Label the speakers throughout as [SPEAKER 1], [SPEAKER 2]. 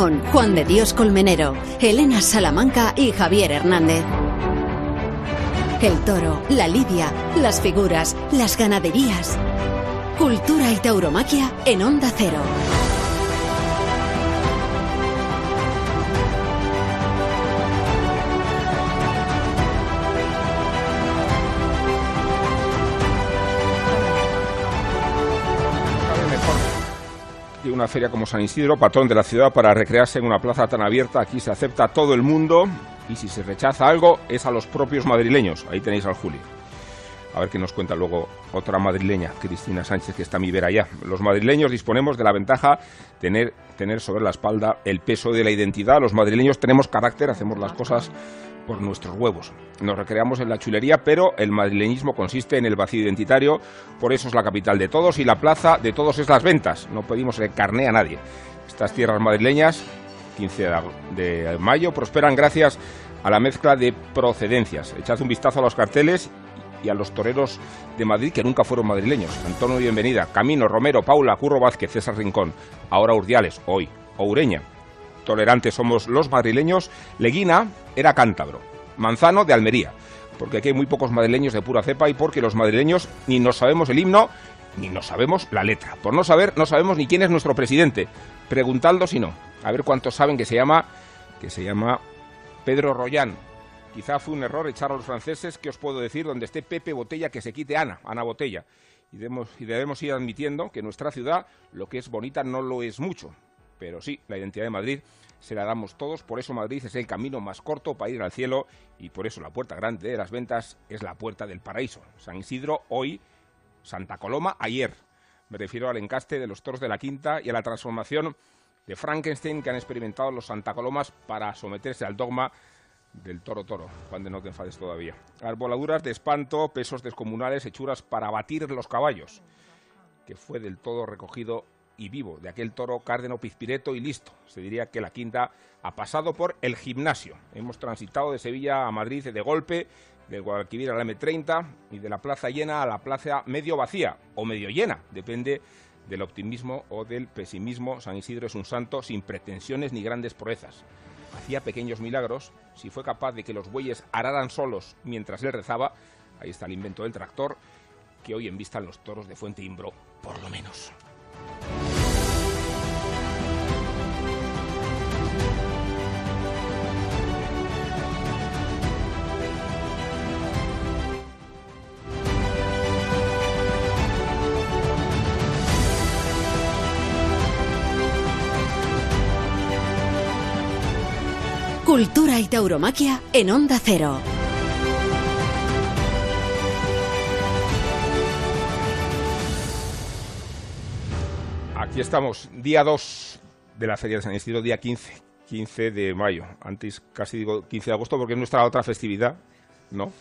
[SPEAKER 1] Juan de Dios Colmenero, Elena Salamanca y Javier Hernández. El toro, la lidia, las figuras, las ganaderías. Cultura y tauromaquia en Onda Cero.
[SPEAKER 2] Una feria como San Isidro, patrón de la ciudad, para recrearse en una plaza tan abierta. Aquí se acepta a todo el mundo y si se rechaza algo es a los propios madrileños. Ahí tenéis al Juli. A ver qué nos cuenta luego otra madrileña, Cristina Sánchez, que está a mi vera allá. Los madrileños disponemos de la ventaja tener, tener sobre la espalda el peso de la identidad. Los madrileños tenemos carácter, hacemos las cosas nuestros huevos. Nos recreamos en la chulería, pero el madrileñismo consiste en el vacío identitario, por eso es la capital de todos y la plaza de todos es las ventas. No pedimos el carné a nadie. Estas tierras madrileñas, 15 de mayo, prosperan gracias a la mezcla de procedencias. Echad un vistazo a los carteles y a los toreros de Madrid que nunca fueron madrileños. Antonio Bienvenida, Camino, Romero, Paula, Curro Vázquez, César Rincón, ahora Urdiales, hoy, Oureña. Tolerantes somos los madrileños. Leguina era cántabro, Manzano de Almería, porque aquí hay muy pocos madrileños de pura cepa y porque los madrileños ni nos sabemos el himno ni nos sabemos la letra. Por no saber, no sabemos ni quién es nuestro presidente. Preguntando si no. A ver cuántos saben que se llama que se llama Pedro Royán, Quizá fue un error echar a los franceses, que os puedo decir, donde esté Pepe Botella, que se quite Ana, Ana Botella. Y debemos, y debemos ir admitiendo que nuestra ciudad, lo que es bonita, no lo es mucho. Pero sí, la identidad de Madrid se la damos todos, por eso Madrid es el camino más corto para ir al cielo y por eso la puerta grande de las ventas es la puerta del paraíso. San Isidro hoy, Santa Coloma ayer. Me refiero al encaste de los toros de la quinta y a la transformación de Frankenstein que han experimentado los Santa Colomas para someterse al dogma del toro toro, Juan de no te enfades todavía. Arboladuras de espanto, pesos descomunales, hechuras para batir los caballos, que fue del todo recogido y vivo de aquel toro cárdeno pizpireto y listo. Se diría que la quinta ha pasado por el gimnasio. Hemos transitado de Sevilla a Madrid de golpe, del Guadalquivir a la M30 y de la plaza llena a la plaza medio vacía o medio llena, depende del optimismo o del pesimismo. San Isidro es un santo sin pretensiones ni grandes proezas hacía pequeños milagros, si fue capaz de que los bueyes araran solos mientras él rezaba, ahí está el invento del tractor, que hoy envistan los toros de Fuente Imbro, por lo menos.
[SPEAKER 1] Cultura y tauromaquia en Onda Cero.
[SPEAKER 2] Aquí estamos, día 2 de la Feria de San Isidro, día 15, 15 de mayo. Antes casi digo 15 de agosto porque es nuestra otra festividad, ¿no?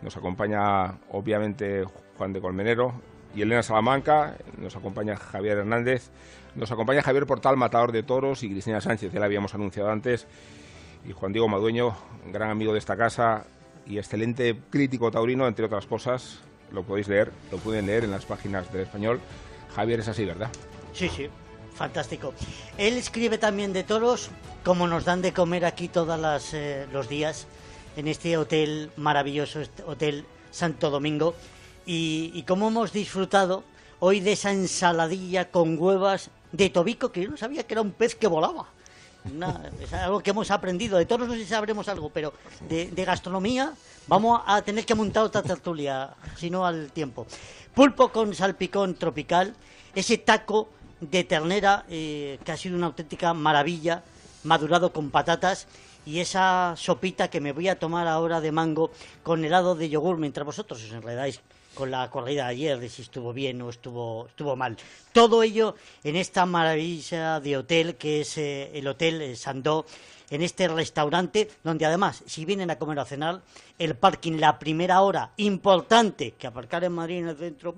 [SPEAKER 2] Nos acompaña obviamente Juan de Colmenero y Elena Salamanca, nos acompaña Javier Hernández, nos acompaña Javier Portal, matador de toros, y Cristina Sánchez, ya la habíamos anunciado antes y Juan Diego Madueño, gran amigo de esta casa y excelente crítico taurino, entre otras cosas. Lo podéis leer, lo pueden leer en las páginas del español. Javier es así, ¿verdad?
[SPEAKER 3] Sí, sí, fantástico. Él escribe también de toros, como nos dan de comer aquí todos eh, los días, en este hotel maravilloso, este Hotel Santo Domingo. Y, y cómo hemos disfrutado hoy de esa ensaladilla con huevas de tobico, que yo no sabía que era un pez que volaba es algo que hemos aprendido. De todos no sé sabremos algo, pero de, gastronomía vamos a tener que montar otra tertulia, si no al tiempo. Pulpo con salpicón tropical, ese taco de ternera eh, que ha sido una auténtica maravilla, madurado con patatas y esa sopita que me voy a tomar ahora de mango con helado de yogur mientras vosotros os enredáis con la corrida de ayer de si estuvo bien o estuvo, estuvo mal. Todo ello en esta maravilla de hotel que es eh, el Hotel Sandó, en este restaurante donde además, si vienen a comer o a cenar, el parking, la primera hora, importante, que aparcar en Madrid en el centro,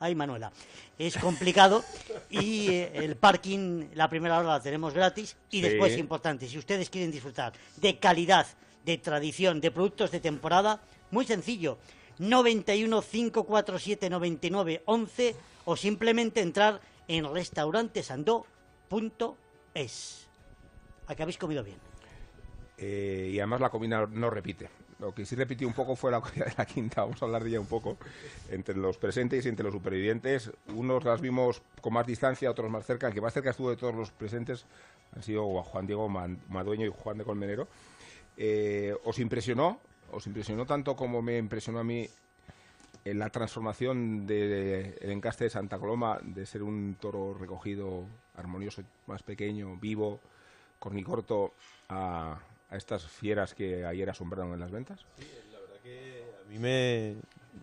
[SPEAKER 3] ay Manuela, es complicado y eh, el parking, la primera hora la tenemos gratis y después, importante, si ustedes quieren disfrutar de calidad, de tradición, de productos de temporada, muy sencillo, 91 547 99 11 o simplemente entrar en restaurantesandó.es. a que habéis comido bien.
[SPEAKER 2] Eh, y además la comida no repite. Lo que sí repitió un poco fue la comida de la quinta, vamos a hablar de ella un poco, entre los presentes y entre los supervivientes. Unos las vimos con más distancia, otros más cerca. El que más cerca estuvo de todos los presentes han sido Juan Diego Madueño y Juan de Colmenero. Eh, ¿Os impresionó? ¿Os impresionó tanto como me impresionó a mí en la transformación del de, encaste de Santa Coloma de ser un toro recogido, armonioso, más pequeño, vivo, cornicorto, a, a estas fieras que ayer asombraron en las ventas?
[SPEAKER 4] Sí, la verdad que a mí me...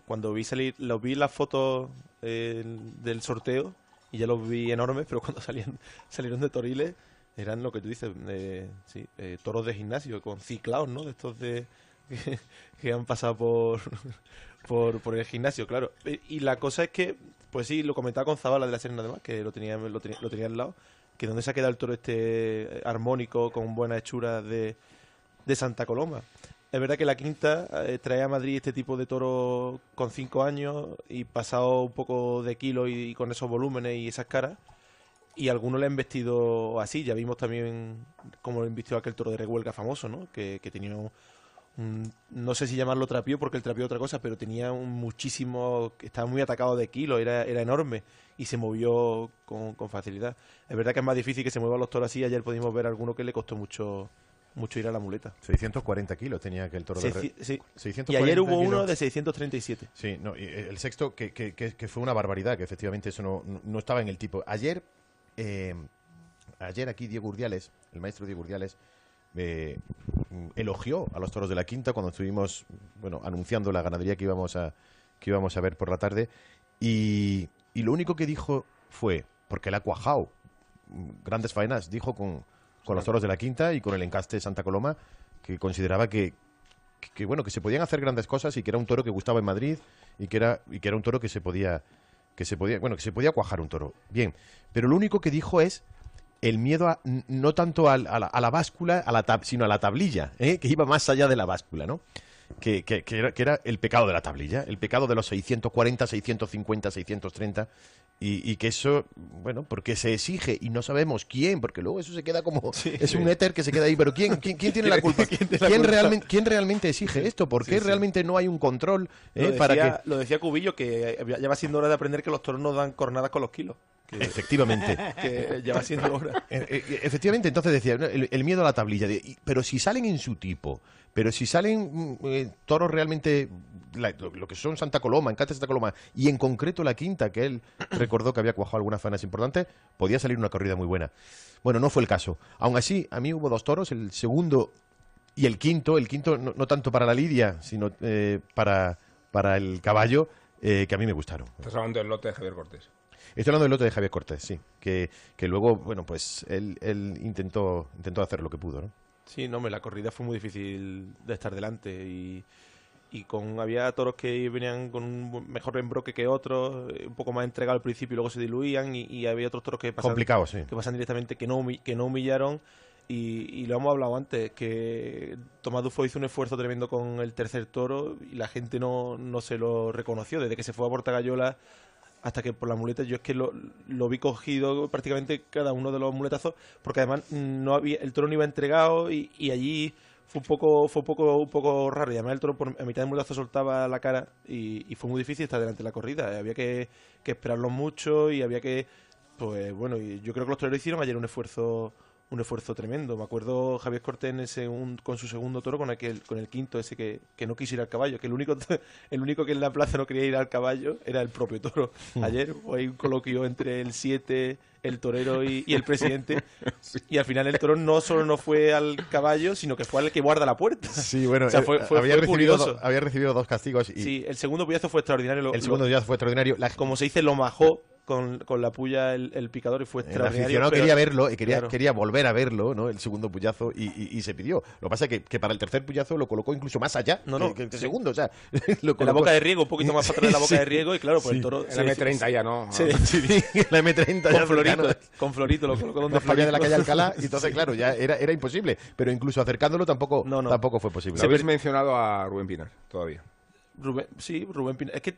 [SPEAKER 4] Cuando vi salir, lo vi las fotos eh, del sorteo y ya los vi enormes, pero cuando salían, salieron de Toriles eran lo que tú dices, eh, sí, eh, toros de gimnasio con ciclados, ¿no? De estos de que, han pasado por, por, el gimnasio, claro. Y la cosa es que, pues sí, lo comentaba con Zabala de la Serena además, que lo tenía, lo tenía, lo tenía al lado, que donde se ha quedado el toro este armónico con buena hechura de, de Santa Coloma. Es verdad que la quinta eh, trae a Madrid este tipo de toro con cinco años y pasado un poco de kilo y, con esos volúmenes y esas caras. Y algunos le han vestido así. Ya vimos también cómo le vistió aquel toro de rehuelga famoso, ¿no? Que, tenía un, no sé si llamarlo trapío porque el trapío otra cosa, pero tenía un muchísimo, estaba muy atacado de kilo, era, era enorme y se movió con, con facilidad. Es verdad que es más difícil que se muevan los toros así. Ayer pudimos ver alguno que le costó mucho mucho ir a la muleta.
[SPEAKER 5] 640 kilos tenía aquel toro
[SPEAKER 4] de sí. Y ayer hubo uno de 637.
[SPEAKER 5] Sí, no, el sexto, que, que, que, fue una barbaridad, que efectivamente eso no, no estaba en el tipo. Ayer, eh, ayer aquí Diego Urdiales, el maestro Diego Urdiales, eh, elogió a los toros de la quinta cuando estuvimos bueno, anunciando la ganadería que íbamos a, que íbamos a ver por la tarde. Y, y lo único que dijo fue, porque le ha cuajado, grandes faenas, dijo con con los toros de la quinta y con el encaste Santa Coloma, que consideraba que, que, bueno, que se podían hacer grandes cosas y que era un toro que gustaba en Madrid y que era, y que era un toro que se podía, que se podía, bueno, que se podía cuajar un toro. Bien, pero lo único que dijo es el miedo a, no tanto a, la, a la, báscula, a la sino a la tablilla, ¿eh? que iba más allá de la báscula, ¿no? Que, que, era, que, era, el pecado de la tablilla, el pecado de los 640, 650, 630, y, que eso, bueno, porque se exige y no sabemos quién, porque luego eso se queda como. es un éter que se queda ahí, pero ¿quién, quién, tiene la culpa? ¿Quién, Realmente, ¿Quién realmente exige esto? ¿Por qué realmente no hay un control
[SPEAKER 4] eh, para que.? Lo decía Cubillo, que ya va siendo hora de aprender que los toros no dan cornadas con los kilos.
[SPEAKER 5] Efectivamente.
[SPEAKER 4] que ya va siendo hora.
[SPEAKER 5] Eh, eh, efectivamente, entonces decía, el, miedo a la tablilla. pero si salen en su tipo, pero si salen mm, toros realmente, lo, que son Santa Coloma, Encante Santa Coloma, y en concreto la quinta, que él recordó que había cuajado algunas fanas importantes, podía salir una corrida muy buena. Bueno, no fue el caso. Aún así, a mí hubo dos toros, el segundo y el quinto, el quinto no, tanto para la lidia, sino eh, para, para el caballo, eh, que a mí me gustaron.
[SPEAKER 2] Estás hablando del lote de Javier Cortés.
[SPEAKER 5] Estoy hablando del lote de Javier Cortés, sí, que, que luego, bueno, pues él, él intentó, intentó hacer lo que pudo, ¿no?
[SPEAKER 4] Sí, no, me la corrida fue muy difícil de estar delante y y con había toros que venían con un mejor embroque que otros, eh, un poco más entregado al principio y luego se diluían y, había otros toros que pasan, que pasan directamente que no, que no humillaron y, lo hemos hablado antes, que Tomás Dufo hizo un esfuerzo tremendo con el tercer toro y la gente no, no se lo reconoció. Desde que se fue a Portagayola hasta que por la muleta yo es que lo, lo, vi cogido prácticamente cada uno de los muletazos, porque además no había el toro no iba entregado y, y allí fue un poco fue un poco un poco raro. Y además el toro por, a mitad de muletazo soltaba la cara y, fue muy difícil estar delante de la corrida. Había que, que esperarlo mucho y había que pues bueno y yo creo que los toreros hicieron ayer un esfuerzo un esfuerzo tremendo. Me acuerdo Javier Cortés en ese con su segundo toro, con aquel, con el quinto ese que, que, no quiso ir al caballo, que el único, el único que en la plaza no quería ir al caballo era el propio toro. Hmm. Ayer hay un coloquio entre el siete, el torero y, el presidente, y al final el toro no solo no fue al caballo, sino que fue al que guarda la puerta.
[SPEAKER 5] Sí, bueno, eh, había, recibido había recibido dos castigos. Y...
[SPEAKER 4] Sí, el segundo pillazo fue extraordinario.
[SPEAKER 5] el segundo pillazo fue extraordinario.
[SPEAKER 4] Como se dice, lo majó con, con la puya el, picador y fue extraordinario.
[SPEAKER 5] El quería verlo y quería, quería volver a verlo, ¿no? El segundo puyazo y, y, se pidió. Lo que pasa es que, que, para el tercer puyazo lo colocó incluso más allá no, no, que, el segundo, o sea,
[SPEAKER 4] lo En la boca de riego, un poquito más para atrás de la boca de riego y claro, pues el toro...
[SPEAKER 2] la M30 ya, ¿no?
[SPEAKER 5] Sí, la M30
[SPEAKER 4] con ya. Florito, con Florito lo colocó donde
[SPEAKER 5] Florito. de la calle Alcalá y entonces, claro, ya era, era imposible. Pero incluso acercándolo tampoco, tampoco fue posible.
[SPEAKER 2] habéis mencionado a Rubén Pinar todavía.
[SPEAKER 4] Rubén, sí, Rubén Pinar. Es que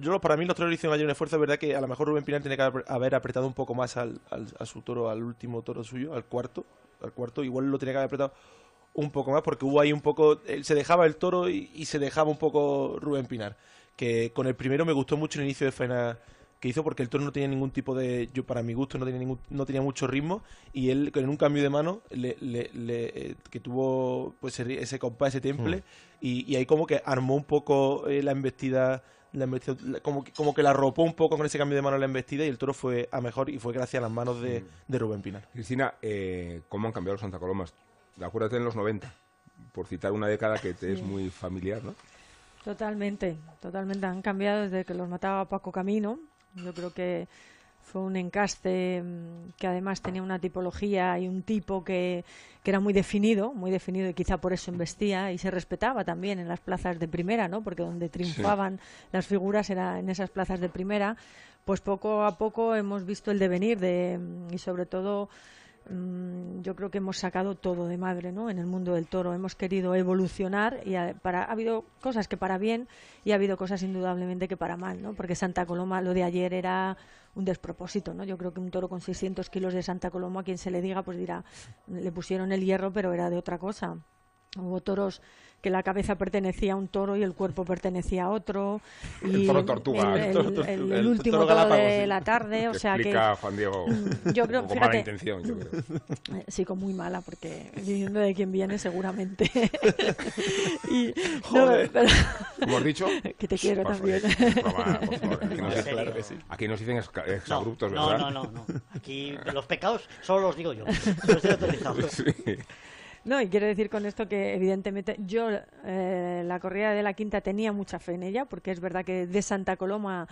[SPEAKER 4] yo, para mí los toros hicieron ayer un esfuerzo, es verdad que a lo mejor Rubén Pinar tiene que haber apretado un poco más al, a su toro, al último toro suyo, al cuarto, al cuarto, igual lo tenía que haber apretado un poco más porque hubo ahí un poco, se dejaba el toro y, se dejaba un poco Rubén Pinar, que con el primero me gustó mucho el inicio de faena que hizo porque el toro no tenía ningún tipo de yo para mi gusto no tenía ningún, no tenía mucho ritmo y él en un cambio de mano le, le, eh, que tuvo pues ese compás ese temple hmm. y, ahí como que armó un poco eh, la embestida la como, que, como que la arropó un poco con ese cambio de mano la embestida y el toro fue a mejor y fue gracias a las manos de. Rubén Pinar.
[SPEAKER 2] Cristina, eh, ¿cómo han cambiado los Santa Colomas? Acuérdate en los 90, por citar una década que te es muy familiar, ¿no?
[SPEAKER 6] Totalmente, totalmente. Han cambiado desde que los mataba Paco Camino, yo creo que fue un encaste mm, que además tenía una tipología y un tipo que, que, era muy definido, muy definido y quizá por eso investía y se respetaba también en las plazas de primera, ¿no? Porque donde triunfaban las figuras era en esas plazas de primera. Pues poco a poco hemos visto el devenir de mm, y sobre todo Mm, yo creo que hemos sacado todo de madre ¿no? en el mundo del toro. Hemos querido evolucionar y ha, para, ha habido cosas que para bien y ha habido cosas indudablemente que para mal, ¿no? porque Santa Coloma, lo de ayer era un despropósito. ¿no? Yo creo que un toro con 600 kilos de Santa Coloma, a quien se le diga, pues dirá, le pusieron el hierro, pero era de otra cosa. Hubo toros que la cabeza pertenecía a un toro y el cuerpo pertenecía a otro.
[SPEAKER 2] Y el toro tortuga.
[SPEAKER 6] El, último toro, de la tarde, o sea que...
[SPEAKER 2] Juan Diego
[SPEAKER 6] yo creo,
[SPEAKER 2] con mala intención, yo creo.
[SPEAKER 6] Eh, sí, con muy mala, porque viniendo de quien viene seguramente. y,
[SPEAKER 2] Joder. No, ¿Hemos dicho?
[SPEAKER 6] Que te quiero también.
[SPEAKER 2] aquí, nos dicen exabruptos, no,
[SPEAKER 3] ¿verdad? No, no, no, Aquí los pecados solo los digo yo. No estoy autorizado. Sí.
[SPEAKER 6] No, y quiero decir con esto que evidentemente yo eh, la corrida de la quinta tenía mucha fe en ella, porque es verdad que de Santa Coloma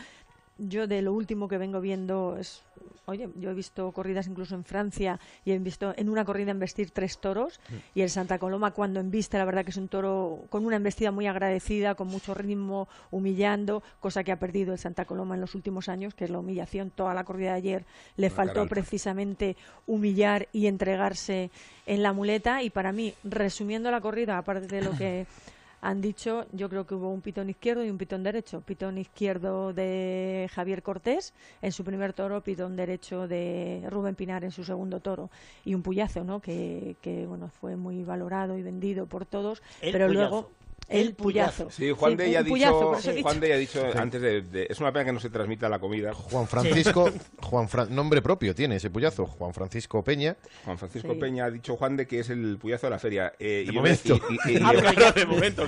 [SPEAKER 6] yo de lo último que vengo viendo es, oye, yo he visto corridas incluso en Francia y he visto en una corrida embestir tres toros y el Santa Coloma cuando embiste la verdad que es un toro con una embestida muy agradecida, con mucho ritmo, humillando, cosa que ha perdido el Santa Coloma en los últimos años, que es la humillación. Toda la corrida de ayer le faltó precisamente humillar y entregarse en la muleta y para mí, resumiendo la corrida, aparte de lo que han dicho, yo creo que hubo un pitón izquierdo y un pitón derecho. Pitón izquierdo de Javier Cortés en su primer toro, pitón derecho de Rubén Pinar en su segundo toro. Y un puyazo, ¿no? Que, que bueno, fue muy valorado y vendido por todos. pero luego el puyazo.
[SPEAKER 2] Sí, Juan de ya ha dicho, Juan de ha dicho antes de, Es una pena que no se transmita la comida.
[SPEAKER 5] Juan Francisco, Juan nombre propio tiene ese puyazo, Juan Francisco Peña.
[SPEAKER 2] Juan Francisco Peña ha dicho Juan de que es el puyazo de la feria.
[SPEAKER 5] Eh, de, momento.
[SPEAKER 6] de momento.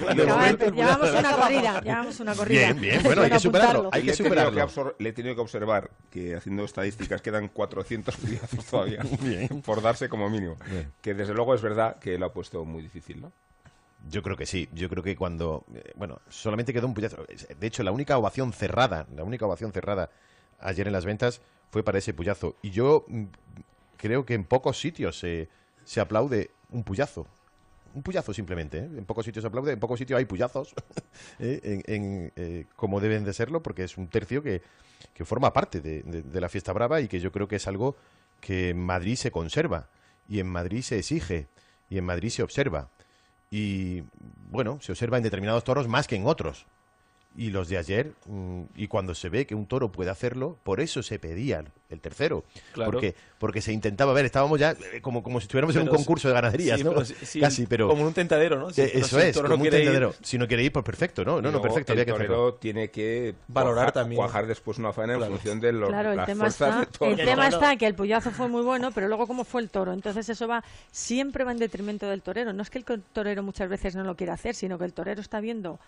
[SPEAKER 6] Llevamos una corrida, llevamos una corrida.
[SPEAKER 5] Bien, bien, bueno, hay que superarlo. Hay que superarlo.
[SPEAKER 2] Le he tenido que observar que haciendo estadísticas quedan 400 puyazos todavía. Por darse como mínimo. Que desde luego es verdad que lo ha puesto muy difícil, ¿no?
[SPEAKER 5] Yo creo que sí. Yo creo que cuando. Eh, bueno, solamente quedó un puyazo. De hecho, la única ovación cerrada, la única ovación cerrada ayer en las ventas fue para ese puyazo. Y yo mm, creo que en pocos sitios se, se aplaude un puyazo. Un puyazo simplemente. ¿eh? En pocos sitios se aplaude, en pocos sitios hay puyazos, ¿eh? en, como deben de serlo, porque es un tercio que, que forma parte de, de la fiesta brava y que yo creo que es algo que en Madrid se conserva y en Madrid se exige y en Madrid se observa y bueno, se observa en determinados toros más que en otros. Y los de ayer, mm, y cuando se ve que un toro puede hacerlo, por eso se pedía el tercero. Porque, porque se intentaba ver, estábamos ya eh, como, como si estuviéramos en un concurso de ganaderías, ¿no? Casi, pero.
[SPEAKER 4] Como un tentadero, ¿no?
[SPEAKER 5] Eh, eso es, como un tentadero. Si no quiere ir, pues perfecto, ¿no? No, no, perfecto,
[SPEAKER 2] el
[SPEAKER 5] había que
[SPEAKER 2] hacerlo. tiene que
[SPEAKER 4] valorar también.
[SPEAKER 2] Cuajar después una faena en función de los,
[SPEAKER 6] claro, el tema está, El tema está que el puyazo fue muy bueno, pero luego cómo fue el toro. Entonces eso va, siempre va en detrimento del torero. No es que el torero muchas veces no lo quiera hacer, sino que el torero está viendo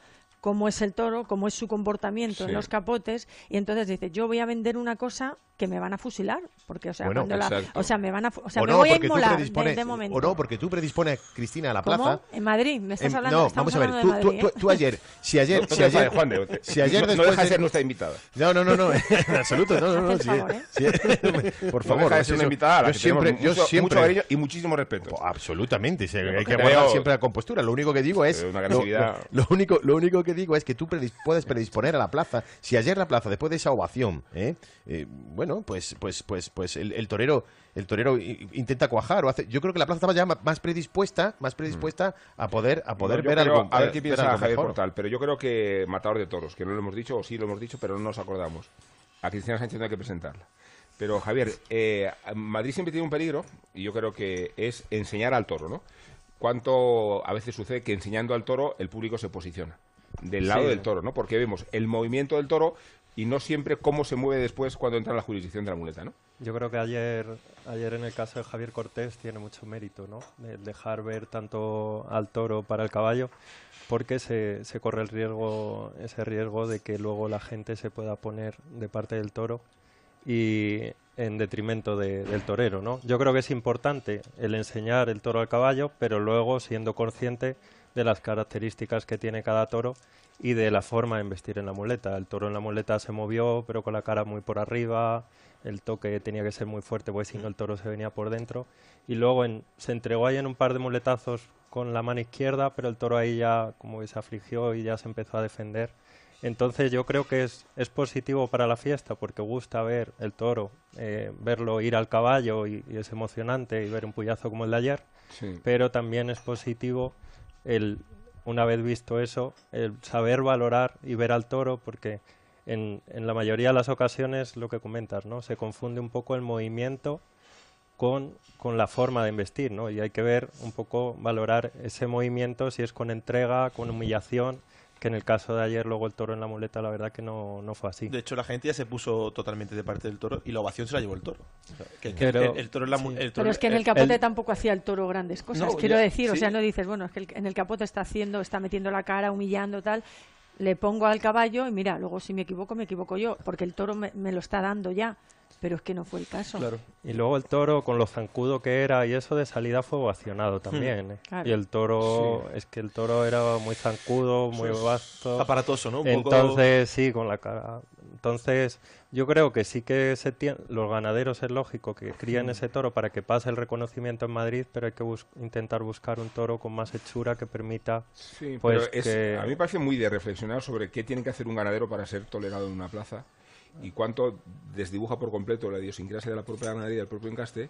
[SPEAKER 6] cómo es el toro, cómo es su comportamiento en los capotes, y entonces dice, yo voy a vender una cosa que me van a fusilar, porque o sea, cuando la, o sea, me van a, o sea, me voy a inmolar de, momento.
[SPEAKER 5] O no, porque tú predispones Cristina a la plaza.
[SPEAKER 6] En Madrid, me estás hablando.
[SPEAKER 5] No, vamos a ver, tú, tú, ¿eh? tú, ayer, si ayer, si ayer,
[SPEAKER 2] Juan de, si ayer no, después
[SPEAKER 5] de
[SPEAKER 2] ser nuestra invitada.
[SPEAKER 5] No, no, no, no, en absoluto, no, no, no, sí,
[SPEAKER 6] favor, ¿eh?
[SPEAKER 5] sí, por favor,
[SPEAKER 2] no de ser una invitada,
[SPEAKER 5] yo siempre, yo siempre,
[SPEAKER 2] mucho cariño y muchísimo respeto.
[SPEAKER 5] Absolutamente, hay que guardar siempre la compostura. Lo único que digo es, lo único, lo único que digo es que tú puedes predisponer a la plaza. Si ayer la plaza, después de esa ovación, ¿eh? Bueno, pues pues, pues, pues, el, el torero, el torero intenta cuajar o hace. Yo creo que la plaza estaba ya más predispuesta, más predispuesta a poder, a poder
[SPEAKER 2] No,
[SPEAKER 5] ver
[SPEAKER 2] creo-
[SPEAKER 5] algo.
[SPEAKER 2] A ver
[SPEAKER 5] ver-
[SPEAKER 2] qué piensa Javier
[SPEAKER 5] mejor.
[SPEAKER 2] Portal, pero yo creo que Matador de Toros, que no lo hemos dicho, o sí lo hemos dicho, pero no nos acordamos. A Cristina Sánchez no hay que presentarla. Pero Javier, eh, Madrid siempre tiene un peligro, y yo creo que es enseñar al toro, ¿no? Cuánto a veces sucede que enseñando al toro el público se posiciona del lado
[SPEAKER 7] Sí.
[SPEAKER 2] del toro, ¿no? Porque vemos el movimiento del toro y no siempre cómo se mueve después cuando entra en la jurisdicción de la muleta, ¿no?
[SPEAKER 7] Yo creo que ayer, ayer en el caso de Javier Cortés tiene mucho mérito, ¿no? El dejar ver tanto al toro para el caballo, porque se, se corre el riesgo, ese riesgo de que luego la gente se pueda poner de parte del toro y en detrimento de- del torero, ¿no? Yo creo que es importante el enseñar el toro al caballo, pero luego siendo consciente de las características que tiene cada toro y de la forma de investir en la muleta. El toro en la muleta se movió, pero con la cara muy por arriba, el toque tenía que ser muy fuerte, porque si no el toro se venía por dentro. Y luego en- se entregó ahí en un par de muletazos con la mano izquierda, pero el toro ahí ya como que se afligió y ya se empezó a defender. Entonces yo creo que es, es positivo para la fiesta porque gusta ver el toro, eh, verlo ir al caballo y, y es emocionante y ver un puyazo como el de ayer,
[SPEAKER 2] Sí.
[SPEAKER 7] pero también es positivo el, una vez visto eso, el saber valorar y ver al toro porque en, en la mayoría de las ocasiones lo que comentas, ¿no? Se confunde un poco el movimiento con, con la forma de investir, ¿no? Y hay que ver un poco, valorar ese movimiento, si es con entrega, con humillación, que en el caso de ayer luego el toro en la muleta, la verdad que no, no fue así.
[SPEAKER 4] De hecho, la gente ya se puso totalmente de parte del toro y la ovación se la llevó el toro. O sea, que- que
[SPEAKER 7] Pero-
[SPEAKER 4] el, el toro es la mu-
[SPEAKER 7] sí.
[SPEAKER 4] el toro-
[SPEAKER 6] Pero es que en el capote
[SPEAKER 7] el-
[SPEAKER 6] tampoco hacía el toro grandes cosas,
[SPEAKER 4] No,
[SPEAKER 6] quiero
[SPEAKER 4] ya,
[SPEAKER 6] decir. O
[SPEAKER 4] sí.
[SPEAKER 6] sea, no dices, bueno, es que el- en el capote está haciendo, está metiendo la cara, humillando, tal. Le pongo al caballo y mira, luego si me equivoco, me equivoco yo, porque el toro me, me lo está dando ya. Pero es que no fue el caso.
[SPEAKER 4] Claro.
[SPEAKER 7] Y luego el toro, con lo zancudo que era y eso de salida fue ovacionado también. ¿eh?
[SPEAKER 6] Claro.
[SPEAKER 7] Y el toro, es que el toro era muy zancudo, muy vasto.
[SPEAKER 4] aparatoso, ¿no? Un poco-
[SPEAKER 7] Entonces, sí, con la cara. Entonces, yo creo que sí que se tien- los ganaderos es lógico que críen ese toro para que pase el reconocimiento en Madrid, pero hay que bus- intentar buscar un toro con más hechura que permita.
[SPEAKER 2] Sí,
[SPEAKER 7] Pues
[SPEAKER 2] pero es-
[SPEAKER 7] que-
[SPEAKER 2] a mí me parece muy de reflexionar sobre qué tiene que hacer un ganadero para ser tolerado en una plaza y cuánto desdibuja por completo la idiosincrasia de la propia ganadería y del propio encaste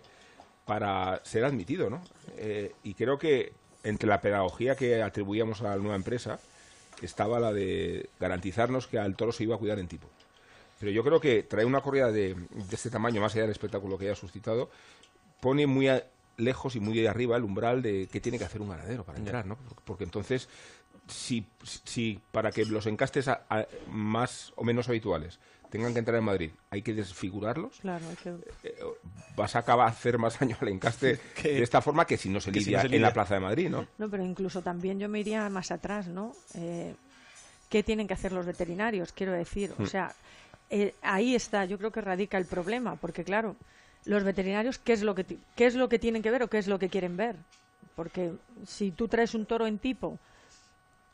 [SPEAKER 2] para ser admitido, ¿no? Eh, y creo que entre la pedagogía que atribuíamos a la nueva empresa estaba la de garantizarnos que al toro se iba a cuidar en tipo. Pero yo creo que traer una corrida de, de este tamaño, más allá del espectáculo que haya suscitado, pone muy a- lejos y muy de arriba el umbral de qué tiene que hacer un ganadero para entrar, ¿no? Porque, porque entonces, si, si para que los encastes a- a- más o menos habituales tengan que entrar en Madrid, hay que desfigurarlos,
[SPEAKER 6] Claro, hay que...
[SPEAKER 2] eh, vas a acabar a hacer más daño al encaste
[SPEAKER 4] Que-
[SPEAKER 2] de esta forma que si no se
[SPEAKER 4] si
[SPEAKER 2] lidia
[SPEAKER 4] no se
[SPEAKER 2] en
[SPEAKER 4] lidia.
[SPEAKER 2] la Plaza de Madrid, ¿no?
[SPEAKER 6] No, pero incluso también yo me iría más atrás, ¿no? Eh, ¿Qué tienen que hacer los veterinarios? Quiero decir,
[SPEAKER 2] Hmm.
[SPEAKER 6] o sea, eh, ahí está, yo creo que radica el problema, porque claro, los veterinarios, ¿qué es lo que qué es lo que tienen que ver o qué es lo que quieren ver? Porque si tú traes un toro en tipo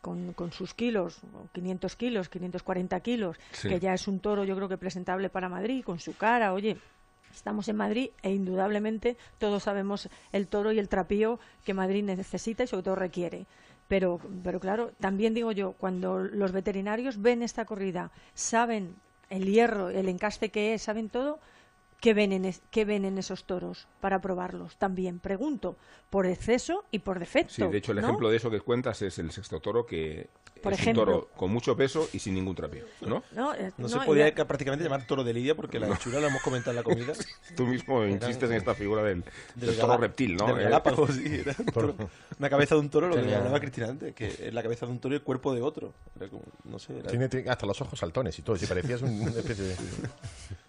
[SPEAKER 6] con, con sus kilos, o 500 kilos, 540 kilos,
[SPEAKER 2] Sí.
[SPEAKER 6] que ya es un toro yo creo que presentable para Madrid, con su cara, oye, Estamos en Madrid e indudablemente todos sabemos el toro y el trapío que Madrid necesita y sobre todo requiere. Pero, pero claro, también digo yo, cuando los veterinarios ven esta corrida, saben el hierro, el encaste que es, saben todo, ¿qué ven en, es- qué ven en esos toros para probarlos? También pregunto, por exceso y por defecto.
[SPEAKER 2] Sí, de hecho el
[SPEAKER 6] ¿no?
[SPEAKER 2] ejemplo de eso que cuentas es el sexto toro que
[SPEAKER 6] Por
[SPEAKER 2] es
[SPEAKER 6] ejemplo.
[SPEAKER 2] un toro con mucho peso y sin ningún trapío, ¿no?
[SPEAKER 6] No, eh,
[SPEAKER 4] No,
[SPEAKER 6] no,
[SPEAKER 4] se
[SPEAKER 6] y
[SPEAKER 4] podía
[SPEAKER 6] la-
[SPEAKER 4] ca- prácticamente llamar toro de Lidia porque la hechura lo hemos comentado en la comida.
[SPEAKER 2] Tú mismo insistes en esta figura del, del
[SPEAKER 4] Del
[SPEAKER 2] toro reptil, ¿no?
[SPEAKER 4] Del
[SPEAKER 2] Eh,
[SPEAKER 4] Galápagos, sí. Era un toro- una cabeza de un toro, lo que
[SPEAKER 7] Tenía-
[SPEAKER 4] hablaba Cristina antes, que es la cabeza de un toro y el cuerpo de otro. Era como, no sé, era-
[SPEAKER 5] Tiene, tiene hasta los ojos saltones y todo. Si parecías un- una especie de.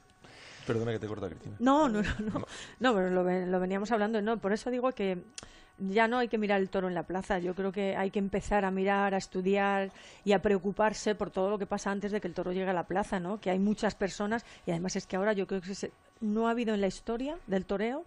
[SPEAKER 4] Perdona que te corta, Cristina.
[SPEAKER 6] No, no, no, no, no, pero lo, lo veníamos hablando, no, por eso digo que ya no hay que mirar el toro en la plaza, yo creo que hay que empezar a mirar, a estudiar y a preocuparse por todo lo que pasa antes de que el toro llegue a la plaza, ¿no? Que hay muchas personas y además es que ahora yo creo que se- no ha habido en la historia del toreo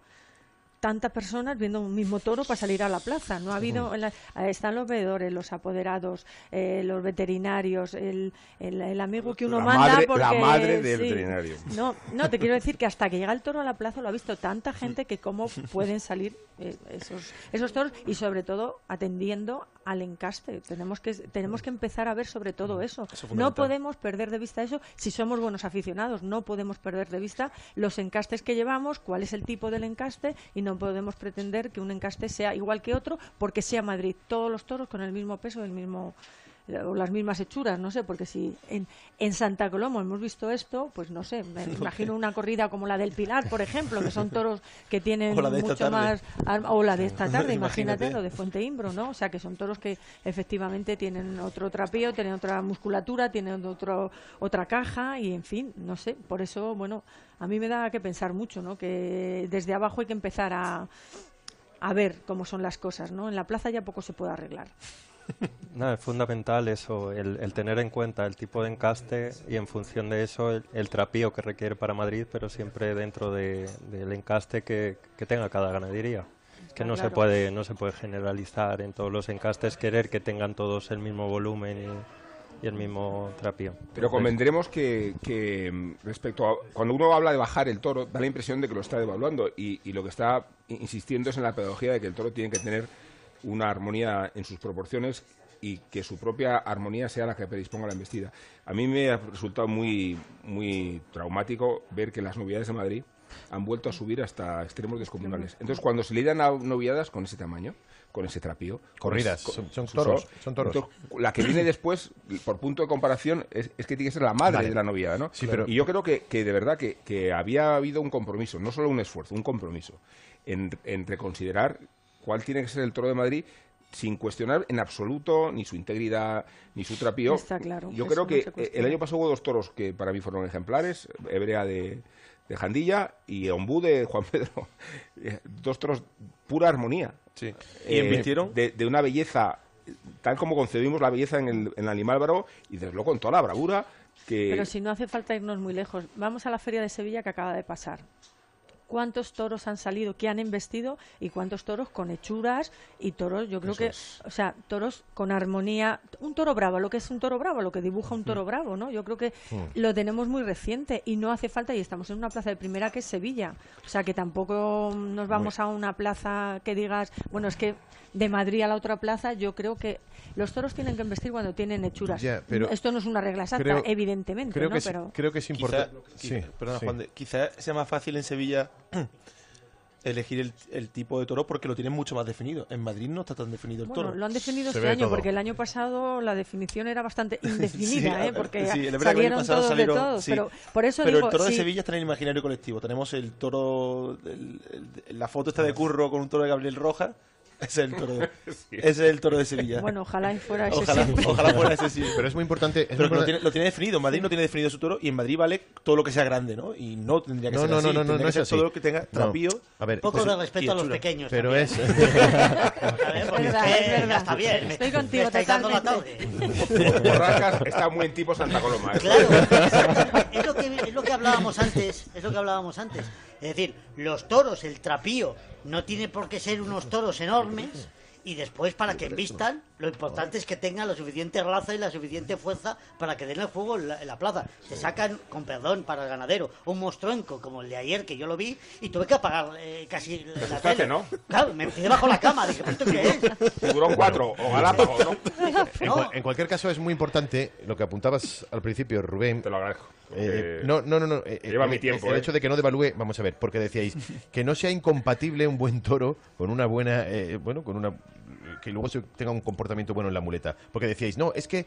[SPEAKER 6] tantas personas viendo un mismo toro para salir a la plaza. No ha habido, en la- eh, están los veedores, los apoderados, eh, los veterinarios, el, el- el amigo que uno
[SPEAKER 2] La
[SPEAKER 6] manda
[SPEAKER 2] madre-
[SPEAKER 6] porque
[SPEAKER 2] la madre del
[SPEAKER 6] sí.
[SPEAKER 2] veterinario.
[SPEAKER 6] No, no, te quiero decir que hasta que llega el toro a la plaza lo ha visto tanta gente que cómo pueden salir eh, esos, esos toros y sobre todo atendiendo al encaste. Tenemos que, tenemos que empezar a ver sobre todo eso.
[SPEAKER 4] es
[SPEAKER 6] no podemos perder de vista eso si somos buenos aficionados. No podemos perder de vista los encastes que llevamos, cuál es el tipo del encaste y no podemos pretender que un encaste sea igual que otro porque sea Madrid. Todos los toros con el mismo peso, el mismo o las mismas hechuras, no sé, porque si en, en Santa Coloma hemos visto esto, pues no sé, me imagino una corrida como la del Pilar, por ejemplo, que son toros que tienen mucho más o la de esta tarde, imagínate,
[SPEAKER 4] Imagínate.
[SPEAKER 6] lo de Fuente Imbro, ¿no? O sea, que son toros que efectivamente tienen otro trapeo, tienen otra musculatura, tienen otro otra caja y en fin, no sé, por eso, bueno, a mí me da que pensar mucho, ¿no? Que desde abajo hay que empezar a a ver cómo son las cosas, ¿no? En la plaza ya poco se puede arreglar.
[SPEAKER 7] No, es fundamental eso, el, el tener en cuenta el tipo de encaste y en función de eso el, el trapío que requiere para Madrid, pero siempre dentro de- del encaste que, que tenga cada ganadería. Que no se puede no se puede generalizar en todos los encastes querer que tengan todos el mismo volumen y, y el mismo trapío.
[SPEAKER 2] Pero
[SPEAKER 7] Entonces,
[SPEAKER 2] convendremos que, que, mm, respecto a cuando uno habla de bajar el toro, da la impresión de que lo está devaluando y, y lo que está insistiendo es en la pedagogía de que el toro tiene que tener una armonía en sus proporciones y que su propia armonía sea la que predisponga la embestida. A mí me ha resultado muy, muy traumático ver que las novedades de Madrid han vuelto a subir hasta extremos descomunales. Entonces, cuando se lidian a noviadas con ese tamaño, con ese trapío...
[SPEAKER 5] Corridas, son- toros, son toros.
[SPEAKER 2] entonces, la que viene después, por punto de comparación, es, es que tiene que ser la madre
[SPEAKER 5] Vale.
[SPEAKER 2] de la noviada, ¿no?
[SPEAKER 5] Sí, pero-
[SPEAKER 2] Y yo creo que, que de verdad que, que había habido un compromiso, no solo un esfuerzo, un compromiso, en, en reconsiderar cuál tiene que ser el toro de Madrid sin cuestionar en absoluto ni su integridad ni su trapío.
[SPEAKER 6] Está claro,
[SPEAKER 2] Yo creo que eh, el año pasado hubo dos toros que para mí fueron ejemplares, Hebrea de, de Jandilla y Ombú de Juan Pedro. Eh, dos toros pura armonía.
[SPEAKER 4] Sí. ¿Y
[SPEAKER 2] Eh,
[SPEAKER 4] embistieron?
[SPEAKER 2] De, de una belleza, tal como concebimos la belleza en el, en el animal bravo, y desde luego con toda la bravura que...
[SPEAKER 6] Pero si no hace falta irnos muy lejos, vamos a la feria de Sevilla que acaba de pasar. ¿Cuántos toros han salido que han embestido y cuántos toros con hechuras y toros, yo creo
[SPEAKER 2] Eso
[SPEAKER 6] que,
[SPEAKER 2] es.
[SPEAKER 6] o sea, toros con armonía, un toro bravo, lo que es un toro bravo, lo que dibuja un
[SPEAKER 2] Mm.
[SPEAKER 6] toro bravo, ¿no? Yo creo que lo tenemos muy reciente y no hace falta y estamos en una plaza de primera que es Sevilla, o sea, que tampoco nos vamos a una plaza que digas, bueno, es que de Madrid a la otra plaza, yo creo que los toros tienen que embestir cuando tienen hechuras.
[SPEAKER 5] Ya, pero
[SPEAKER 6] Esto no es una regla exacta,
[SPEAKER 5] creo-
[SPEAKER 6] evidentemente,
[SPEAKER 5] Creo,
[SPEAKER 6] ¿no?
[SPEAKER 5] que, es-
[SPEAKER 6] pero
[SPEAKER 5] creo que es importante. Sí,
[SPEAKER 4] perdona,
[SPEAKER 5] sí.
[SPEAKER 4] Juan de- quizá sea más fácil en Sevilla elegir el, el tipo de toro porque lo tienen mucho más definido. En Madrid no está tan definido el
[SPEAKER 6] Bueno,
[SPEAKER 4] toro.
[SPEAKER 6] lo han definido
[SPEAKER 5] Se
[SPEAKER 6] este año,
[SPEAKER 5] todo.
[SPEAKER 6] porque el año pasado la definición era bastante
[SPEAKER 4] Sí,
[SPEAKER 6] indefinida,
[SPEAKER 4] a
[SPEAKER 6] ¿eh? porque
[SPEAKER 4] sí, es verdad que el año
[SPEAKER 6] salieron
[SPEAKER 4] pasado
[SPEAKER 6] todos
[SPEAKER 4] salieron-
[SPEAKER 6] de todos.
[SPEAKER 4] sí.
[SPEAKER 6] Pero por eso
[SPEAKER 4] Pero
[SPEAKER 6] digo,
[SPEAKER 4] el toro de
[SPEAKER 6] sí,
[SPEAKER 4] Sevilla está en el imaginario colectivo. Tenemos el toro, el- el- la foto está de Curro con un toro de Gabriel Roja. Es el toro de, ese es el toro de Sevilla.
[SPEAKER 6] bueno, ojalá y fuera ese
[SPEAKER 4] ojalá,
[SPEAKER 6] siempre.
[SPEAKER 4] ojalá fuera ese sí.
[SPEAKER 5] Pero es muy importante. es
[SPEAKER 4] Pero
[SPEAKER 5] muy
[SPEAKER 4] que lo
[SPEAKER 5] importante-
[SPEAKER 4] tiene, lo tiene definido. Madrid no tiene definido su toro y en Madrid vale todo lo que sea grande, ¿no? Y no tendría que
[SPEAKER 5] No,
[SPEAKER 4] ser
[SPEAKER 5] no,
[SPEAKER 4] así.
[SPEAKER 5] no, no, no,
[SPEAKER 4] Tendría
[SPEAKER 5] no
[SPEAKER 4] que
[SPEAKER 5] es
[SPEAKER 4] ser
[SPEAKER 5] así.
[SPEAKER 4] todo lo que tenga
[SPEAKER 5] No.
[SPEAKER 4] trapío.
[SPEAKER 5] A ver,
[SPEAKER 3] Poco
[SPEAKER 5] pues-
[SPEAKER 3] de respeto a los pequeños.
[SPEAKER 5] pero
[SPEAKER 3] también.
[SPEAKER 5] es.
[SPEAKER 3] ¿Sabes? Porque
[SPEAKER 6] verdad,
[SPEAKER 3] es
[SPEAKER 6] es
[SPEAKER 3] que
[SPEAKER 6] verdad.
[SPEAKER 3] ya está bien.
[SPEAKER 6] Estoy contigo
[SPEAKER 3] dando la tarde.
[SPEAKER 2] Borrascas está muy en tipo Santa Coloma. ¿eh?
[SPEAKER 3] Claro, es es lo que hablábamos antes, es lo que hablábamos antes. Es decir, los toros, el trapío, no tiene por qué ser unos toros enormes y después para que vistan, lo importante es que tengan la suficiente raza y la suficiente fuerza para que den el fuego en la, en la plaza. Te sacan, con perdón para el ganadero, un monstruenco como el de ayer que yo lo vi y tuve que apagar eh, casi la
[SPEAKER 2] asustaste,
[SPEAKER 3] tele.
[SPEAKER 2] ¿no?
[SPEAKER 3] Claro, me metí debajo de la cama, dije, ¿pero esto qué es?
[SPEAKER 2] Tiburón 4 o Galápagos, ¿no?
[SPEAKER 5] En, en cualquier caso, es muy importante lo que apuntabas al principio, Rubén.
[SPEAKER 2] Te lo agradezco.
[SPEAKER 5] Eh,
[SPEAKER 2] Eh,
[SPEAKER 5] no, no, no, no. eh,
[SPEAKER 2] lleva
[SPEAKER 5] eh,
[SPEAKER 2] mi tiempo,
[SPEAKER 5] El
[SPEAKER 2] ¿eh?
[SPEAKER 5] hecho de que no devalúe, vamos a ver, porque decíais que no sea incompatible un buen toro con una buena, eh, bueno, con una que luego se tenga un comportamiento bueno en la muleta. Porque decíais, no, es que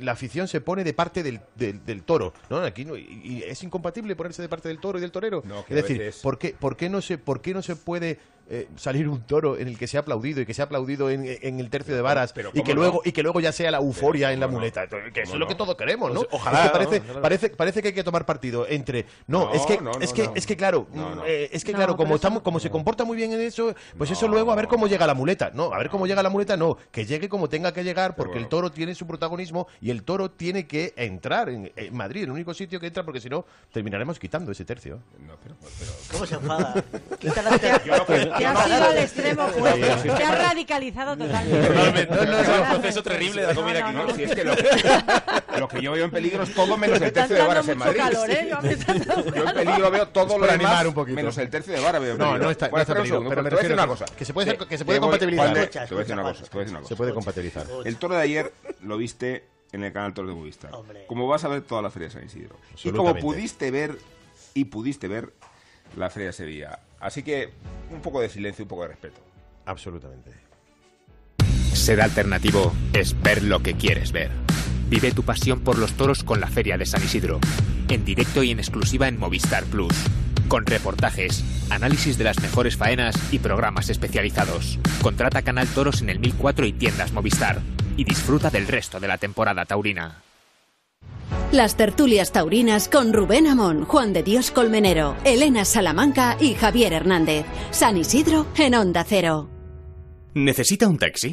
[SPEAKER 5] la afición se pone de parte del, del, del toro. No, aquí no, y, y es incompatible ponerse de parte del toro y del torero.
[SPEAKER 2] No,
[SPEAKER 5] es decir,
[SPEAKER 2] veces-
[SPEAKER 5] ¿por qué, por qué no se, por qué no se puede eh, salir un toro en el que se ha aplaudido y que se ha aplaudido en, en el tercio de varas
[SPEAKER 2] pero
[SPEAKER 5] y que
[SPEAKER 2] ¿cómo
[SPEAKER 5] luego y que luego ya sea la euforia
[SPEAKER 2] Pero
[SPEAKER 5] en la muleta? Que eso
[SPEAKER 2] ¿Cómo
[SPEAKER 5] es lo
[SPEAKER 2] no?
[SPEAKER 5] que todos queremos, ¿no?
[SPEAKER 4] Pues, ojalá,
[SPEAKER 5] Es que parece,
[SPEAKER 4] ¿no? Claro.
[SPEAKER 5] parece, parece que hay que tomar partido entre no,
[SPEAKER 2] No,
[SPEAKER 5] es que
[SPEAKER 2] no, no,
[SPEAKER 5] es que
[SPEAKER 2] no.
[SPEAKER 5] es que claro,
[SPEAKER 2] No, no.
[SPEAKER 5] eh, es que
[SPEAKER 6] No,
[SPEAKER 5] claro, como
[SPEAKER 6] eso
[SPEAKER 5] estamos
[SPEAKER 6] no.
[SPEAKER 5] como se comporta muy bien en eso, pues eso luego a ver cómo llega la muleta. No, a ver cómo llega la muleta, no, que llegue como tenga que llegar porque
[SPEAKER 2] bueno.
[SPEAKER 5] el toro tiene su protagonismo y el toro tiene que entrar en, en Madrid, el único sitio que entra porque si no terminaremos quitando ese tercio.
[SPEAKER 2] No, pero, pero-
[SPEAKER 3] ¿Cómo se enfada? Quita la
[SPEAKER 6] Te has ido al extremo fuerte. Te has radicalizado totalmente.
[SPEAKER 5] Totalmente. No, no,
[SPEAKER 4] Es
[SPEAKER 5] no.
[SPEAKER 4] un proceso terrible de la comida aquí.
[SPEAKER 2] No, si es que lo, lo que yo veo en peligro es todo menos el tercio de varas en Madrid.
[SPEAKER 6] calor, ¿eh? No, me estás dando
[SPEAKER 2] Yo en peligro veo todo lo demás menos el tercio de vara veo en
[SPEAKER 5] No, no está, no
[SPEAKER 2] Bueno, segundo,
[SPEAKER 5] pero me
[SPEAKER 2] te voy a decir
[SPEAKER 5] refiero
[SPEAKER 2] una cosa.
[SPEAKER 5] que se puede, hacer- que se puede compatibilizar.
[SPEAKER 2] Te voy a decir una cosa.
[SPEAKER 5] Se puede compatibilizar.
[SPEAKER 2] El toro de ayer lo viste en el canal Toro de Movistar.
[SPEAKER 3] Hombre.
[SPEAKER 2] Como vas a ver toda la Feria de San Isidro. Y como pudiste ver, y pudiste ver la Feria de Sevilla. Así que un poco de silencio, un poco de respeto.
[SPEAKER 5] Absolutamente.
[SPEAKER 8] Ser alternativo es ver lo que quieres ver. Vive tu pasión por los toros con la Feria de San Isidro. En directo y en exclusiva en Movistar Plus. Con reportajes, análisis de las mejores faenas y programas especializados. Contrata Canal Toros en el 1004 y tiendas Movistar. Y disfruta del resto de la temporada taurina.
[SPEAKER 1] Las tertulias taurinas con Rubén Amón, Juan de Dios Colmenero, Elena Salamanca y Javier Hernández. San Isidro en Onda Cero.
[SPEAKER 9] ¿Necesita un taxi?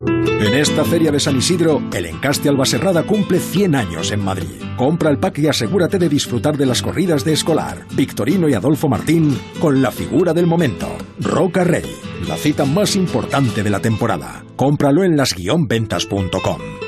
[SPEAKER 10] En esta feria de San Isidro, el encaste Albaserrada cumple 100 años en Madrid. Compra el pack y asegúrate de disfrutar de las corridas de Escolar, Victorino y Adolfo Martín con la figura del momento, Roca Rey, la cita más importante de la temporada. Cómpralo en las-ventas.com.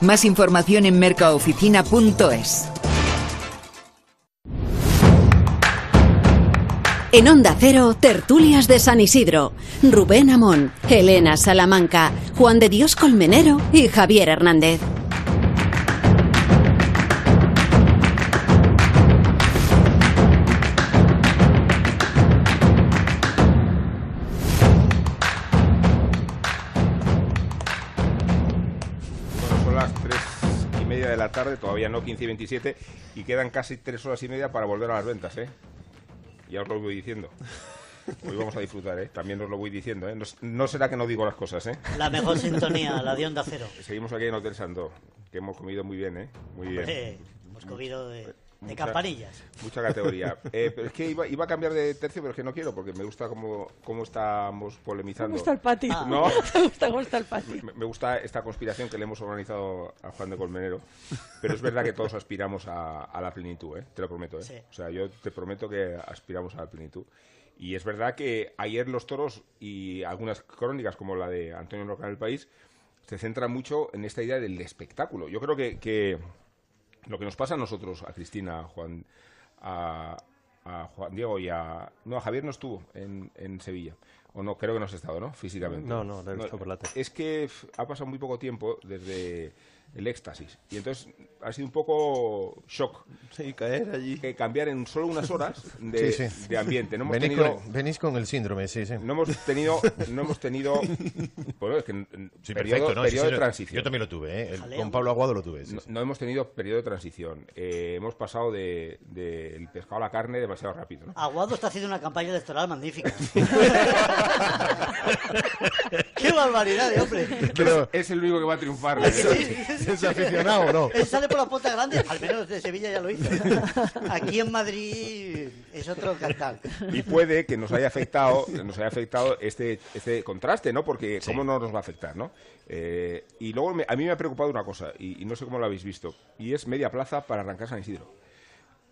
[SPEAKER 11] Más información en mercaoficina.es.
[SPEAKER 1] En Onda Cero, tertulias de San Isidro. Rubén Amón, Elena Salamanca, Juan de Dios Colmenero y Javier Hernández.
[SPEAKER 2] La tarde, todavía no 15 y 27, y quedan casi tres horas y media para volver a las ventas, ¿eh? Ya os lo voy diciendo. Hoy vamos a disfrutar, ¿eh? También os lo voy diciendo, ¿eh? No, no será que no digo las cosas, ¿eh?
[SPEAKER 3] La mejor sintonía, la de Onda Cero.
[SPEAKER 2] Seguimos aquí en Hotel Sandó, que hemos comido muy bien, ¿eh? Muy bien.
[SPEAKER 3] Hombre, hemos comido de, de
[SPEAKER 2] Mucha-
[SPEAKER 3] campanillas.
[SPEAKER 2] Mucha categoría. Eh, pero es que iba, iba a cambiar de tercio, pero es que no quiero, porque me gusta cómo, cómo estamos polemizando.
[SPEAKER 6] ¿Cómo está el patio?
[SPEAKER 3] Ah.
[SPEAKER 2] No.
[SPEAKER 6] ¿Te gusta el patio?
[SPEAKER 2] Me, me gusta esta conspiración que le hemos organizado a Juan de Colmenero, pero es verdad que todos aspiramos a, a la plenitud, ¿eh? te lo prometo. ¿eh?
[SPEAKER 3] Sí.
[SPEAKER 2] O sea, yo te prometo que aspiramos a la plenitud. Y es verdad que ayer los toros y algunas crónicas como la de Antonio Roca en el País se centran mucho en esta idea del espectáculo. Yo creo que, que lo que nos pasa a nosotros, a Cristina, a Juan, a, a Juan Diego y a... No, a Javier no estuvo en, en Sevilla. O no, creo que no has estado, ¿no? Físicamente.
[SPEAKER 7] No, no, lo he visto por la tele.
[SPEAKER 2] Es que ha pasado muy poco tiempo desde el éxtasis. Y entonces ha sido un poco shock
[SPEAKER 4] Sí, caer allí.
[SPEAKER 2] que cambiar en solo unas horas de,
[SPEAKER 5] Sí, sí.
[SPEAKER 2] de ambiente. No hemos
[SPEAKER 5] Venís,
[SPEAKER 2] tenido...
[SPEAKER 5] con, venís con el síndrome, sí, sí.
[SPEAKER 2] No hemos tenido, no hemos tenido, bueno, es que en- en
[SPEAKER 5] Sí,
[SPEAKER 2] periodo,
[SPEAKER 5] perfecto, ¿no? Sí,
[SPEAKER 2] periodo
[SPEAKER 5] sí,
[SPEAKER 2] de transición.
[SPEAKER 5] Yo también lo tuve, ¿eh? El- con Pablo Aguado lo tuve. sí,
[SPEAKER 2] No,
[SPEAKER 5] sí.
[SPEAKER 2] no hemos tenido periodo de transición. Eh, hemos pasado del de, del pescado a la carne demasiado rápido. ¿no?
[SPEAKER 3] Aguado está haciendo una campaña electoral magnífica. ¡Qué barbaridad de hombre!
[SPEAKER 5] Pero-
[SPEAKER 2] es el único que va a triunfar.
[SPEAKER 5] ¿Es aficionado no?
[SPEAKER 3] Él sale por la puerta grande, al menos de Sevilla ya lo hizo. Aquí en Madrid es otro cantar.
[SPEAKER 2] y puede que nos haya afectado, nos haya afectado este, este contraste, ¿no? Porque cómo no nos va a afectar, ¿no? Eh, y luego me- a mí me ha preocupado una cosa y, y no sé cómo lo habéis visto y es media plaza para arrancar San Isidro.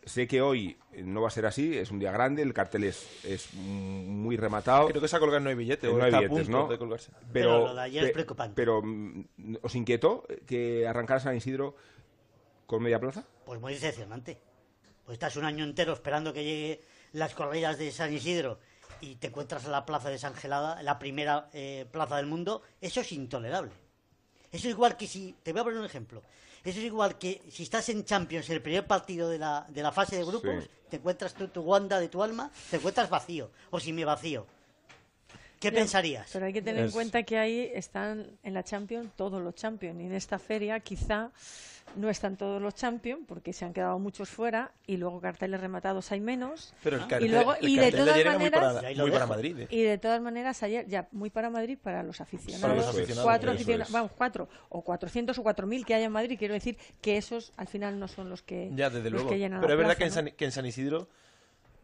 [SPEAKER 2] Sé que hoy no va a ser así, es un día grande, el cartel es, es muy rematado.
[SPEAKER 4] Creo que se ha colgado no hay billetes, o
[SPEAKER 2] no hay
[SPEAKER 4] a
[SPEAKER 2] billetes, ¿no?
[SPEAKER 4] de colgarse.
[SPEAKER 3] Pero lo de ayer es preocupante.
[SPEAKER 2] Pero, mm, ¿os inquietó que arrancara San Isidro con media plaza?
[SPEAKER 3] Pues muy decepcionante. Pues estás un año entero esperando que llegue las corridas de San Isidro y te encuentras en la plaza de San Gelada, la primera eh, plaza del mundo. Eso es intolerable. Eso es igual que si, te voy a poner un ejemplo. Eso es igual que si estás en Champions, el primer partido de la, de la fase de grupos,
[SPEAKER 2] Sí.
[SPEAKER 3] te encuentras tú, tu Wanda de tu alma, te encuentras vacío, o si me vacío. ¿Qué pensarías?
[SPEAKER 6] Pero hay que tener en cuenta que ahí están en la Champions todos los Champions. Y en esta feria quizá no están todos los Champions porque se han quedado muchos fuera y luego carteles rematados hay menos.
[SPEAKER 4] Pero el
[SPEAKER 6] y
[SPEAKER 4] cartel,
[SPEAKER 6] luego
[SPEAKER 4] el
[SPEAKER 6] y de todas
[SPEAKER 4] ayer era muy
[SPEAKER 6] maneras
[SPEAKER 4] para, muy para. Madrid. ¿eh?
[SPEAKER 6] y de todas maneras ayer ya muy para Madrid para los aficionados,
[SPEAKER 4] Para los aficionados,
[SPEAKER 6] cuatro
[SPEAKER 2] eso
[SPEAKER 6] aficionados,
[SPEAKER 2] es.
[SPEAKER 6] vamos cuatro o 400 o 4000 que hay en Madrid quiero decir que esos al final no son los que
[SPEAKER 4] Ya, desde
[SPEAKER 6] los
[SPEAKER 4] luego.
[SPEAKER 6] que llenan
[SPEAKER 4] Pero
[SPEAKER 6] la
[SPEAKER 4] es verdad
[SPEAKER 6] plaza,
[SPEAKER 4] que, en
[SPEAKER 6] ¿no?
[SPEAKER 4] San, que en San Isidro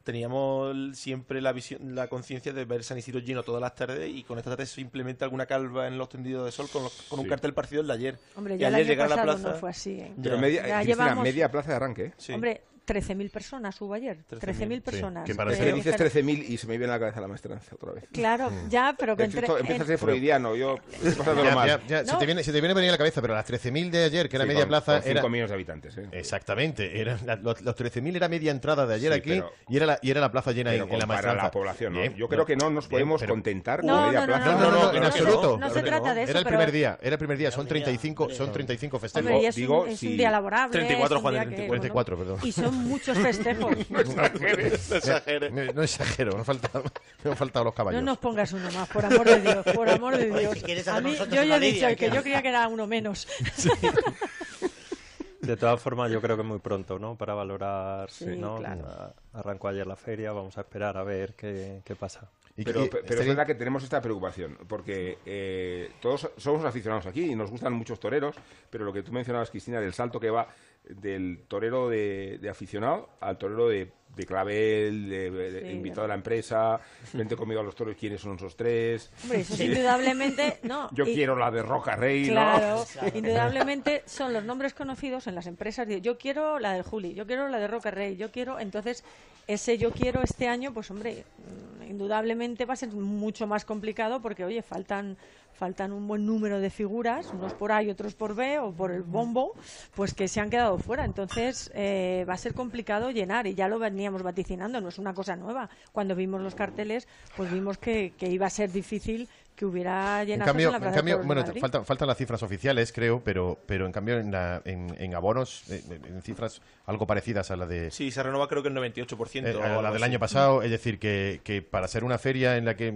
[SPEAKER 4] teníamos siempre la visión, la conciencia de ver San Isidro lleno todas las tardes y con esta tarde simplemente alguna calva en los tendidos de sol con, los- con un cartel parecido el de ayer.
[SPEAKER 6] Hombre,
[SPEAKER 4] y
[SPEAKER 6] ya el
[SPEAKER 4] ayer
[SPEAKER 6] año
[SPEAKER 4] llegar a la plaza.
[SPEAKER 6] no fue así. ¿eh?
[SPEAKER 2] Pero media,
[SPEAKER 6] Ya
[SPEAKER 2] Cristina,
[SPEAKER 6] llevamos-
[SPEAKER 2] media plaza de arranque, ¿eh?
[SPEAKER 4] Sí.
[SPEAKER 6] Hombre, 13.000 personas hubo ayer. 13.000 personas.
[SPEAKER 5] que para
[SPEAKER 2] que dices 13.000 y se me viene a la cabeza la maestranza otra vez.
[SPEAKER 6] Claro, ya, pero que entre...
[SPEAKER 2] Esto empieza a ser freudiano, yo
[SPEAKER 5] Ya, ya, ya, se,
[SPEAKER 6] No.
[SPEAKER 5] te viene, se te viene a venir a la cabeza, pero las 13.000 de ayer, que era
[SPEAKER 2] Sí,
[SPEAKER 5] media
[SPEAKER 2] con-
[SPEAKER 5] plaza,
[SPEAKER 2] con
[SPEAKER 5] era...
[SPEAKER 2] 5 millones de habitantes, ¿eh?
[SPEAKER 5] Exactamente, eran la- los, los 13.000 era media entrada de ayer
[SPEAKER 2] Sí,
[SPEAKER 5] aquí
[SPEAKER 2] pero-
[SPEAKER 5] y, era la, y era la plaza llena
[SPEAKER 2] Pero
[SPEAKER 5] en, en la
[SPEAKER 2] para
[SPEAKER 5] maestranza.
[SPEAKER 2] la población, ¿no?
[SPEAKER 5] Bien,
[SPEAKER 2] Yo creo que no nos
[SPEAKER 5] bien,
[SPEAKER 2] podemos
[SPEAKER 5] pero-
[SPEAKER 2] contentar con
[SPEAKER 6] No,
[SPEAKER 2] media
[SPEAKER 6] no, no,
[SPEAKER 2] plaza.
[SPEAKER 5] No, no, no,
[SPEAKER 6] no,
[SPEAKER 5] en
[SPEAKER 6] no,
[SPEAKER 5] absoluto.
[SPEAKER 6] no se trata de eso,
[SPEAKER 5] Era el primer día, era el primer día, son
[SPEAKER 3] Pero mira,
[SPEAKER 5] 35,
[SPEAKER 3] hombre,
[SPEAKER 5] son
[SPEAKER 3] no.
[SPEAKER 5] 35 festejos.
[SPEAKER 6] Es,
[SPEAKER 2] digo,
[SPEAKER 6] un, es
[SPEAKER 2] si-
[SPEAKER 6] un día laborable.
[SPEAKER 4] 34,
[SPEAKER 6] es un día
[SPEAKER 4] Juan,
[SPEAKER 6] que,
[SPEAKER 5] 44,
[SPEAKER 6] bueno,
[SPEAKER 5] perdón.
[SPEAKER 6] Y son muchos festejos.
[SPEAKER 5] No, no exagero, me han faltado, me han faltado los
[SPEAKER 6] No
[SPEAKER 5] caballos.
[SPEAKER 6] nos pongas uno más, por amor de Dios, por amor de
[SPEAKER 3] Oye,
[SPEAKER 6] Dios.
[SPEAKER 3] si quieres
[SPEAKER 6] A mí, yo ya he dicho que yo creía que era uno menos.
[SPEAKER 7] De todas formas, yo creo que muy pronto, ¿no? Para valorar,
[SPEAKER 6] Sí,
[SPEAKER 7] ¿no?
[SPEAKER 6] claro.
[SPEAKER 7] Arrancó ayer la feria, vamos a esperar a ver qué, qué pasa.
[SPEAKER 5] Y-
[SPEAKER 2] Pero, pero es verdad que tenemos esta preocupación, porque eh, todos somos aficionados aquí y nos gustan muchos toreros, pero lo que tú mencionabas, Cristina, del salto que va del torero de, de aficionado al torero de, de clavel, de, de-
[SPEAKER 6] Sí,
[SPEAKER 2] invitado a la empresa, vente conmigo a los toros, ¿quiénes son esos tres?
[SPEAKER 6] Hombre, eso es indudablemente. No,
[SPEAKER 2] Yo
[SPEAKER 6] y-
[SPEAKER 2] quiero la de Roca Rey,
[SPEAKER 6] Claro,
[SPEAKER 2] ¿no?
[SPEAKER 6] indudablemente son los nombres conocidos en las empresas. Yo quiero la del Juli, yo quiero la de Roca Rey, yo quiero. Entonces, ese yo quiero este año, pues hombre, indudablemente va a ser mucho más complicado porque, oye, faltan faltan un buen número de figuras, unos por A y otros por B o por el bombo, pues que se han quedado fuera. Entonces, eh, va a ser complicado llenar y ya lo veníamos vaticinando, no es una cosa nueva. Cuando vimos los carteles, pues vimos que, que iba a ser difícil que hubiera
[SPEAKER 5] En
[SPEAKER 6] llenazos
[SPEAKER 5] cambio,
[SPEAKER 6] en la
[SPEAKER 5] en
[SPEAKER 6] Plaza de
[SPEAKER 5] cambio bueno, faltan, faltan las cifras oficiales, creo, pero, pero en cambio en, la- en, en abonos, eh, en cifras algo parecidas a la de
[SPEAKER 4] Sí, se renova creo que el 98%.
[SPEAKER 5] eh,
[SPEAKER 4] o
[SPEAKER 5] a la del
[SPEAKER 4] así.
[SPEAKER 5] año pasado, es decir, que, que para ser una feria en la que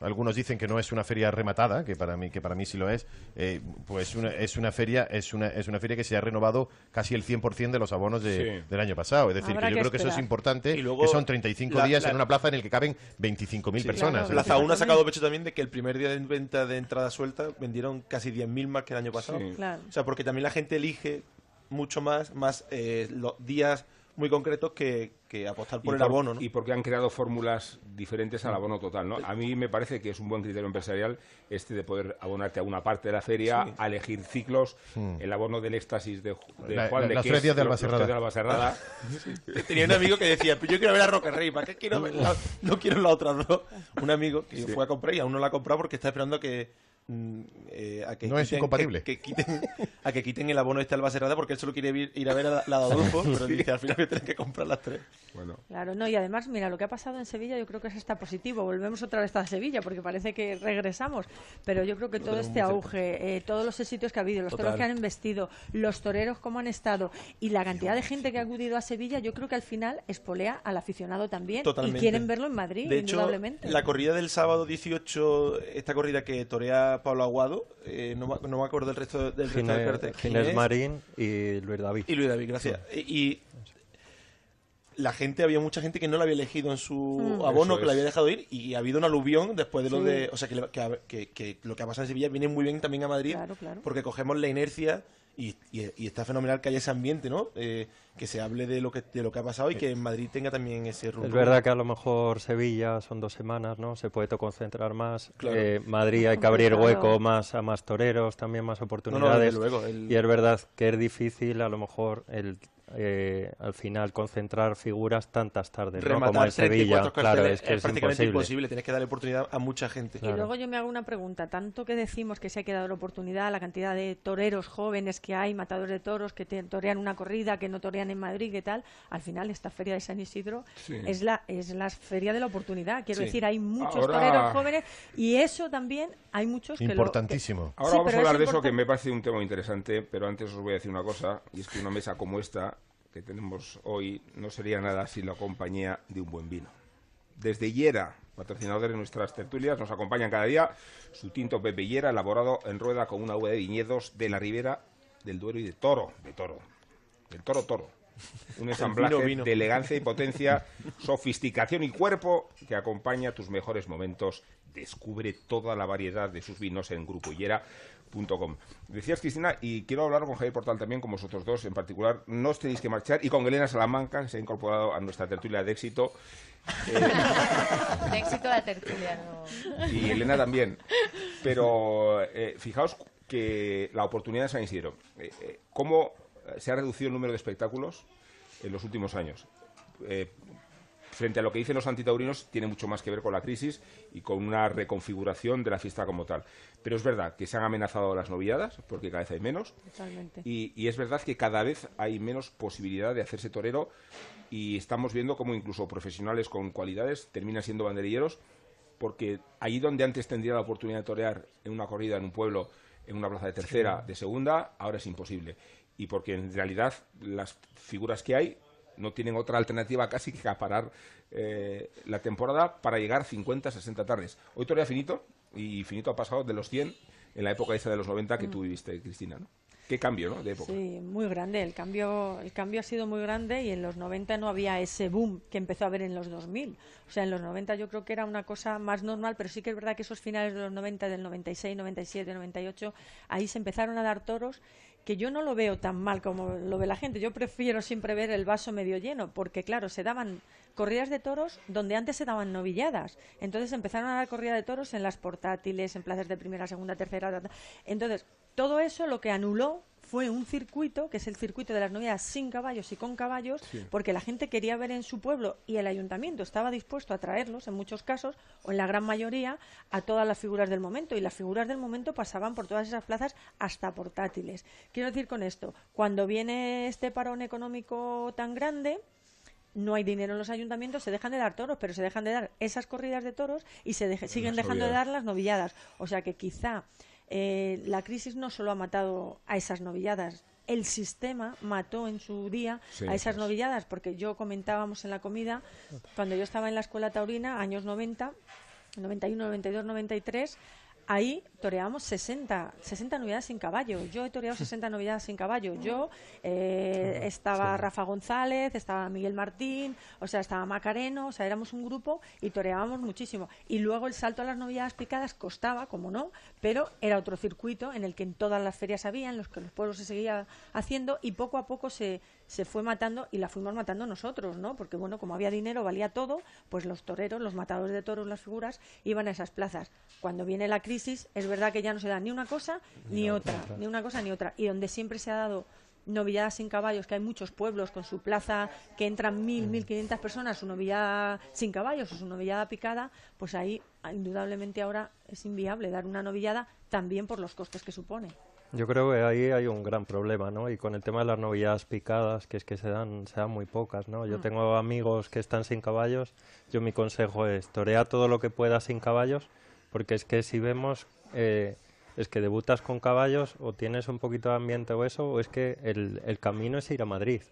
[SPEAKER 5] algunos dicen que no es una feria rematada, que para mí que para mí sí lo es, eh, pues una, es una feria es una es una feria que se ha renovado casi el 100% de los abonos de-
[SPEAKER 2] Sí.
[SPEAKER 5] del año pasado, es decir,
[SPEAKER 6] Habrá
[SPEAKER 5] que yo
[SPEAKER 6] que
[SPEAKER 5] creo que eso es
[SPEAKER 6] esperar.
[SPEAKER 5] importante,
[SPEAKER 4] Y luego
[SPEAKER 5] que son 35
[SPEAKER 4] la-
[SPEAKER 5] días
[SPEAKER 4] la-
[SPEAKER 5] en una plaza en el que caben 25.000
[SPEAKER 4] Sí,
[SPEAKER 5] personas.
[SPEAKER 6] claro. decir,
[SPEAKER 4] 1 ha sacado pecho también de que el primer día de venta de entrada suelta vendieron casi 10.000 más que el año pasado.
[SPEAKER 2] Sí.
[SPEAKER 6] Claro.
[SPEAKER 4] O sea, porque también la gente elige mucho más, más eh, los días muy concretos que, que apostar por el abono, ¿no?
[SPEAKER 2] y porque han creado fórmulas diferentes al abono total, ¿no? A mí me parece que es un buen criterio empresarial este de poder abonarte a una parte de la feria,
[SPEAKER 4] Sí.
[SPEAKER 2] a elegir ciclos, el abono del éxtasis de, de
[SPEAKER 5] La-
[SPEAKER 2] Juan
[SPEAKER 5] la-
[SPEAKER 2] de Ques,
[SPEAKER 5] tres días de Albacerrada.
[SPEAKER 2] Albacerrada.
[SPEAKER 4] Tenía un amigo que decía, pues yo quiero ver a Roca Rey, ¿para qué quiero ver la- no quiero las otras dos? Un amigo que fue a comprar y aún no la ha comprado porque está esperando que mm, eh, a que
[SPEAKER 5] No es
[SPEAKER 4] quiten,
[SPEAKER 5] incompatible.
[SPEAKER 4] que, que quiten, a que quiten el abono este Albacerrada porque él solo quiere ir, ir a ver a la, la de Adolfo, pero dice, al final a tener que comprar las tres.
[SPEAKER 2] Bueno,
[SPEAKER 6] Claro, no, y además, mira, lo que ha pasado en Sevilla yo creo que es hasta positivo. Volvemos otra vez a Sevilla porque parece que regresamos. Pero yo creo que todo este auge, eh, todos los éxitos que ha habido, los toros
[SPEAKER 4] Total.
[SPEAKER 6] que han investido, los toreros cómo han estado y la cantidad de gente que ha acudido a Sevilla, yo creo que al final espolea al aficionado también
[SPEAKER 4] Totalmente.
[SPEAKER 6] y quieren verlo en Madrid,
[SPEAKER 4] De hecho,
[SPEAKER 6] indudablemente.
[SPEAKER 4] la corrida del sábado 18, esta corrida que torea Pablo Aguado, eh, no, me- no me acuerdo del resto del resto del
[SPEAKER 7] Ginés,
[SPEAKER 4] cartel.
[SPEAKER 7] Ginés Marín y Luis David.
[SPEAKER 4] Y Luis David, gracias. Y, y la gente, había mucha gente que no la había elegido en su
[SPEAKER 6] Mm.
[SPEAKER 4] abono,
[SPEAKER 2] Eso
[SPEAKER 4] que la había dejado ir, y ha habido un aluvión después de lo de... O sea, que, le- que, que- que lo que ha pasado en Sevilla viene muy bien también a Madrid,
[SPEAKER 6] Claro, claro.
[SPEAKER 4] porque cogemos la inercia y, y- y está fenomenal que haya ese ambiente, ¿no? Eh, que se hable de lo que, de lo que ha pasado y que en Madrid tenga también ese rumbo.
[SPEAKER 7] Es verdad que a lo mejor Sevilla son dos semanas, ¿no? Se puede concentrar más.
[SPEAKER 4] Claro.
[SPEAKER 7] Eh, Madrid hay que abrir hueco más a más toreros, también más oportunidades.
[SPEAKER 4] no, desde luego. el-
[SPEAKER 7] Y es verdad que es difícil, a lo mejor, el eh, al final concentrar figuras tantas tardes, Como en Sevilla.
[SPEAKER 4] 34
[SPEAKER 7] Claro, es que es
[SPEAKER 4] prácticamente
[SPEAKER 7] imposible.
[SPEAKER 4] imposible. Tienes que darle oportunidad a mucha gente.
[SPEAKER 6] Y luego yo me hago una pregunta. Tanto que decimos que se ha quedado la oportunidad, la cantidad de toreros jóvenes que hay, matadores de toros, que te- torean una corrida, que no torean en Madrid, ¿qué tal? Al final, esta feria de San Isidro
[SPEAKER 2] Sí.
[SPEAKER 6] es, la, es la feria de la oportunidad. Quiero
[SPEAKER 2] Sí.
[SPEAKER 6] decir, hay muchos
[SPEAKER 2] Ahora-
[SPEAKER 6] toreros jóvenes y eso también hay muchos que lo...
[SPEAKER 5] Importantísimo.
[SPEAKER 2] Ahora
[SPEAKER 6] Sí,
[SPEAKER 2] vamos a hablar
[SPEAKER 6] es
[SPEAKER 2] de eso que me parece un tema interesante, pero antes os voy a decir una cosa, y es que una mesa como esta que tenemos hoy no sería nada sin la compañía de un buen vino. Desde Hiera, patrocinador de nuestras tertulias, nos acompañan cada día su tinto Pepe Hiera, elaborado en rueda con una uva de viñedos de la ribera del Duero y de Toro, de Toro, del Toro Toro. Un ensamblaje
[SPEAKER 4] vino, vino.
[SPEAKER 2] de elegancia y potencia, sofisticación y cuerpo que acompaña tus mejores momentos. Descubre toda la variedad de sus vinos en Decías, Cristina, y quiero hablar con Javier Portal también, con vosotros dos en particular. No os tenéis que marchar. Y con Elena Salamanca, que se ha incorporado a nuestra tertulia de éxito.
[SPEAKER 12] De éxito la tertulia, no.
[SPEAKER 2] y Elena también. Pero eh, fijaos que la oportunidad de San Isidro, eh, eh, cómo se ha reducido el número de espectáculos en los últimos años. Frente a lo que dicen los antitaurinos, tiene mucho más que ver con la crisis y con una reconfiguración de la fiesta como tal. Pero es verdad que se han amenazado las novilladas, porque cada vez hay menos,
[SPEAKER 6] Totalmente.
[SPEAKER 2] y, y es verdad que cada vez hay menos posibilidad de hacerse torero y estamos viendo como incluso profesionales con cualidades terminan siendo banderilleros porque allí donde antes tendría la oportunidad de torear en una corrida en un pueblo, en una plaza de tercera, de segunda, ahora es imposible. Y porque en realidad las figuras que hay no tienen otra alternativa casi que acaparar eh, la temporada para llegar 50, 60 tardes. Hoy torea Finito y Finito ha pasado de los 100 en la época esa de los 90 que tú viviste, Cristina, ¿no? Qué cambio, ¿no? De época.
[SPEAKER 6] Sí, muy grande. El cambio, el cambio ha sido muy grande y en los 90 no había ese boom que empezó a haber en los 2000. O sea, en los 90 yo creo que era una cosa más normal, pero sí que es verdad que esos finales de los 90, del 96, 97, 98, ahí se empezaron a dar toros que yo no lo veo tan mal como lo ve la gente. Yo prefiero siempre ver el vaso medio lleno, porque claro, se daban corridas de toros donde antes se daban novilladas. Entonces empezaron a dar corrida de toros en las portátiles, en plazas de primera, segunda, tercera. Entonces, todo eso lo que anuló fue un circuito, que es el circuito de las novilladas sin caballos y con caballos,
[SPEAKER 13] Sí.
[SPEAKER 6] porque la gente quería ver en su pueblo y el ayuntamiento estaba dispuesto a traerlos, en muchos casos, o en la gran mayoría, a todas las figuras del momento. Y las figuras del momento pasaban por todas esas plazas hasta portátiles. Quiero decir con esto, cuando viene este parón económico tan grande, no hay dinero en los ayuntamientos, se dejan de dar toros, pero se dejan de dar esas corridas de toros y se deje- siguen dejando de dar las novilladas. O sea que quizá eh, la crisis no solo ha matado a esas novilladas, el sistema mató en su día
[SPEAKER 13] Sí,
[SPEAKER 6] a esas
[SPEAKER 13] eso es.
[SPEAKER 6] novilladas, porque yo comentábamos en la comida, cuando yo estaba en la escuela taurina, años 90, 91, 92, 93, ahí toreábamos 60, 60 novilladas sin caballo. Yo he toreado 60 novilladas sin caballo. Yo eh, estaba Rafa González, estaba Miguel Martín, o sea, estaba Macareno, o sea, éramos un grupo y toreábamos muchísimo. Y luego el salto a las novilladas picadas costaba, como no, pero era otro circuito en el que en todas las ferias había, en los que los pueblos se seguía haciendo y poco a poco se, se fue matando y la fuimos matando nosotros, ¿no? Porque bueno, como había dinero, valía todo, pues los toreros, los matadores de toros, las figuras, iban a esas plazas. Cuando viene la crisis, es verdad que ya no se da ni una cosa ni,
[SPEAKER 13] Ni
[SPEAKER 6] otra,
[SPEAKER 13] otra.
[SPEAKER 6] ni una cosa ni otra. Y donde siempre se ha dado novilladas sin caballos, que hay muchos pueblos con su plaza que entran mil, mil quinientas personas, su novillada sin caballos o su novillada picada, pues ahí indudablemente ahora es inviable dar una novillada también por los costes que supone.
[SPEAKER 7] Yo creo que ahí hay un gran problema, ¿no? Y con el tema de las novilladas picadas, que es que se dan, se dan muy pocas, ¿no? Yo
[SPEAKER 6] Mm.
[SPEAKER 7] tengo amigos que están sin caballos, yo mi consejo es torea todo lo que puedas sin caballos, porque es que si vemos, eh, es que debutas con caballos o tienes un poquito de ambiente o eso, o es que el, el camino es ir a Madrid.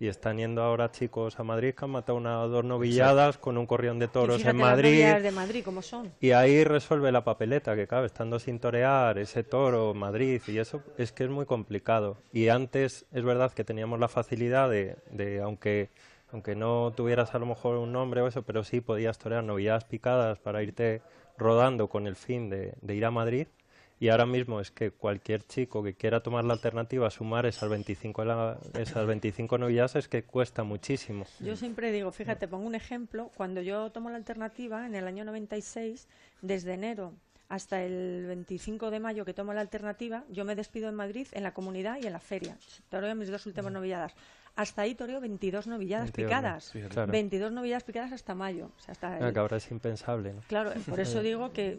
[SPEAKER 7] Y están yendo ahora chicos a Madrid que han matado una o dos novilladas con un corrión de toros en
[SPEAKER 6] las
[SPEAKER 7] Madrid.
[SPEAKER 6] novilladas de Madrid como son.
[SPEAKER 7] Y ahí resuelve la papeleta, que claro, estando sin torear, ese toro, Madrid, y eso es que es muy complicado. Y antes es verdad que teníamos la facilidad de, de aunque, aunque no tuvieras a lo mejor un nombre o eso, pero sí podías torear novilladas picadas para irte rodando con el fin de, de ir a Madrid. Y ahora mismo es que cualquier chico que quiera tomar la alternativa, sumar esas 25, la- esas 25 novilladas, es que cuesta muchísimo.
[SPEAKER 6] Yo siempre digo, fíjate, pongo un ejemplo, cuando yo tomo la alternativa en el año 96, desde enero hasta el 25 de mayo que tomo la alternativa, yo me despido en Madrid, en la comunidad y en la feria. Toreo mis dos últimas novilladas. Hasta ahí toreó 22 novilladas
[SPEAKER 7] 22,
[SPEAKER 6] picadas.
[SPEAKER 7] Claro.
[SPEAKER 6] 22 novilladas picadas hasta mayo. O sea, hasta el-
[SPEAKER 7] que ahora es impensable. ¿no?
[SPEAKER 6] Claro, por eso digo que...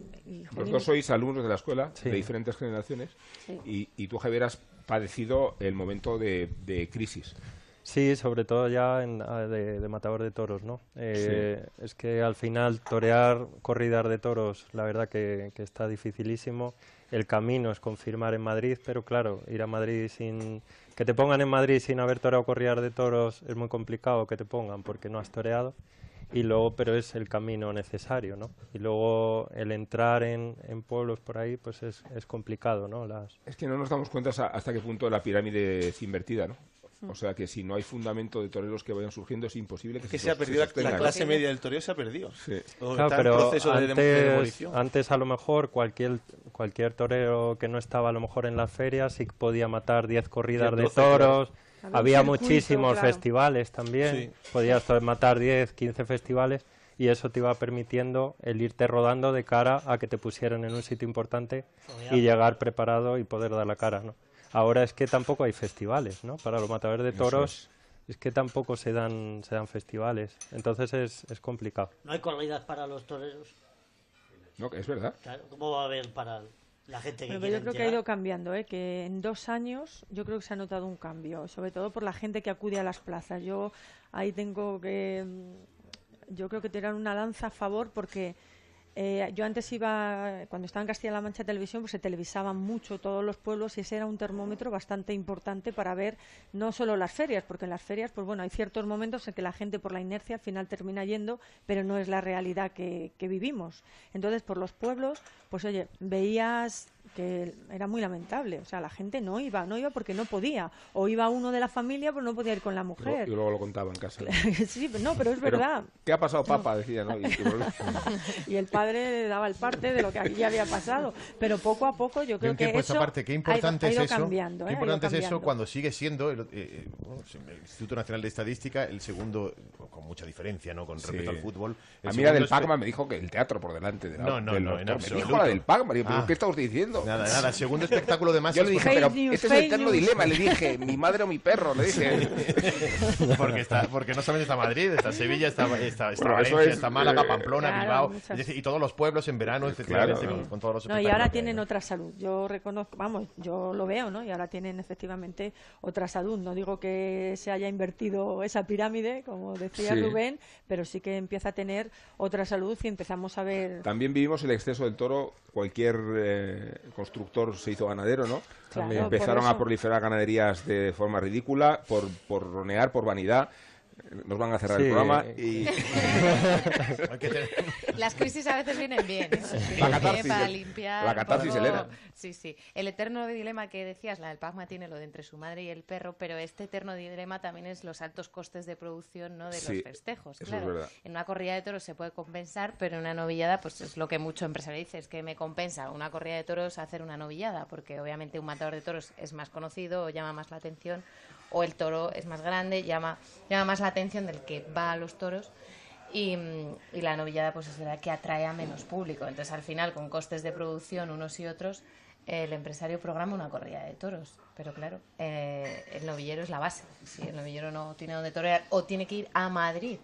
[SPEAKER 2] Los dos sois alumnos de la escuela,
[SPEAKER 7] Sí.
[SPEAKER 2] de diferentes generaciones,
[SPEAKER 6] Sí.
[SPEAKER 2] y, y tú, Javier, has padecido el momento de, de crisis.
[SPEAKER 7] Sí, sobre todo ya en, ah, de, de matador de toros, ¿no? Eh, Es que al final torear corridas de toros, la verdad que, que está dificilísimo. El camino es confirmar en Madrid, pero claro, ir a Madrid sin... Que te pongan en Madrid sin haber toreado corridas de toros es muy complicado que te pongan porque no has toreado. Y luego, pero es el camino necesario, ¿no? Y luego el entrar en, en pueblos por ahí, pues es, es complicado, ¿no? Las,
[SPEAKER 2] Es que no nos damos cuenta hasta, qué punto la pirámide es invertida, ¿no? O sea que si no hay fundamento de toreros que vayan surgiendo es imposible que,
[SPEAKER 4] que
[SPEAKER 2] se,
[SPEAKER 4] se ha perdido la, clase media del toreo, se ha perdido.
[SPEAKER 2] Sí.
[SPEAKER 4] O
[SPEAKER 7] Claro,
[SPEAKER 4] está
[SPEAKER 7] pero
[SPEAKER 4] en proceso de, dem- de
[SPEAKER 7] antes,
[SPEAKER 4] demolición.
[SPEAKER 7] antes a lo mejor cualquier cualquier torero que no estaba a lo mejor en las ferias sí que podía matar 10 corridas
[SPEAKER 4] 10,
[SPEAKER 7] de
[SPEAKER 4] 12,
[SPEAKER 7] toros.
[SPEAKER 6] Había un
[SPEAKER 7] Había
[SPEAKER 6] circuito,
[SPEAKER 7] muchísimos
[SPEAKER 6] claro.
[SPEAKER 7] festivales también.
[SPEAKER 4] Sí.
[SPEAKER 7] Podías matar 10, 15 festivales y eso te iba permitiendo el irte rodando de cara a que te pusieran en un sitio importante y llegar preparado y poder dar la cara, ¿no? Ahora es que tampoco hay festivales, ¿no? Para los matadores de toros es que tampoco se dan se dan festivales. Entonces es, es complicado.
[SPEAKER 3] No hay corridas para los toreros.
[SPEAKER 2] No, que es verdad.
[SPEAKER 3] Claro, ¿Cómo va a haber para la gente que
[SPEAKER 6] pero yo creo que ha ido cambiando, ¿eh? que en dos años yo creo que se ha notado un cambio, sobre todo por la gente que acude a las plazas. Yo ahí tengo que, yo creo que tirar una lanza a favor porque eh, yo antes iba, cuando estaba en Castilla-La Mancha Televisión, pues se televisaban mucho todos los pueblos y ese era un termómetro bastante importante para ver no solo las ferias, porque en las ferias, pues bueno, hay ciertos momentos en que la gente por la inercia al final termina yendo, pero no es la realidad que, que vivimos. Entonces, por los pueblos, pues oye, veías que era muy lamentable, o sea, la gente no iba, no iba porque no podía, o iba uno de la familia, pues no podía ir con la mujer.
[SPEAKER 2] yo luego lo contaba en casa.
[SPEAKER 6] sí, pero no, pero es
[SPEAKER 2] Pero,
[SPEAKER 6] verdad.
[SPEAKER 2] ¿Qué ha pasado, papá? Decía, ¿no? Y- y
[SPEAKER 6] y el padre daba el parte de lo que aquí ya había pasado. Pero poco a poco yo creo
[SPEAKER 5] un
[SPEAKER 6] que eso
[SPEAKER 5] parte, qué
[SPEAKER 6] ha ido-
[SPEAKER 5] importante
[SPEAKER 6] ha ido,
[SPEAKER 5] es eso.
[SPEAKER 6] cambiando. ¿eh?
[SPEAKER 5] qué importante es eso cuando sigue siendo el, eh, eh, bueno, el Instituto Nacional de Estadística el segundo, con mucha diferencia, ¿no? Con respecto
[SPEAKER 2] Sí.
[SPEAKER 5] al fútbol.
[SPEAKER 2] A mí la del Pacma me dijo que el teatro por delante de la,
[SPEAKER 5] No, no,
[SPEAKER 2] del
[SPEAKER 5] no,
[SPEAKER 2] doctor.
[SPEAKER 5] en
[SPEAKER 2] Me
[SPEAKER 5] absoluto.
[SPEAKER 2] dijo la del Pacma. Digo, ¿pero
[SPEAKER 5] Ah.
[SPEAKER 2] qué está usted diciendo?
[SPEAKER 5] Nada, nada, segundo espectáculo de masas.
[SPEAKER 2] Yo le dije,
[SPEAKER 5] porque-
[SPEAKER 2] pero
[SPEAKER 6] Fake news,
[SPEAKER 2] este es el eterno
[SPEAKER 6] news.
[SPEAKER 2] dilema. Le dije, mi madre o mi perro. Le dije.
[SPEAKER 5] porque, está, porque no solamente está Madrid, está Sevilla, está, está, está
[SPEAKER 2] Bueno, eso
[SPEAKER 5] Valencia,
[SPEAKER 2] es,
[SPEAKER 5] está Málaga,
[SPEAKER 2] eh,
[SPEAKER 5] Pamplona,
[SPEAKER 6] Claro,
[SPEAKER 5] Bilbao,
[SPEAKER 6] muchas-
[SPEAKER 5] es decir, y todos los pueblos en verano, efectivamente,
[SPEAKER 2] Claro.
[SPEAKER 5] con, con todos los
[SPEAKER 6] No, y ahora tienen otra salud. Yo reconozco, vamos, yo lo veo, ¿no? Y ahora tienen efectivamente otra salud. No digo que se haya invertido esa pirámide, como decía
[SPEAKER 2] Sí.
[SPEAKER 6] Rubén, pero sí que empieza a tener otra salud y empezamos a ver.
[SPEAKER 2] También vivimos el exceso del toro. Cualquier eh, constructor se hizo ganadero, ¿no?
[SPEAKER 6] Claro,
[SPEAKER 2] Empezaron a proliferar ganaderías de forma ridícula, por, por ronear, por vanidad. Nos van a cerrar el programa y
[SPEAKER 12] Las crisis a veces vienen bien. ¿eh?
[SPEAKER 2] La catarsis,
[SPEAKER 12] para
[SPEAKER 2] ¿eh?
[SPEAKER 12] limpiar.
[SPEAKER 2] La catarsis,
[SPEAKER 12] poco-
[SPEAKER 2] Elena.
[SPEAKER 12] Sí, sí. El eterno dilema que decías, la del Pacma tiene lo de entre su madre y el perro, pero este eterno dilema también es los altos costes de producción ¿no? de
[SPEAKER 2] Sí,
[SPEAKER 12] los festejos.
[SPEAKER 2] eso es
[SPEAKER 12] claro.
[SPEAKER 2] verdad.
[SPEAKER 12] En una corrida de toros se puede compensar, pero en una novillada, pues es lo que mucho empresario dice, es que me compensa una corrida de toros hacer una novillada, porque obviamente un matador de toros es más conocido o llama más la atención, o el toro es más grande, llama, llama más la atención del que va a los toros. Y, y la novillada pues es la que atrae a menos público. Entonces al final con costes de producción unos y otros el empresario programa una corrida de toros. Pero claro, eh, el novillero es la base. Si el novillero no tiene donde torear o tiene que ir a Madrid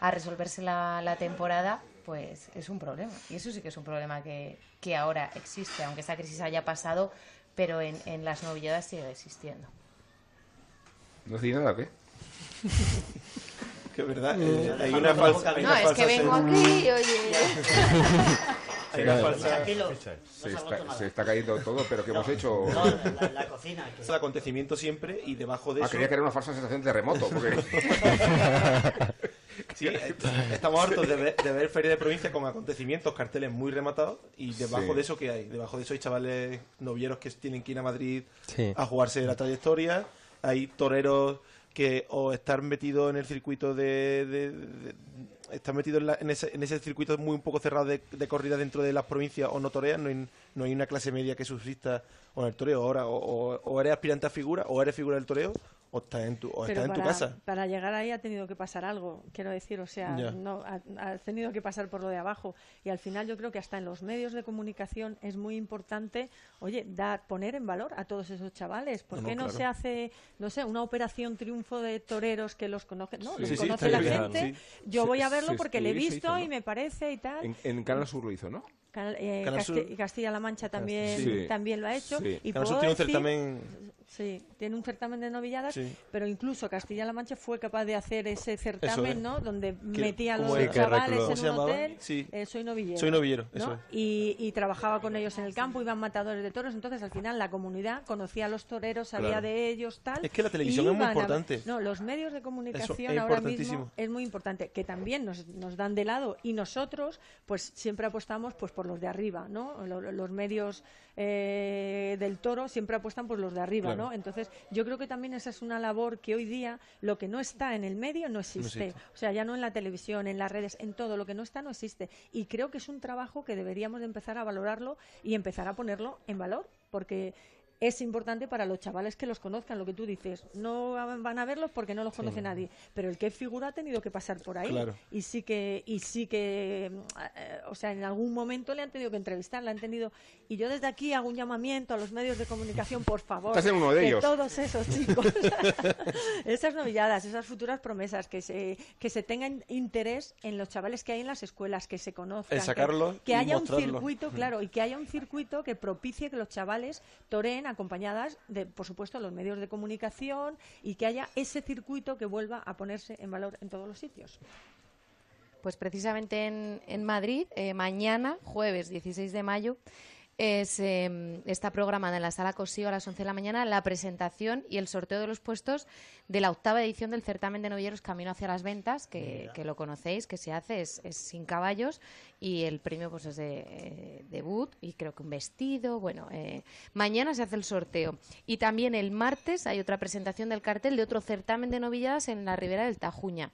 [SPEAKER 12] a resolverse la, la temporada, pues es un problema. Y eso sí que es un problema que, que ahora existe, aunque esta crisis haya pasado, pero en las novilladas sigue existiendo.
[SPEAKER 2] ¿No decís nada o qué?
[SPEAKER 4] Que es verdad, eh,
[SPEAKER 3] Mm.
[SPEAKER 4] hay una falsa. hay
[SPEAKER 12] No,
[SPEAKER 4] una
[SPEAKER 12] es que vengo
[SPEAKER 4] sen-
[SPEAKER 12] aquí, oye.
[SPEAKER 4] Hay una falsa.
[SPEAKER 3] Tranquilo,
[SPEAKER 2] Se
[SPEAKER 3] no
[SPEAKER 2] está,
[SPEAKER 3] nada.
[SPEAKER 2] se está cayendo todo, pero ¿qué hemos hecho?
[SPEAKER 3] No, la, cocina. que-
[SPEAKER 4] Es el acontecimiento siempre y debajo de
[SPEAKER 2] Ah,
[SPEAKER 4] eso.
[SPEAKER 2] quería que era una falsa sensación de remoto. Porque...
[SPEAKER 4] Sí, eh, estamos hartos de ver, de ver ferias de provincia con acontecimientos, carteles muy rematados y debajo
[SPEAKER 2] Sí.
[SPEAKER 4] de eso que hay, debajo de eso hay chavales novilleros que tienen que ir a Madrid
[SPEAKER 7] Sí.
[SPEAKER 4] a jugarse la trayectoria, hay toreros que o están metidos en el circuito de, de- metidos en, la- en ese, en ese circuito muy un poco cerrado de, de corrida dentro de las provincias o no torean, no hay, no hay una clase media que subsista con el toreo. Ahora o, o- o eres aspirante a figura o eres figura del toreo o estás en tu, o estás en tu
[SPEAKER 6] para,
[SPEAKER 4] casa.
[SPEAKER 6] para llegar ahí ha tenido que pasar algo, quiero decir, o sea,
[SPEAKER 4] Ya.
[SPEAKER 6] no, ha, ha tenido que pasar por lo de abajo. Y al final yo creo que hasta en los medios de comunicación es muy importante, oye, dar, poner en valor a todos esos chavales. ¿Por
[SPEAKER 4] No,
[SPEAKER 6] qué
[SPEAKER 4] no, claro.
[SPEAKER 6] se hace, no sé, una operación triunfo de toreros que los conocen? No,
[SPEAKER 2] Sí,
[SPEAKER 6] los
[SPEAKER 2] sí, sí,
[SPEAKER 6] conoce
[SPEAKER 2] está
[SPEAKER 6] la
[SPEAKER 2] bien,
[SPEAKER 6] gente.
[SPEAKER 2] sí.
[SPEAKER 6] Yo voy a verlo porque le he visto
[SPEAKER 2] hizo,
[SPEAKER 6] y me parece y tal.
[SPEAKER 2] En, en Canal Sur lo hizo, ¿no?
[SPEAKER 6] Canal- eh, Castilla-La Mancha también,
[SPEAKER 2] Sí.
[SPEAKER 6] también lo ha hecho.
[SPEAKER 2] Sí.
[SPEAKER 6] Y
[SPEAKER 4] Canal Sur
[SPEAKER 6] puedo
[SPEAKER 4] tiene un
[SPEAKER 6] decir-
[SPEAKER 4] certamen-
[SPEAKER 6] Sí, tiene un certamen de novilladas,
[SPEAKER 4] Sí.
[SPEAKER 6] pero incluso Castilla-La Mancha fue capaz de hacer ese certamen,
[SPEAKER 4] es.
[SPEAKER 6] ¿no? Donde metía a los
[SPEAKER 4] ¿cómo era?
[SPEAKER 6] chavales
[SPEAKER 4] ¿Cómo
[SPEAKER 6] en un
[SPEAKER 4] llamaba?
[SPEAKER 6] hotel.
[SPEAKER 4] Sí.
[SPEAKER 6] eh, soy novillero.
[SPEAKER 4] Soy novillero,
[SPEAKER 6] ¿no?
[SPEAKER 4] eso es.
[SPEAKER 6] y, y trabajaba con ellos en el campo, iban matadores de toros. Entonces, al final, la comunidad conocía a los toreros, sabía
[SPEAKER 4] Claro.
[SPEAKER 6] de ellos, tal.
[SPEAKER 4] Es que la televisión es muy
[SPEAKER 6] a-
[SPEAKER 4] importante.
[SPEAKER 6] no, los medios de comunicación
[SPEAKER 4] es
[SPEAKER 6] ahora mismo es muy importante, que también nos, nos dan de lado y nosotros, pues siempre apostamos pues por los de arriba, ¿no? Lo- Los, medios eh, del toro siempre apuestan por los de arriba,
[SPEAKER 4] Claro.
[SPEAKER 6] ¿no? Entonces, yo creo que también esa es una labor que hoy día lo que no está en el medio no existe.
[SPEAKER 4] existe.
[SPEAKER 6] O sea, ya no en la televisión, en las redes, en todo lo que no está no existe. Y creo que es un trabajo que deberíamos de empezar a valorarlo y empezar a ponerlo en valor, porque es importante para los chavales que los conozcan, lo que tú dices. No van a verlos porque no los conoce nadie, pero el que figura ha tenido que pasar por ahí
[SPEAKER 4] Claro.
[SPEAKER 6] y sí que y sí que eh, o sea, en algún momento le han tenido que entrevistar, le han tenido y yo desde aquí hago un llamamiento a los medios de comunicación, por favor,
[SPEAKER 2] Estás en uno de
[SPEAKER 6] que
[SPEAKER 2] ellos.
[SPEAKER 6] todos esos chicos, esas novilladas, esas futuras promesas, que se que se tenga in- interés en los chavales que hay en las escuelas, que se conozcan,
[SPEAKER 4] El
[SPEAKER 6] que-
[SPEAKER 4] sacarlos
[SPEAKER 6] que,
[SPEAKER 4] y
[SPEAKER 6] haya un circuito,
[SPEAKER 4] Mm.
[SPEAKER 6] claro, y que haya un circuito que propicie que los chavales toreen acompañadas de, por supuesto, los medios de comunicación y que haya ese circuito que vuelva a ponerse en valor en todos los sitios.
[SPEAKER 12] Pues precisamente en, Madrid, eh, mañana, jueves 16 de mayo, es, eh, está programada en la sala Cosío a las 11 de la mañana la presentación y el sorteo de los puestos de la octava edición del certamen de novilleros Camino hacia las Ventas, que, que lo conocéis, que se hace, es, es sin caballos y el premio pues es de eh, debut y creo que un vestido. Bueno, eh, mañana se hace el sorteo y también el martes hay otra presentación del cartel de otro certamen de novilladas en la Ribera del Tajuña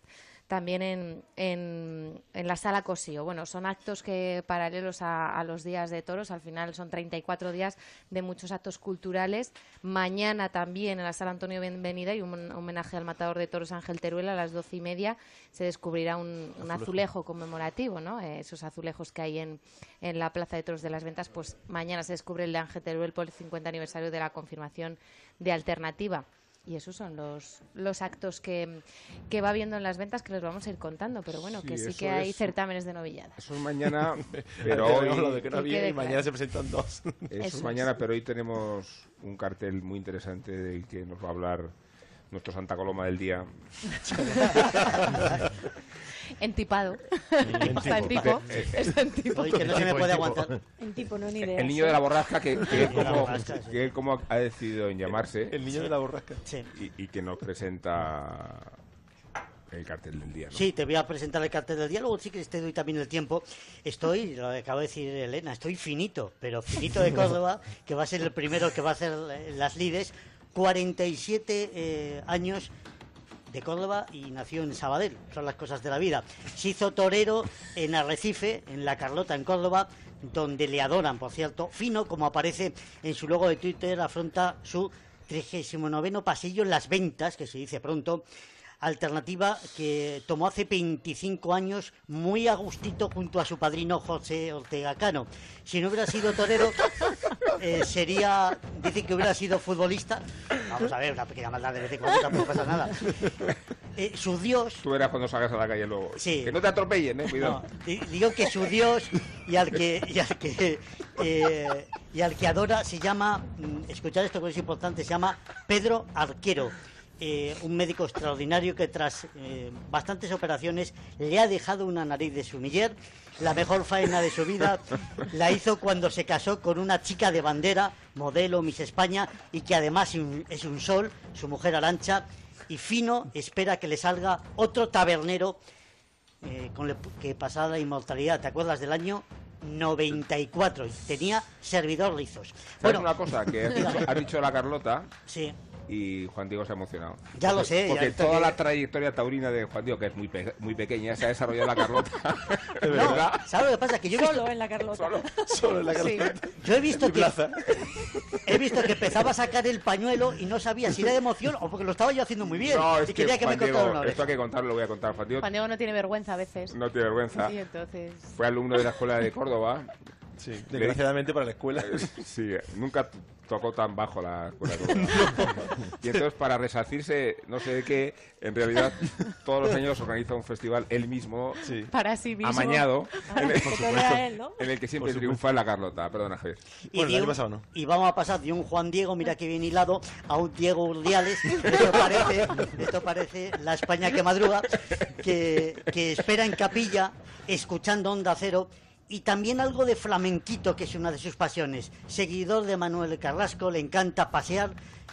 [SPEAKER 12] también en, en, en la sala Cosío. Bueno, son actos que paralelos a, a los días de toros, al final son 34 días de muchos actos culturales. Mañana también en la sala Antonio Benvenida y un homenaje al matador de toros Ángel Teruel a las doce y media se descubrirá un, un azulejo conmemorativo, ¿no? Eh, esos azulejos que hay en, en la Plaza de Toros de las Ventas, pues mañana se descubre el de Ángel Teruel por el 50 aniversario de la confirmación de Alternativa. Y esos son los, los actos que, que va viendo en las ventas que les vamos a ir contando. Pero bueno,
[SPEAKER 2] Sí,
[SPEAKER 12] que sí que hay
[SPEAKER 2] es-
[SPEAKER 12] certámenes de novilladas.
[SPEAKER 2] Eso es mañana, pero hoy...
[SPEAKER 4] hablado de que no había y mañana
[SPEAKER 12] claro.
[SPEAKER 4] se presentan dos.
[SPEAKER 2] Eso
[SPEAKER 12] Eso
[SPEAKER 2] es
[SPEAKER 12] es.
[SPEAKER 2] mañana, pero hoy tenemos un cartel muy interesante del que nos va a hablar nuestro Santa Coloma del día.
[SPEAKER 12] Entipado.
[SPEAKER 4] En
[SPEAKER 12] Está en
[SPEAKER 4] tipo.
[SPEAKER 2] Eh,
[SPEAKER 12] Está en tipo.
[SPEAKER 3] Que no se me puede aguantar.
[SPEAKER 6] En tipo, no ni idea.
[SPEAKER 2] El niño de la borrasca que, él como,
[SPEAKER 3] borrasca, sí.
[SPEAKER 2] que él como ha decidido en llamarse
[SPEAKER 4] El niño de la borrasca.
[SPEAKER 3] Sí.
[SPEAKER 2] y, y que nos presenta el cartel del día. ¿no?
[SPEAKER 3] Sí, te voy a presentar el cartel del día, luego sí que te doy también el tiempo. Estoy, lo acabo de decir Elena, estoy finito, pero finito de Córdoba, que va a ser el primero que va a hacer eh, las lides. 47 eh, años de Córdoba y nació en Sabadell, son las cosas de la vida. Se hizo torero en Arrecife, en La Carlota, en Córdoba, donde le adoran, por cierto. Fino, como aparece en su logo de Twitter, afronta su 39 pasillo en las ventas, que se dice pronto, alternativa que tomó hace 25 años muy a gustito junto a su padrino José Ortega Cano. Si no hubiera sido torero, eh, sería, dice que hubiera sido futbolista. Vamos a ver, una pequeña maldad de vez en cuando tampoco pasa nada. Eh, su dios,
[SPEAKER 2] Tú verás cuando salgas a la calle luego.
[SPEAKER 3] Sí.
[SPEAKER 2] Que no te atropellen, eh, cuidado.
[SPEAKER 3] no, digo que su dios y al que y al que eh, y al que adora se llama, mm, escuchad esto que es importante, se llama Pedro Arquero. Eh, un médico extraordinario que tras eh, bastantes operaciones le ha dejado una nariz de sumiller. La mejor faena de su vida la hizo cuando se casó con una chica de bandera, modelo Miss España, y que además es un sol, su mujer Arancha, y Fino espera que le salga otro tabernero eh, con le- que pasada la inmortalidad. ¿Te acuerdas del año 94? Y tenía servidor rizos.
[SPEAKER 2] ¿Sabes una cosa? Que dicho, has dicho la Carlota.
[SPEAKER 3] Sí.
[SPEAKER 2] Y Juan Diego se ha emocionado.
[SPEAKER 3] Ya lo sé,
[SPEAKER 2] Porque
[SPEAKER 3] ya
[SPEAKER 2] toda la trayectoria taurina de Juan Diego, que es muy, pe- muy pequeña, se ha desarrollado la Carlota. de
[SPEAKER 3] No,
[SPEAKER 2] verdad.
[SPEAKER 3] ¿sabes lo que pasa? Que yo he visto,
[SPEAKER 6] Solo en la Carlota.
[SPEAKER 4] Solo en la
[SPEAKER 3] Sí.
[SPEAKER 4] Carlota.
[SPEAKER 3] yo he visto que
[SPEAKER 4] plaza.
[SPEAKER 3] he visto que empezaba a sacar el pañuelo y no sabía si era de emoción o porque lo estaba yo haciendo muy bien
[SPEAKER 2] No, es
[SPEAKER 3] y
[SPEAKER 2] que
[SPEAKER 3] quería que
[SPEAKER 2] Juan
[SPEAKER 3] me
[SPEAKER 2] Diego,
[SPEAKER 3] una
[SPEAKER 2] esto hay que contarlo, lo voy a contar. Juan Diego
[SPEAKER 12] Juan Diego no tiene vergüenza a veces.
[SPEAKER 2] no tiene vergüenza.
[SPEAKER 12] Y entonces...
[SPEAKER 2] Fue alumno de la escuela de Córdoba.
[SPEAKER 4] Sí, desgraciadamente para la escuela.
[SPEAKER 2] Sí, nunca tocó tan bajo la escuela. Y entonces, para resarcirse, no sé de qué, en realidad, todos los años organiza un festival él mismo,
[SPEAKER 12] Para sí mismo.
[SPEAKER 2] amañado,
[SPEAKER 6] Ah,
[SPEAKER 2] en, el,
[SPEAKER 6] que tolera él, ¿no?
[SPEAKER 2] en el que siempre triunfa la Carlota. Perdona, Javier.
[SPEAKER 3] Y,
[SPEAKER 4] Bueno, el
[SPEAKER 3] de
[SPEAKER 4] año
[SPEAKER 3] un-
[SPEAKER 4] pasado no.
[SPEAKER 3] y vamos a pasar de un Juan Diego, mira que bien hilado, a un Diego Urdiales. Esto parece, esto parece la España que madruga, que, que espera en capilla, escuchando Onda Cero. Y también algo de flamenquito, que es una de sus pasiones. Seguidor de Manuel Carrasco, le encanta pasear,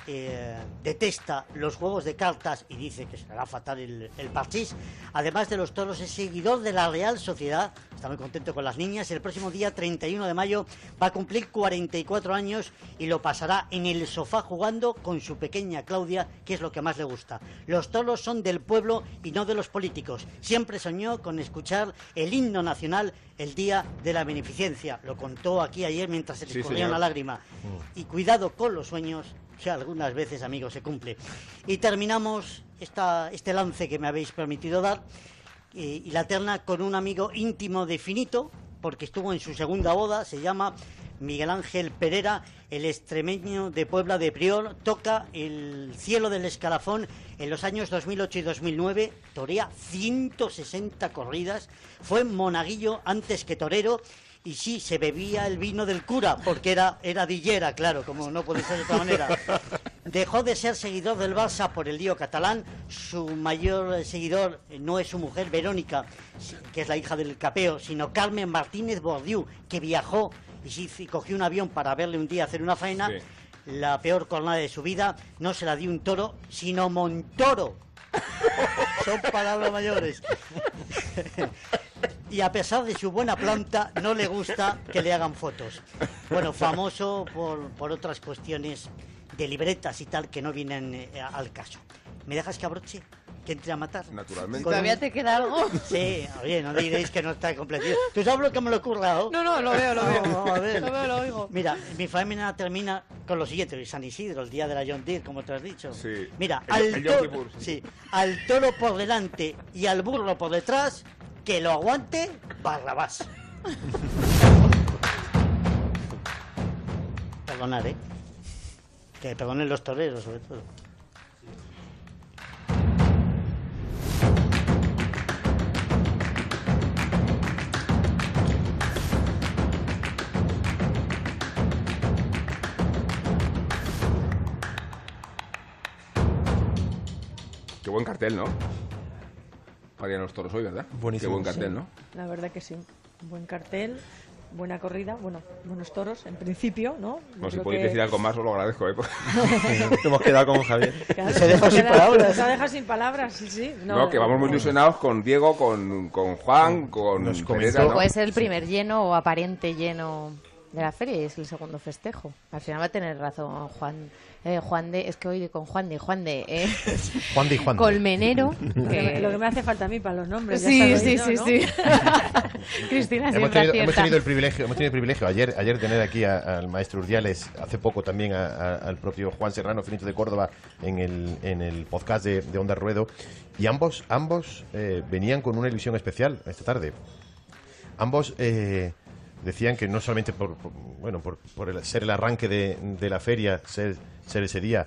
[SPEAKER 3] eh, detesta los juegos de cartas y dice que será fatal el, el parchís. Además de los toros, es seguidor de la Real Sociedad, está muy contento con las niñas. El próximo día 31 de mayo va a cumplir 44 años y lo pasará en el sofá jugando con su pequeña Claudia, que es lo que más le gusta. Los toros son del pueblo y no de los políticos. Siempre soñó con escuchar el himno nacional el día de la beneficencia. Lo contó aquí ayer mientras se le
[SPEAKER 2] Sí, señor.
[SPEAKER 3] una lágrima. Y cuidado con los sueños, que algunas veces, amigos, se cumple. Y terminamos esta, este lance que me habéis permitido dar y, y la terna con un amigo íntimo de Finito, porque estuvo en su segunda boda, se llama Miguel Ángel Pereira, el extremeño de Puebla de Prior, toca el cielo del escalafón en los años 2008 y 2009, torea 160 corridas, fue monaguillo antes que torero y sí, se bebía el vino del cura, porque era, era dillera, claro, como no puede ser de otra manera. Dejó de ser seguidor del Barça por el lío catalán. Su mayor eh, seguidor eh, no es su mujer, Verónica, que es la hija del capeo, sino Carmen Martínez Bordiú, que viajó y cogió un avión para verle un día hacer una faena.
[SPEAKER 2] Sí.
[SPEAKER 3] La peor cornada de su vida no se la dio un toro, sino Montoro. Son palabras mayores. y a pesar de su buena planta, no le gusta que le hagan fotos. Bueno, famoso por, por otras cuestiones de libretas y tal que no vienen eh, al caso. ¿Me dejas que abroche? ¿Que entre a matar?
[SPEAKER 2] Naturalmente.
[SPEAKER 3] Con
[SPEAKER 12] ¿Todavía
[SPEAKER 3] un-
[SPEAKER 12] te queda algo?
[SPEAKER 3] Sí, oye, no diréis que no está completo. ¿Tú sabes lo que me lo he currado?
[SPEAKER 12] No, no, lo veo, lo veo.
[SPEAKER 3] No, a ver.
[SPEAKER 12] Lo veo, lo oigo.
[SPEAKER 3] Mira, mi faena termina con lo siguiente, San Isidro, el día de la John Deere, como te has dicho.
[SPEAKER 2] Sí.
[SPEAKER 3] Mira,
[SPEAKER 2] El-
[SPEAKER 3] al,
[SPEAKER 2] el
[SPEAKER 3] toro,
[SPEAKER 2] sí,
[SPEAKER 3] al toro por delante y al burro por detrás, que lo aguante Barrabás. Perdonar, ¿eh? Que perdonen los toreros, sobre todo.
[SPEAKER 2] Qué buen cartel, ¿no? A los toros hoy, ¿verdad?
[SPEAKER 4] Buenísimo.
[SPEAKER 2] Qué buen cartel,
[SPEAKER 6] Sí,
[SPEAKER 2] ¿no?
[SPEAKER 6] La verdad que sí. Buen cartel, buena corrida, bueno, buenos toros en principio, ¿no?
[SPEAKER 2] Bueno, si podéis
[SPEAKER 6] que-
[SPEAKER 2] decir algo más, os lo agradezco, ¿eh?
[SPEAKER 4] Hemos quedado con Javier.
[SPEAKER 6] Claro,
[SPEAKER 3] Se dejó sin palabras.
[SPEAKER 6] Se ha dejado sin palabras, sí, sí.
[SPEAKER 2] No, que vamos muy ilusionados con Diego, con, con Juan, con
[SPEAKER 5] Nos
[SPEAKER 2] Pereira,
[SPEAKER 5] comenzó-
[SPEAKER 2] ¿no?
[SPEAKER 12] Puede ser el primer lleno o aparente lleno de la feria y es el segundo festejo. Al final va a tener razón Juan. eh, Juan de, es que hoy con Juan de, Juan de, eh,
[SPEAKER 5] Juan de Juan de.
[SPEAKER 12] Colmenero.
[SPEAKER 6] Lo que,
[SPEAKER 12] que-
[SPEAKER 6] lo que me hace falta a mí para los nombres.
[SPEAKER 12] Sí, sí, sí,
[SPEAKER 6] ¿no?
[SPEAKER 12] sí. Cristina
[SPEAKER 5] Hemos tenido, hemos tenido el privilegio, hemos tenido el privilegio ayer, ayer tener aquí a- al maestro Urdiales, hace poco también a- a- al propio Juan Serrano, Finito de Córdoba, en el, en el podcast de, de Onda Ruedo, y ambos, ambos eh, venían con una ilusión especial esta tarde. Ambos eh, decían que no solamente por, por- bueno por, por el- ser el arranque de, de la feria, ser, ser ese día,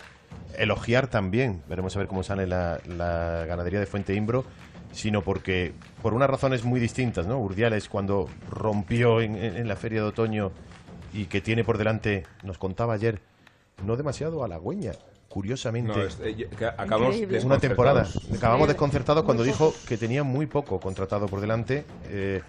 [SPEAKER 5] elogiar también, veremos a ver cómo sale la, la ganadería de Fuente Imbro, sino porque por unas razones muy distintas, ¿no? Urdiales cuando rompió en, en- en la feria de otoño y que tiene por delante, nos contaba ayer, no demasiado halagüeña, curiosamente.
[SPEAKER 2] No, es- eh, acabamos
[SPEAKER 5] una temporada. Acabamos desconcertados cuando dijo que tenía muy poco contratado por delante. eh,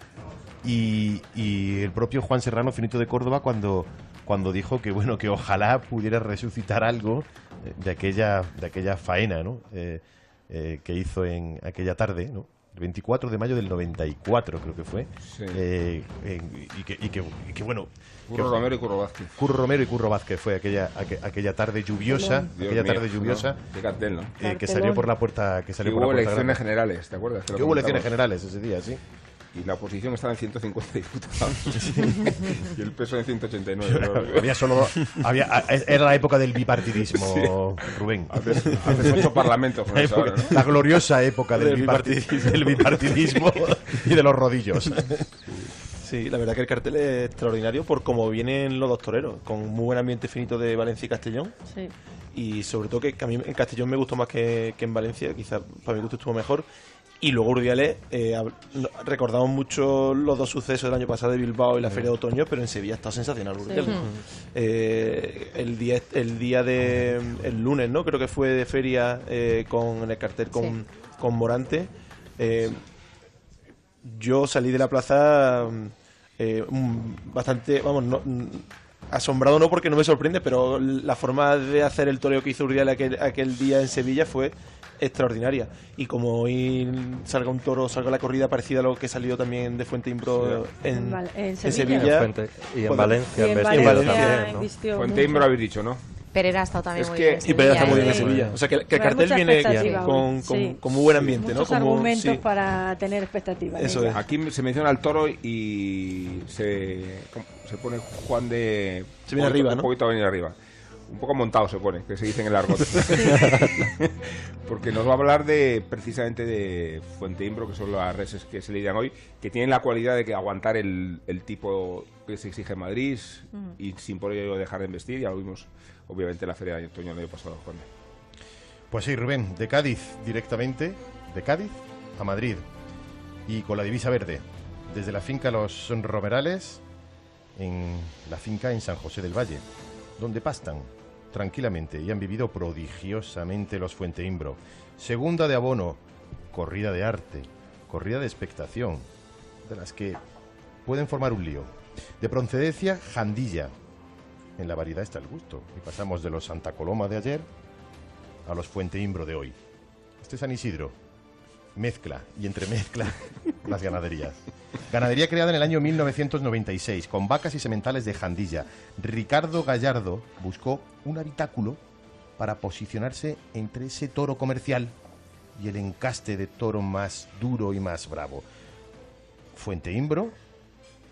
[SPEAKER 5] y, y el propio Juan Serrano, finito de Córdoba, cuando, cuando dijo que bueno que ojalá pudiera resucitar algo eh, de aquella, de aquella faena ¿no? Eh, eh, que hizo en aquella tarde, ¿no? el 24 de mayo del 94 creo que fue. Eh, en- y, que, y que- y que, bueno...
[SPEAKER 2] Curro
[SPEAKER 5] que-
[SPEAKER 2] Romero y Curro Vázquez.
[SPEAKER 5] Curro Romero y Curro Vázquez fue aquella, aqu- aquella tarde lluviosa,
[SPEAKER 2] Dios
[SPEAKER 5] aquella
[SPEAKER 2] mío,
[SPEAKER 5] tarde lluviosa
[SPEAKER 2] ¿no? Qué cartel, ¿no?
[SPEAKER 5] eh, que salió por la puerta que salió
[SPEAKER 2] Que
[SPEAKER 5] por la
[SPEAKER 2] hubo
[SPEAKER 5] puerta
[SPEAKER 2] elecciones
[SPEAKER 5] grande.
[SPEAKER 2] generales, ¿te acuerdas?
[SPEAKER 5] Que hubo elecciones generales ese día, sí.
[SPEAKER 2] Y la oposición estaba en 150 diputados. y el peso en 189. ¿no?
[SPEAKER 5] había solo había, era la época del bipartidismo, Rubén.
[SPEAKER 2] Haces- haces ocho parlamentos
[SPEAKER 5] La época-
[SPEAKER 2] ahora, ¿no?
[SPEAKER 5] La gloriosa época del,
[SPEAKER 4] Del
[SPEAKER 5] bipartidismo, del bipartidismo y de los rodillos.
[SPEAKER 4] Sí, la verdad que el cartel es extraordinario por cómo vienen los dos toreros, con muy buen ambiente finito de Valencia y Castellón.
[SPEAKER 6] Sí.
[SPEAKER 4] Y sobre todo que, que a mí en Castellón me gustó más que, que en Valencia, quizás para mi gusto estuvo mejor. Y luego Urdiales, eh, recordamos mucho los dos sucesos del año pasado de Bilbao y la Feria de Otoño, pero en Sevilla está sensacional Urdiales.
[SPEAKER 6] Sí.
[SPEAKER 4] Eh, el día el día de el lunes, ¿no? Creo que fue de feria eh, con en el cartel con, con Morante. Eh, yo salí de la plaza mm, bastante, vamos, no, mm, asombrado no porque no me sorprende, pero la forma de hacer el toreo que hizo Uriel aquel, aquel día en Sevilla fue extraordinaria. Y como hoy salga un toro, salga la corrida parecida a lo que salió también de Fuente Imbro en,
[SPEAKER 6] En en
[SPEAKER 4] en
[SPEAKER 6] Sevilla.
[SPEAKER 7] En Fuente- y en
[SPEAKER 4] Pues-
[SPEAKER 7] Valencia,
[SPEAKER 6] Y en
[SPEAKER 7] en
[SPEAKER 6] Valencia
[SPEAKER 7] también, ¿no?
[SPEAKER 2] Fuente. Imbro habéis dicho, ¿no?
[SPEAKER 12] Pereira ha estado también
[SPEAKER 2] Es
[SPEAKER 12] muy
[SPEAKER 2] que-
[SPEAKER 12] bien. en
[SPEAKER 4] Y Pereira está muy bien en
[SPEAKER 12] ¿eh?
[SPEAKER 4] Sevilla. O sea, que, que el cartel viene con, con,
[SPEAKER 6] sí.
[SPEAKER 4] con muy buen ambiente,
[SPEAKER 6] Muchos
[SPEAKER 4] ¿no? Como,
[SPEAKER 6] argumentos
[SPEAKER 4] sí.
[SPEAKER 6] para tener expectativas.
[SPEAKER 4] Eso es.
[SPEAKER 2] Aquí se menciona al toro y se, se pone Juan de...
[SPEAKER 4] Se viene
[SPEAKER 2] un poquito-
[SPEAKER 4] arriba, ¿no?
[SPEAKER 2] Un poquito a venir arriba. Un poco montado se pone, que se dice en el argot. Porque nos va a hablar de precisamente de Fuente Imbro, que son las reses que se lidian hoy, que tienen la cualidad de que aguantar el, el tipo que se exige en Madrid y sin por ello dejar de investir. Ya lo vimos, obviamente, en la feria de otoño del año pasado, Juan.
[SPEAKER 5] Pues sí, Rubén, de Cádiz directamente, de Cádiz a Madrid y con la divisa verde, desde la finca Los Romerales, en la finca en San José del Valle, donde pastan tranquilamente y han vivido prodigiosamente los Fuenteimbro. Segunda de abono, corrida de arte, corrida de expectación, de las que pueden formar un lío. De procedencia, jandilla. En la variedad está el gusto. Y pasamos de los Santa Coloma de ayer a los Fuenteimbro de hoy. Este es San Isidro. Mezcla y entremezcla las ganaderías. Ganadería creada en el año 1996 con vacas y sementales de Jandilla. Ricardo Gallardo buscó un habitáculo para posicionarse entre ese toro comercial y el encaste de toro más duro y más bravo. Fuenteimbro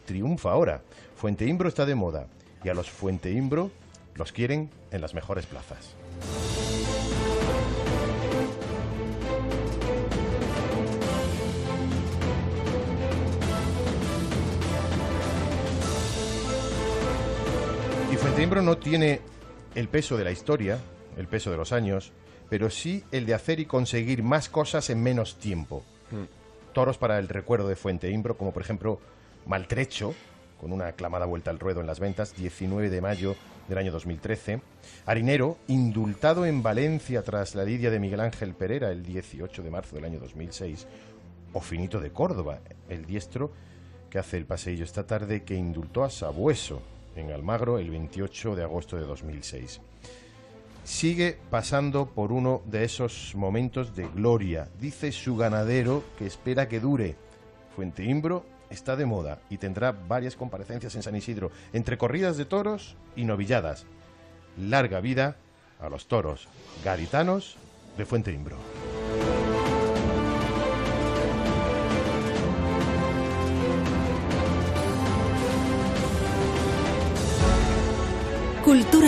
[SPEAKER 5] triunfa ahora. Fuenteimbro está de moda y a los Fuenteimbro los quieren en las mejores plazas. No tiene el peso de la historia, el peso de los años, pero sí el de hacer y conseguir más cosas en menos tiempo. Toros para el recuerdo de Fuenteimbro, como por ejemplo Maltrecho, con una aclamada vuelta al ruedo en las ventas, 19 de mayo del año 2013. Harinero, indultado en Valencia tras la lidia de Miguel Ángel Pereira el 18 de marzo del año 2006. O Finito de Córdoba, el diestro que hace el paseillo esta tarde que indultó a Sabueso en Almagro el 28 de agosto de 2006. Sigue pasando por uno de esos momentos de gloria. Dice su ganadero que espera que dure. Fuenteimbro está de moda y tendrá varias comparecencias en San Isidro, entre corridas de toros y novilladas. Larga vida a los toros gaditanos de Fuenteimbro.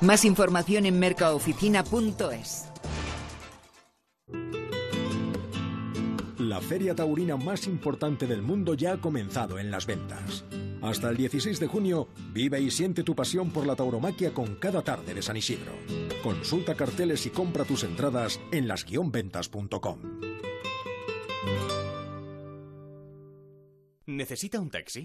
[SPEAKER 11] Más información en mercaoficina.es.
[SPEAKER 10] La feria taurina más importante del mundo ya ha comenzado en las ventas. Hasta el 16 de junio, vive y siente tu pasión por la tauromaquia con cada tarde de San Isidro. Consulta carteles y compra tus entradas en las-ventas.com.
[SPEAKER 9] ¿Necesita un taxi?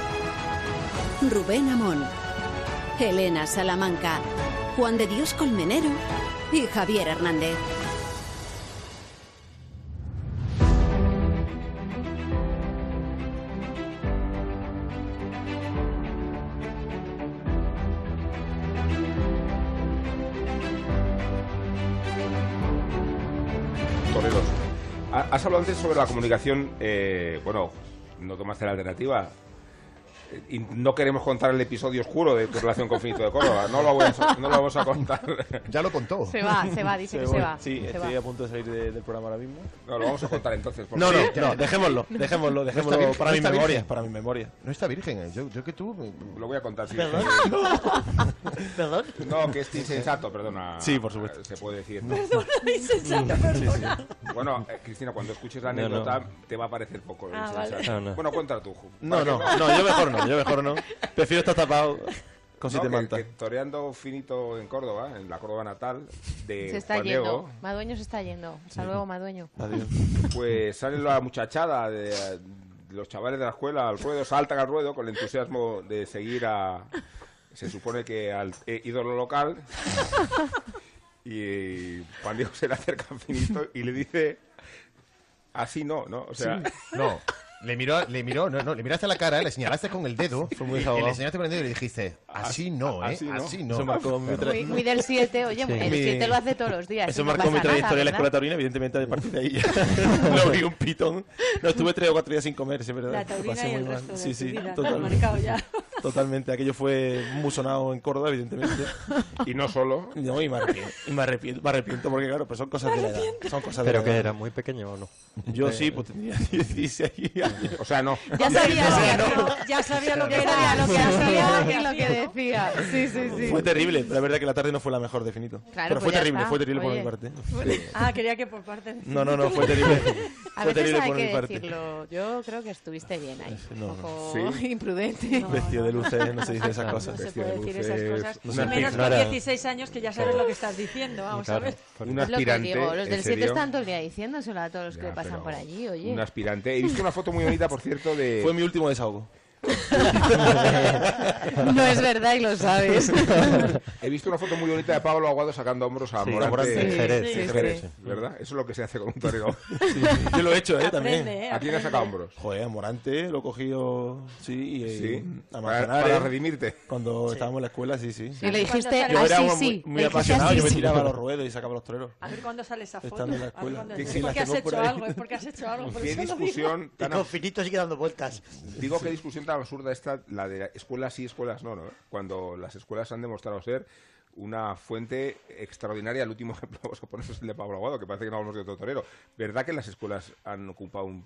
[SPEAKER 1] Rubén Amón, Elena Salamanca, Juan de Dios Colmenero y Javier Hernández.
[SPEAKER 2] Toreros. Ha- Has hablado antes sobre la comunicación, eh, bueno, no tomaste la alternativa. Y no queremos contar el episodio oscuro de tu relación con Finito de Córdoba. No lo, voy a- no lo vamos a contar.
[SPEAKER 5] Ya lo contó.
[SPEAKER 12] Se va, se va, dice que se va.
[SPEAKER 4] Sí,
[SPEAKER 12] se
[SPEAKER 4] estoy
[SPEAKER 12] va.
[SPEAKER 4] a punto de salir de- del programa ahora mismo.
[SPEAKER 2] No, lo vamos a contar entonces. porque-
[SPEAKER 4] No, no, no, dejémoslo, dejémoslo, dejémoslo
[SPEAKER 5] virgen,
[SPEAKER 4] para
[SPEAKER 5] no
[SPEAKER 4] mi memoria,
[SPEAKER 5] virgen.
[SPEAKER 4] para mi memoria.
[SPEAKER 5] No está virgen, eh. yo, yo que tú...
[SPEAKER 2] Lo voy a contar. sí.
[SPEAKER 3] ¿Perdón? ¿Perdón?
[SPEAKER 2] No, que es insensato, perdona.
[SPEAKER 4] Sí, por supuesto.
[SPEAKER 2] Se puede decir. ¿no?
[SPEAKER 6] Perdona, insensato, perdona.
[SPEAKER 2] Bueno, eh, Cristina, cuando escuches la
[SPEAKER 7] No, no.
[SPEAKER 2] anécdota te va a parecer poco
[SPEAKER 6] Ah,
[SPEAKER 2] insensato.
[SPEAKER 6] vale.
[SPEAKER 7] No, no.
[SPEAKER 2] Bueno, cuéntala tú, Ju.
[SPEAKER 4] No, no, no, yo mejor no, yo mejor no. Prefiero estar tapado con
[SPEAKER 2] No,
[SPEAKER 4] siete
[SPEAKER 2] que-
[SPEAKER 4] mantas.
[SPEAKER 2] que toreando finito en Córdoba, en la Córdoba natal de
[SPEAKER 12] Se está
[SPEAKER 2] Juan
[SPEAKER 12] yendo.
[SPEAKER 2] Diego,
[SPEAKER 12] Madueño se está yendo. Hasta luego, Madueño.
[SPEAKER 4] Adiós.
[SPEAKER 2] pues sale la muchachada de, de los chavales de la escuela al ruedo, saltan al ruedo con el entusiasmo de seguir a, se supone que al eh, ídolo local, y Juan Diego se le acerca Finito y le dice, así no, ¿no? O sea,
[SPEAKER 5] No, le miró, le miró, no, no, le miraste a la cara, le señalaste con el dedo,
[SPEAKER 4] Fue muy
[SPEAKER 5] y
[SPEAKER 4] desahogado.
[SPEAKER 5] le señalaste con el dedo y le dijiste, así no, ¿eh?
[SPEAKER 2] así no.
[SPEAKER 5] Así no.
[SPEAKER 4] Eso marcó mi,
[SPEAKER 12] Muy, muy del 7. Oye,
[SPEAKER 7] Sí.
[SPEAKER 12] el
[SPEAKER 4] Mi-
[SPEAKER 12] 7 lo hace todos los días.
[SPEAKER 4] Eso
[SPEAKER 12] y no
[SPEAKER 4] marcó mi trayectoria en la escuela taurina, evidentemente a partir de ahí ya no vi un pitón. No, estuve tres o cuatro días sin comer, sí, es verdad.
[SPEAKER 6] La taurina
[SPEAKER 4] pasé
[SPEAKER 6] y el
[SPEAKER 4] muy
[SPEAKER 6] resto
[SPEAKER 4] mal.
[SPEAKER 6] de
[SPEAKER 4] Sí, sí,
[SPEAKER 6] vida,
[SPEAKER 4] total-
[SPEAKER 6] ¿no? marcado ya.
[SPEAKER 4] totalmente. Aquello fue musonado en Córdoba, evidentemente.
[SPEAKER 2] y no solo,
[SPEAKER 4] No, y me arrepiento, y me arrepiento, me arrepiento porque claro, pues son cosas de la edad. Son cosas de
[SPEAKER 7] ¿Pero
[SPEAKER 4] la
[SPEAKER 7] que
[SPEAKER 4] edad.
[SPEAKER 7] era? ¿Muy pequeño o no?
[SPEAKER 4] Yo
[SPEAKER 7] Eh,
[SPEAKER 4] sí, pues tendría 16 años.
[SPEAKER 2] O sea, no.
[SPEAKER 12] Ya sabía lo que
[SPEAKER 6] No,
[SPEAKER 12] hacía.
[SPEAKER 6] ya sabía lo que era,
[SPEAKER 12] lo que hacía y lo que
[SPEAKER 6] ¿no?
[SPEAKER 12] decía. Sí, sí, sí.
[SPEAKER 4] Fue terrible, pero la verdad que la tarde no fue la mejor de Finito.
[SPEAKER 12] Claro,
[SPEAKER 4] pero
[SPEAKER 12] pues
[SPEAKER 4] fue
[SPEAKER 12] ya
[SPEAKER 4] terrible,
[SPEAKER 12] está.
[SPEAKER 4] fue terrible por
[SPEAKER 12] Oye.
[SPEAKER 4] mi parte.
[SPEAKER 6] Ah, quería que por parte de...
[SPEAKER 4] No, no, no, fue terrible.
[SPEAKER 12] A
[SPEAKER 4] fue
[SPEAKER 12] veces
[SPEAKER 4] terrible
[SPEAKER 12] hay
[SPEAKER 4] por mi
[SPEAKER 12] que
[SPEAKER 4] parte.
[SPEAKER 12] decirlo. Yo creo que estuviste bien ahí.
[SPEAKER 4] No, no.
[SPEAKER 12] Un poco
[SPEAKER 2] Sí.
[SPEAKER 12] imprudente.
[SPEAKER 6] No,
[SPEAKER 4] Vestido de
[SPEAKER 6] no.
[SPEAKER 4] luces, no se dice esas
[SPEAKER 6] No
[SPEAKER 4] cosas.
[SPEAKER 6] se
[SPEAKER 2] Vestido
[SPEAKER 6] puede
[SPEAKER 2] de
[SPEAKER 6] decir esas cosas.
[SPEAKER 2] no
[SPEAKER 6] Y menos
[SPEAKER 7] no
[SPEAKER 6] con
[SPEAKER 7] era-
[SPEAKER 6] 16 años que ya sabes lo que estás diciendo. Vamos a ver.
[SPEAKER 7] por-
[SPEAKER 2] Un
[SPEAKER 12] Es lo que
[SPEAKER 2] aspirante,
[SPEAKER 12] digo. Los del 7
[SPEAKER 2] serio.
[SPEAKER 12] están todo el día diciéndoselo a todos los que pasan
[SPEAKER 2] pero
[SPEAKER 12] por allí, oye.
[SPEAKER 2] Un aspirante. He visto una foto muy
[SPEAKER 4] Fue mi último desahogo.
[SPEAKER 12] No es verdad y lo sabes.
[SPEAKER 2] He visto una foto muy bonita de Pablo Aguado sacando hombros a
[SPEAKER 7] Sí,
[SPEAKER 2] Morante.
[SPEAKER 7] Morante,
[SPEAKER 2] en
[SPEAKER 7] Jerez,
[SPEAKER 12] sí,
[SPEAKER 2] Jerez,
[SPEAKER 12] sí.
[SPEAKER 2] ¿verdad? Eso es lo que se hace con un torero.
[SPEAKER 4] Yo lo he hecho, ¿eh? También.
[SPEAKER 6] Aprende, eh,
[SPEAKER 2] ¿A quién has
[SPEAKER 6] aprende.
[SPEAKER 2] sacado hombros?
[SPEAKER 4] Joder, a Morante lo he cogido, sí, y
[SPEAKER 2] Sí.
[SPEAKER 4] a
[SPEAKER 2] Para, para redimirte.
[SPEAKER 4] Cuando estábamos en la escuela, sí, sí.
[SPEAKER 12] Y le dijiste
[SPEAKER 6] Yo
[SPEAKER 4] era
[SPEAKER 12] sí.
[SPEAKER 4] muy, muy apasionado,
[SPEAKER 12] así
[SPEAKER 4] yo me
[SPEAKER 12] sí.
[SPEAKER 4] tiraba a los ruedos y sacaba los toreros.
[SPEAKER 6] A ver cuándo sale esa foto.
[SPEAKER 4] Estando en la escuela.
[SPEAKER 2] Sí,
[SPEAKER 6] Es
[SPEAKER 2] sí,
[SPEAKER 6] porque has hecho algo, es porque has hecho algo.
[SPEAKER 2] ¿Qué discusión tan
[SPEAKER 3] con Finito sigue dando vueltas.
[SPEAKER 2] Digo qué discusión tan absurda esta, la de escuelas sí, escuelas no, ¿no? Cuando las escuelas han demostrado ser una fuente extraordinaria. El último ejemplo vamos a poner es el de Pablo Aguado, que parece que no hablamos de otro torero. ¿Verdad que las escuelas han ocupado un,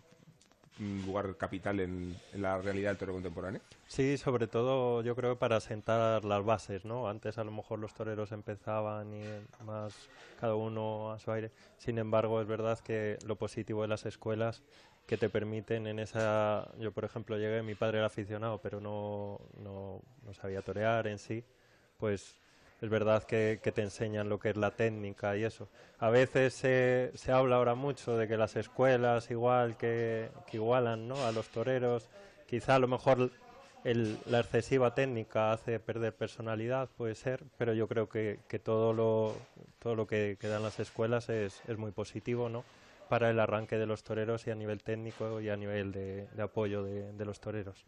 [SPEAKER 2] lugar capital en, en la realidad del torero contemporáneo?
[SPEAKER 7] Sí, sobre todo yo creo que para sentar las bases, ¿no? Antes a lo mejor los toreros empezaban y más cada uno a su aire. Sin embargo, es verdad que lo positivo de las escuelas que te permiten en esa... Yo, por ejemplo, llegué, mi padre era aficionado, pero no, no, no sabía torear en sí. Pues es verdad que, que te enseñan lo que es la técnica y eso. A veces se, se habla ahora mucho de que las escuelas igual que, que igualan ¿no? a los toreros, quizá a lo mejor el- la excesiva técnica hace perder personalidad, puede ser, pero yo creo que, que todo lo todo lo que, dan las escuelas es, es muy positivo, ¿no? Para el arranque de los toreros y a nivel técnico y a nivel de, apoyo de, los toreros.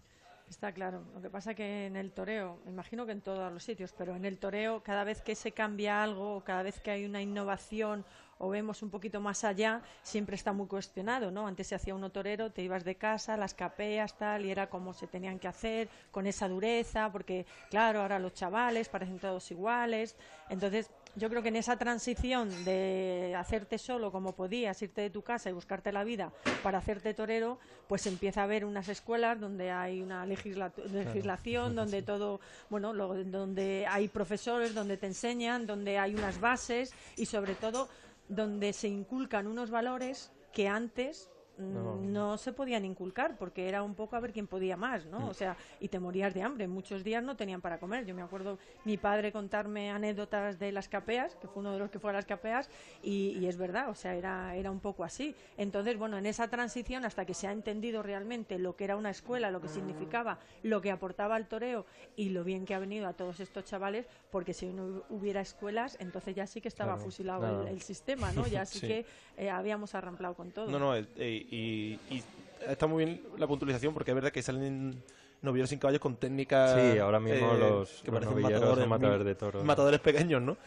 [SPEAKER 6] Está claro. Lo que pasa que en el toreo, imagino que en todos los sitios, pero en el toreo, cada vez que se cambia algo, cada vez que hay una innovación o vemos un poquito más allá, siempre está muy cuestionado, ¿no? Antes se hacía uno torero, te ibas de casa, las capeas, tal, y era como se tenían que hacer, con esa dureza, porque, claro, ahora los chavales parecen todos iguales. Entonces, yo creo que en esa transición de hacerte solo como podías, irte de tu casa y buscarte la vida para hacerte torero, pues empieza a haber unas escuelas donde hay una legisla- legislación, donde todo, bueno, lo- donde hay profesores, donde te enseñan, donde hay unas bases y sobre todo donde se inculcan unos valores que antes
[SPEAKER 7] No.
[SPEAKER 6] no se podían inculcar porque era un poco a ver quién podía más, ¿no?
[SPEAKER 7] Mm.
[SPEAKER 6] O sea, y te morías de hambre. Muchos días no tenían para comer. Yo me acuerdo mi padre contarme anécdotas de las capeas, que fue uno de los que fue a las capeas, y, y es verdad, o sea, era, era un poco así. Entonces, bueno, en esa transición, hasta que se ha entendido realmente lo que era una escuela, lo que significaba, lo que aportaba al toreo y lo bien que ha venido a todos estos chavales, porque si no hubiera escuelas, entonces ya sí que estaba
[SPEAKER 4] Claro.
[SPEAKER 6] fusilado
[SPEAKER 4] Claro.
[SPEAKER 6] el, el sistema, ¿no? Ya sí,
[SPEAKER 4] Sí.
[SPEAKER 6] que eh, habíamos arramplado con todo.
[SPEAKER 4] No, no, eh, eh, y, y está muy bien la puntualización porque es verdad que salen novilleros sin caballos con técnicas.
[SPEAKER 7] Sí, ahora mismo los-
[SPEAKER 4] que
[SPEAKER 7] los
[SPEAKER 4] parecen matadores
[SPEAKER 7] de toros.
[SPEAKER 4] Matadores pequeños, ¿no?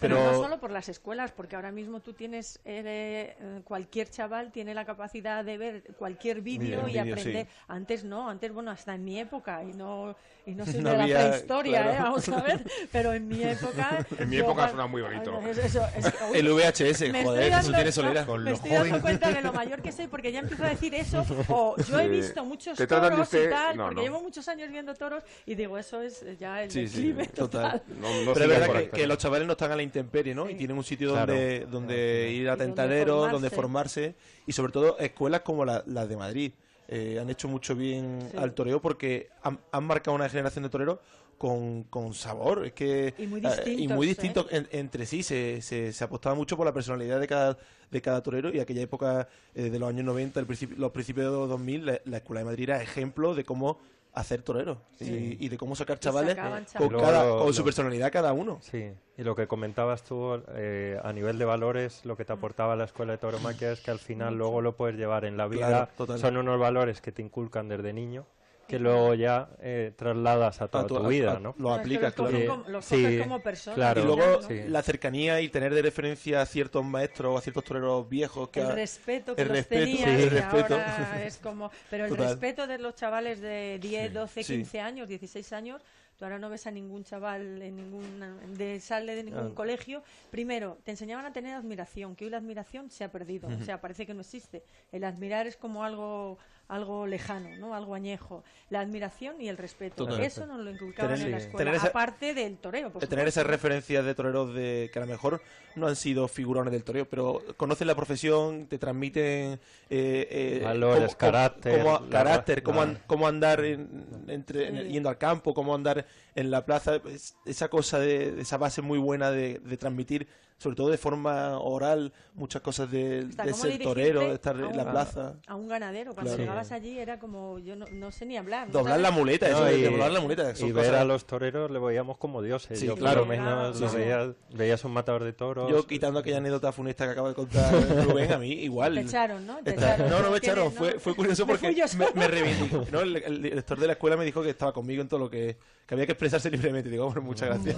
[SPEAKER 6] Pero, no solo por las escuelas, porque ahora mismo tú tienes, eh, eh, cualquier chaval tiene la capacidad de ver cualquier vídeo y aprender.
[SPEAKER 4] sí.
[SPEAKER 6] Antes no, antes, bueno, hasta en mi época, y no, y no soy
[SPEAKER 4] No
[SPEAKER 6] de
[SPEAKER 4] había-
[SPEAKER 6] la prehistoria,
[SPEAKER 4] claro.
[SPEAKER 6] ¿eh? vamos a ver, pero en mi época...
[SPEAKER 2] En mi época suena muy bonito.
[SPEAKER 6] Es- eso, es que, uy,
[SPEAKER 4] El VHS,
[SPEAKER 6] me
[SPEAKER 4] joder, eso
[SPEAKER 6] dando-
[SPEAKER 4] tiene solera. Con
[SPEAKER 6] me estoy dando
[SPEAKER 4] joven.
[SPEAKER 6] cuenta de lo mayor que soy, porque ya empiezo a decir eso, o yo he visto muchos
[SPEAKER 2] Te
[SPEAKER 6] toros y tal,
[SPEAKER 2] no,
[SPEAKER 6] porque
[SPEAKER 2] no.
[SPEAKER 6] llevo muchos años viendo toros, y digo, eso es ya el
[SPEAKER 4] Sí, sí, total.
[SPEAKER 2] No, no
[SPEAKER 4] Pero es verdad que, que los chavales no están a la intemperie, ¿no? Y tienen un sitio
[SPEAKER 7] Claro.
[SPEAKER 4] donde, donde ir a
[SPEAKER 6] Y donde formarse.
[SPEAKER 4] Y sobre todo escuelas como la- las de Madrid. eh, han hecho mucho bien
[SPEAKER 6] Sí.
[SPEAKER 4] al toreo porque han, han marcado una generación de toreros con, con sabor. Es que,
[SPEAKER 6] Y muy
[SPEAKER 4] eh, y muy
[SPEAKER 6] distintos,
[SPEAKER 4] distintos en- entre sí. Se, se, se apostaba mucho por la personalidad de cada, de cada torero y aquella época eh, de los años 90, el principio- los principios de los 2000, la, la Escuela de Madrid era ejemplo de cómo hacer toreros y, y de cómo sacar chavales
[SPEAKER 6] sacaban
[SPEAKER 4] con, cada,
[SPEAKER 7] Luego
[SPEAKER 4] con
[SPEAKER 7] lo-
[SPEAKER 4] su personalidad cada uno.
[SPEAKER 7] Sí, y lo que comentabas tú eh, a nivel de valores, lo que te aportaba la escuela de tauromaquia es que al final luego lo puedes llevar en la vida.
[SPEAKER 4] Claro.
[SPEAKER 7] Son unos valores que te inculcan desde niño que luego ya eh, trasladas a toda
[SPEAKER 4] tu-
[SPEAKER 7] tu,
[SPEAKER 4] a-
[SPEAKER 7] vida,
[SPEAKER 4] a-
[SPEAKER 7] ¿no?
[SPEAKER 4] lo aplicas,
[SPEAKER 6] los coges
[SPEAKER 4] claro.
[SPEAKER 6] como- los
[SPEAKER 7] Sí,
[SPEAKER 6] como personas.
[SPEAKER 7] claro.
[SPEAKER 4] y luego
[SPEAKER 6] ¿no?
[SPEAKER 7] sí.
[SPEAKER 4] la cercanía y tener de referencia a ciertos maestros o a ciertos toreros viejos que
[SPEAKER 6] el
[SPEAKER 4] ha-
[SPEAKER 6] respeto que
[SPEAKER 4] el
[SPEAKER 6] los
[SPEAKER 4] respeto,
[SPEAKER 6] tenías
[SPEAKER 4] sí, el
[SPEAKER 6] y
[SPEAKER 4] respeto.
[SPEAKER 6] ahora es como pero el
[SPEAKER 4] Total.
[SPEAKER 6] respeto de los chavales de 10, 12,
[SPEAKER 4] sí.
[SPEAKER 6] 15 años, 16 años tú ahora no ves a ningún chaval en ningún de sale de ningún
[SPEAKER 7] Ah.
[SPEAKER 6] colegio primero te enseñaban a tener admiración que hoy la admiración se ha perdido o sea parece que no existe el admirar es como algo algo lejano no algo añejo. La admiración y el respeto.
[SPEAKER 4] Totalmente.
[SPEAKER 6] eso nos lo inculcaban
[SPEAKER 4] Tener-
[SPEAKER 6] en la escuela
[SPEAKER 4] tener esa-
[SPEAKER 6] aparte del toreo por
[SPEAKER 4] de tener esas referencias de toreros de que a lo mejor no han sido figurones del toreo, pero conocen la profesión, te transmiten eh, eh,
[SPEAKER 7] Valores, carácter,
[SPEAKER 4] cómo-
[SPEAKER 7] la-
[SPEAKER 4] carácter,
[SPEAKER 7] la-
[SPEAKER 4] cómo, an- cómo andar en- entre, en-
[SPEAKER 6] Sí.
[SPEAKER 4] yendo al campo, cómo andar en la plaza, es- esa cosa de, de esa base muy buena de, de transmitir, sobre todo de forma oral, muchas cosas de, ser torero, de estar en la plaza.
[SPEAKER 6] a un ganadero cuando
[SPEAKER 4] Claro.
[SPEAKER 6] llegabas allí era como yo no, no sé ni hablar ¿no
[SPEAKER 4] Doblar
[SPEAKER 6] sabes?
[SPEAKER 4] la muleta, eso
[SPEAKER 7] No,
[SPEAKER 4] de
[SPEAKER 7] y-
[SPEAKER 4] doblar la muleta.
[SPEAKER 7] y ver
[SPEAKER 4] cosas-
[SPEAKER 7] a los toreros le veíamos como dioses.
[SPEAKER 4] Sí,
[SPEAKER 7] Yo
[SPEAKER 4] claro.
[SPEAKER 7] por lo menos
[SPEAKER 6] Sí,
[SPEAKER 7] lo
[SPEAKER 6] sí.
[SPEAKER 7] veía- veías un matador de toros.
[SPEAKER 4] Yo quitando aquella anécdota funesta que acaba de contar Rubén, a mí igual.
[SPEAKER 6] Te echaron, ¿no? Te
[SPEAKER 4] Esta-
[SPEAKER 6] echaron.
[SPEAKER 4] No, no me echaron. Fue, fue curioso porque me, me reivindicó. ¿no? El, el director de la escuela me dijo que estaba conmigo en todo lo que, que había que expresarse libremente. Digo, bueno, muchas gracias.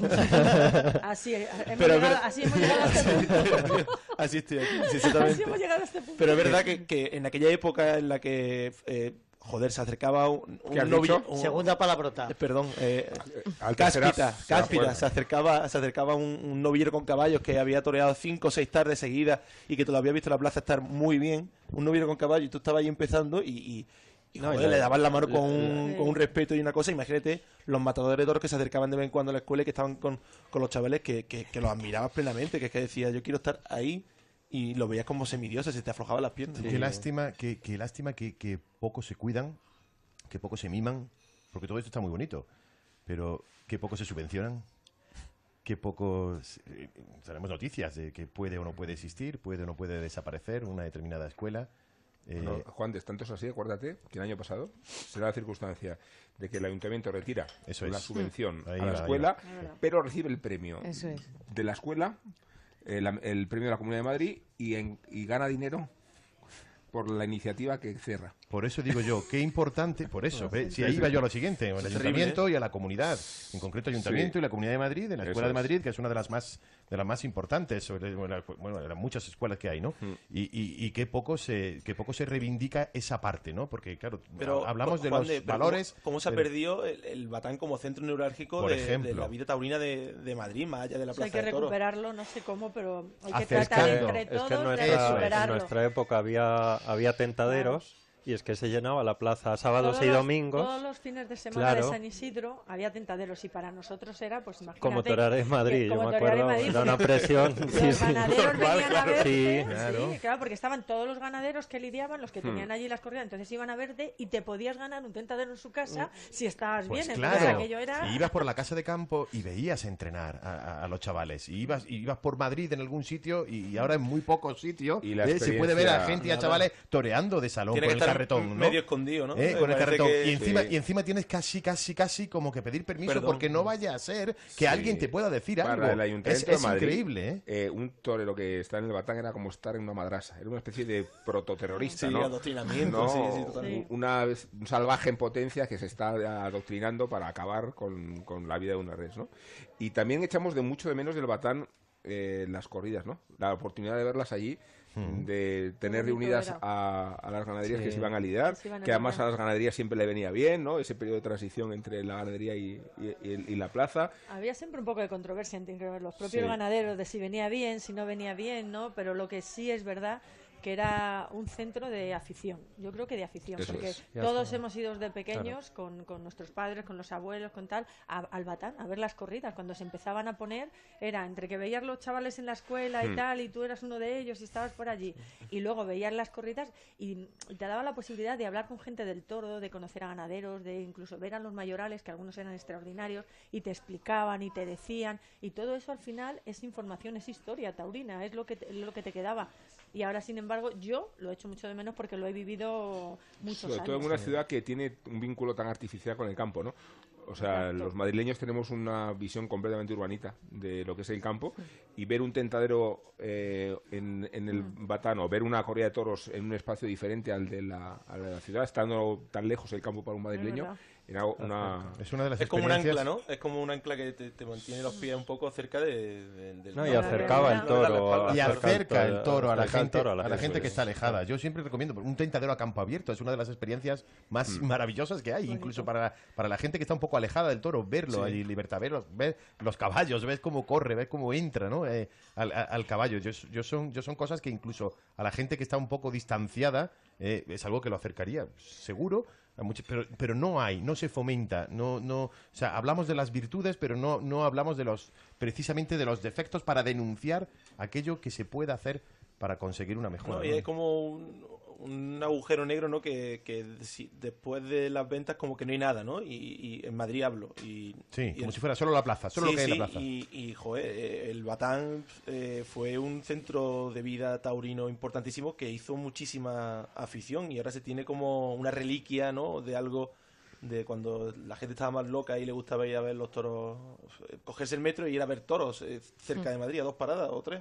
[SPEAKER 6] Así, hemos
[SPEAKER 4] Pero es
[SPEAKER 6] llegado, así hemos llegado a este punto.
[SPEAKER 4] Así estoy aquí, sí,
[SPEAKER 6] Así
[SPEAKER 4] exactamente.
[SPEAKER 6] hemos llegado a este punto.
[SPEAKER 4] Pero es verdad que, que en aquella época en la que, eh, joder, se acercaba un, un
[SPEAKER 2] ¿Qué has
[SPEAKER 4] novio-
[SPEAKER 2] dicho?
[SPEAKER 4] un-
[SPEAKER 3] Segunda palabrota.
[SPEAKER 4] eh, Perdón, eh, Cáspita, Cáspita, se acercaba, se acercaba un, un novillero con caballos que había toreado cinco o seis tardes seguidas y que te lo había visto en la plaza estar muy bien, un novillero con caballo y tú estabas ahí empezando y, y, y,
[SPEAKER 7] No, y
[SPEAKER 4] joder,
[SPEAKER 7] la-
[SPEAKER 4] le dabas la mano
[SPEAKER 7] la-
[SPEAKER 4] con, un, con un respeto y una cosa, imagínate los matadores de toros que se acercaban de vez en cuando a la escuela y que estaban con, con los chavales que, que, que los admirabas plenamente, que es que decía yo quiero estar ahí y lo veías como semidiosa, se te aflojaban las piernas.
[SPEAKER 5] Qué lástima, qué, qué lástima que, que poco se cuidan, que poco se miman, porque todo esto está muy bonito, pero que poco se subvencionan, qué poco eh, tenemos noticias de que puede o no puede existir, puede o no puede desaparecer una determinada escuela. Eh,
[SPEAKER 2] Bueno, Juan, de tanto es así, acuérdate que el año pasado se da la circunstancia de que el ayuntamiento retira
[SPEAKER 5] Eso
[SPEAKER 2] la
[SPEAKER 5] es.
[SPEAKER 2] subvención
[SPEAKER 5] Ahí
[SPEAKER 2] a la
[SPEAKER 5] va,
[SPEAKER 2] escuela, pero recibe el premio
[SPEAKER 12] Eso es.
[SPEAKER 2] de la escuela, el, el premio de la Comunidad de Madrid y, en- y gana dinero por la iniciativa que cierra.
[SPEAKER 5] Por eso digo yo, qué importante, por eso, ¿ve? si
[SPEAKER 2] Sí,
[SPEAKER 5] ahí
[SPEAKER 2] sí.
[SPEAKER 5] iba yo a lo siguiente, al ayuntamiento y a la comunidad, en concreto ayuntamiento
[SPEAKER 2] Sí.
[SPEAKER 5] y la comunidad de Madrid, de la
[SPEAKER 2] Eso
[SPEAKER 5] escuela de
[SPEAKER 2] es.
[SPEAKER 5] Madrid, que es una de las más de las más importantes, sobre, bueno, de las muchas escuelas que hay, ¿no?
[SPEAKER 2] Mm.
[SPEAKER 5] Y, y, y qué poco se qué poco se reivindica esa parte, ¿no? Porque claro,
[SPEAKER 4] Pero,
[SPEAKER 5] hablamos de
[SPEAKER 4] Juan,
[SPEAKER 5] los valores,
[SPEAKER 4] ¿Cómo, cómo se ha
[SPEAKER 5] pero-
[SPEAKER 4] perdido el, el Batán como centro neurálgico
[SPEAKER 5] Por
[SPEAKER 4] de, de
[SPEAKER 5] ejemplo.
[SPEAKER 4] la vida taurina de, de Madrid, más allá de la
[SPEAKER 6] O sea, hay
[SPEAKER 4] Plaza
[SPEAKER 6] que
[SPEAKER 4] de
[SPEAKER 6] recuperarlo, no sé cómo, pero hay que
[SPEAKER 7] Es
[SPEAKER 6] tratar
[SPEAKER 7] que-
[SPEAKER 6] entre
[SPEAKER 7] es
[SPEAKER 6] todos
[SPEAKER 7] que en
[SPEAKER 6] de
[SPEAKER 7] nuestra, en
[SPEAKER 6] recuperarlo.
[SPEAKER 7] nuestra época había, había tentaderos y es que se llenaba la plaza sábados
[SPEAKER 6] Todos
[SPEAKER 7] y
[SPEAKER 6] los-
[SPEAKER 7] domingos.
[SPEAKER 6] Todos los fines de semana
[SPEAKER 7] Claro.
[SPEAKER 6] de San Isidro había tentaderos y para nosotros era, pues imagínate.
[SPEAKER 7] Como torear en Madrid,
[SPEAKER 6] que-
[SPEAKER 7] yo
[SPEAKER 6] como
[SPEAKER 7] me acuerdo,
[SPEAKER 6] Madrid,
[SPEAKER 7] era una
[SPEAKER 6] porque
[SPEAKER 7] presión,
[SPEAKER 6] Los
[SPEAKER 7] sí, sí.
[SPEAKER 6] ganaderos
[SPEAKER 7] Normal,
[SPEAKER 6] venían a
[SPEAKER 7] claro.
[SPEAKER 6] verte,
[SPEAKER 7] Sí,
[SPEAKER 6] sí,
[SPEAKER 7] claro.
[SPEAKER 6] porque estaban todos los ganaderos que lidiaban, los que tenían
[SPEAKER 5] Hmm.
[SPEAKER 6] allí las corridas, entonces iban a verte y te podías ganar un tentadero en su casa si estabas
[SPEAKER 5] Pues
[SPEAKER 6] bien.
[SPEAKER 5] claro,
[SPEAKER 6] Entonces aquello era...
[SPEAKER 5] y ibas por la casa de campo y veías entrenar a, a- a los chavales. Y ibas, y ibas por Madrid en algún sitio y, ahora en muy pocos sitios
[SPEAKER 2] Y la
[SPEAKER 5] eh, se puede ver a gente y a chavales toreando de salón
[SPEAKER 4] Tiene que
[SPEAKER 5] el
[SPEAKER 4] estar
[SPEAKER 5] carretón, ¿no?
[SPEAKER 4] medio escondido, ¿no?
[SPEAKER 5] Eh, con el carretón.
[SPEAKER 4] que-
[SPEAKER 5] Y, encima,
[SPEAKER 2] Sí.
[SPEAKER 5] y encima tienes casi, casi, casi como que pedir permiso
[SPEAKER 4] Perdón.
[SPEAKER 5] porque no vaya a ser que
[SPEAKER 2] Sí.
[SPEAKER 5] alguien te pueda decir
[SPEAKER 2] Para
[SPEAKER 5] algo.
[SPEAKER 2] el
[SPEAKER 5] es
[SPEAKER 2] Ayuntamiento
[SPEAKER 5] es
[SPEAKER 2] de Madrid,
[SPEAKER 5] increíble, ¿eh?
[SPEAKER 2] eh, un torero que está en el Batán era como estar en una madrasa. Era una especie de prototerrorista,
[SPEAKER 4] Sí,
[SPEAKER 2] ¿no?
[SPEAKER 4] adoctrinamiento,
[SPEAKER 2] No,
[SPEAKER 4] sí, sí, totalmente.
[SPEAKER 2] Una un salvaje en potencia que se está adoctrinando para acabar con, con la vida de una res, ¿no? Y también echamos de mucho de menos del Batán eh, las corridas, ¿no? La oportunidad de verlas allí, de tener reunidas a, a las ganaderías
[SPEAKER 7] Sí.
[SPEAKER 2] que se iban a lidiar,
[SPEAKER 6] Que se iban a
[SPEAKER 2] que además a las ganaderías siempre le venía bien, ¿no? Ese periodo de transición entre la ganadería y, y- y- y la plaza.
[SPEAKER 6] Había siempre un poco de controversia entre los propios
[SPEAKER 2] Sí.
[SPEAKER 6] ganaderos de si venía bien, si no venía bien, ¿no? Pero lo que sí es verdad que era un centro de afición. Yo creo que de afición,
[SPEAKER 2] Eso
[SPEAKER 6] porque
[SPEAKER 2] es.
[SPEAKER 6] Todos
[SPEAKER 7] está.
[SPEAKER 6] hemos ido de pequeños con, con nuestros padres, con los abuelos, con tal, a, al Batán, a ver las corridas. Cuando se empezaban a poner, era entre que veías los chavales en la escuela y
[SPEAKER 2] Hmm.
[SPEAKER 6] tal, y tú eras uno de ellos y estabas por allí, y luego veías las corridas y y te daba la posibilidad de hablar con gente del toro, de conocer a ganaderos, de incluso ver a los mayorales, que algunos eran extraordinarios, y te explicaban y te decían, y todo eso al final es información, es historia taurina, es lo que te, lo que te quedaba. Y ahora, sin embargo, yo lo he hecho mucho de menos porque lo he vivido muchos
[SPEAKER 2] Sobre
[SPEAKER 6] años.
[SPEAKER 2] todo en una ciudad que tiene un vínculo tan artificial con el campo, ¿no? O sea,
[SPEAKER 6] Exacto.
[SPEAKER 2] los madrileños tenemos una visión completamente urbanita de lo que es el campo y ver un tentadero eh, en, en el
[SPEAKER 6] Mm.
[SPEAKER 2] Batán o ver una corrida de toros en un espacio diferente al de la, de la ciudad, estando tan lejos el campo para un madrileño. Era una...
[SPEAKER 5] Es una de las
[SPEAKER 4] Es como un ancla, ¿no? Es como un ancla que te, te mantiene los pies un poco cerca de, de- del
[SPEAKER 7] No, y acercaba el toro.
[SPEAKER 5] y acerca el toro a la gente, a la gente que está alejada. Yo siempre recomiendo un tentadero a campo abierto. Es una de las experiencias más
[SPEAKER 2] Mm.
[SPEAKER 5] maravillosas que hay, incluso para, para la gente que está un poco alejada del toro. Verlo allí, libertad, ver los, ver los caballos, ves cómo corre, ves cómo entra ¿no? Eh, al, a- al caballo. Yo, yo, son, yo son cosas que incluso a la gente que está un poco distanciada eh, es algo que lo acercaría, seguro. Pero, pero no hay, no se fomenta, no, no, o sea, hablamos de las virtudes, pero no, no hablamos de los, precisamente de los defectos para denunciar aquello que se puede hacer para conseguir una mejora.
[SPEAKER 4] ¿no? Y es como un, un agujero negro, ¿no? Que, que si- después de las ventas como que no hay nada, ¿no? Y, y en Madrid hablo. Y,
[SPEAKER 5] Sí,
[SPEAKER 4] y
[SPEAKER 5] como
[SPEAKER 4] el-
[SPEAKER 5] si fuera solo la plaza, solo
[SPEAKER 4] Sí,
[SPEAKER 5] lo que hay en la plaza.
[SPEAKER 4] Y, y, joder, eh, el Batán eh, fue un centro de vida taurino importantísimo que hizo muchísima afición y ahora se tiene como una reliquia, ¿no? De algo de cuando la gente estaba más loca y le gustaba ir a ver los toros, eh, cogerse el metro y ir a ver toros eh, cerca
[SPEAKER 12] Mm.
[SPEAKER 4] de Madrid, a dos paradas o tres.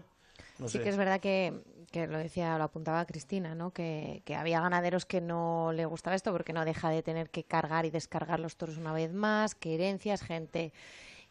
[SPEAKER 4] No
[SPEAKER 12] sí
[SPEAKER 4] sé.
[SPEAKER 12] que es verdad que, que lo decía, lo apuntaba Cristina, ¿no? Que, que había ganaderos que no le gustaba esto porque no deja de tener que cargar y descargar los toros una vez más, que herencias, gente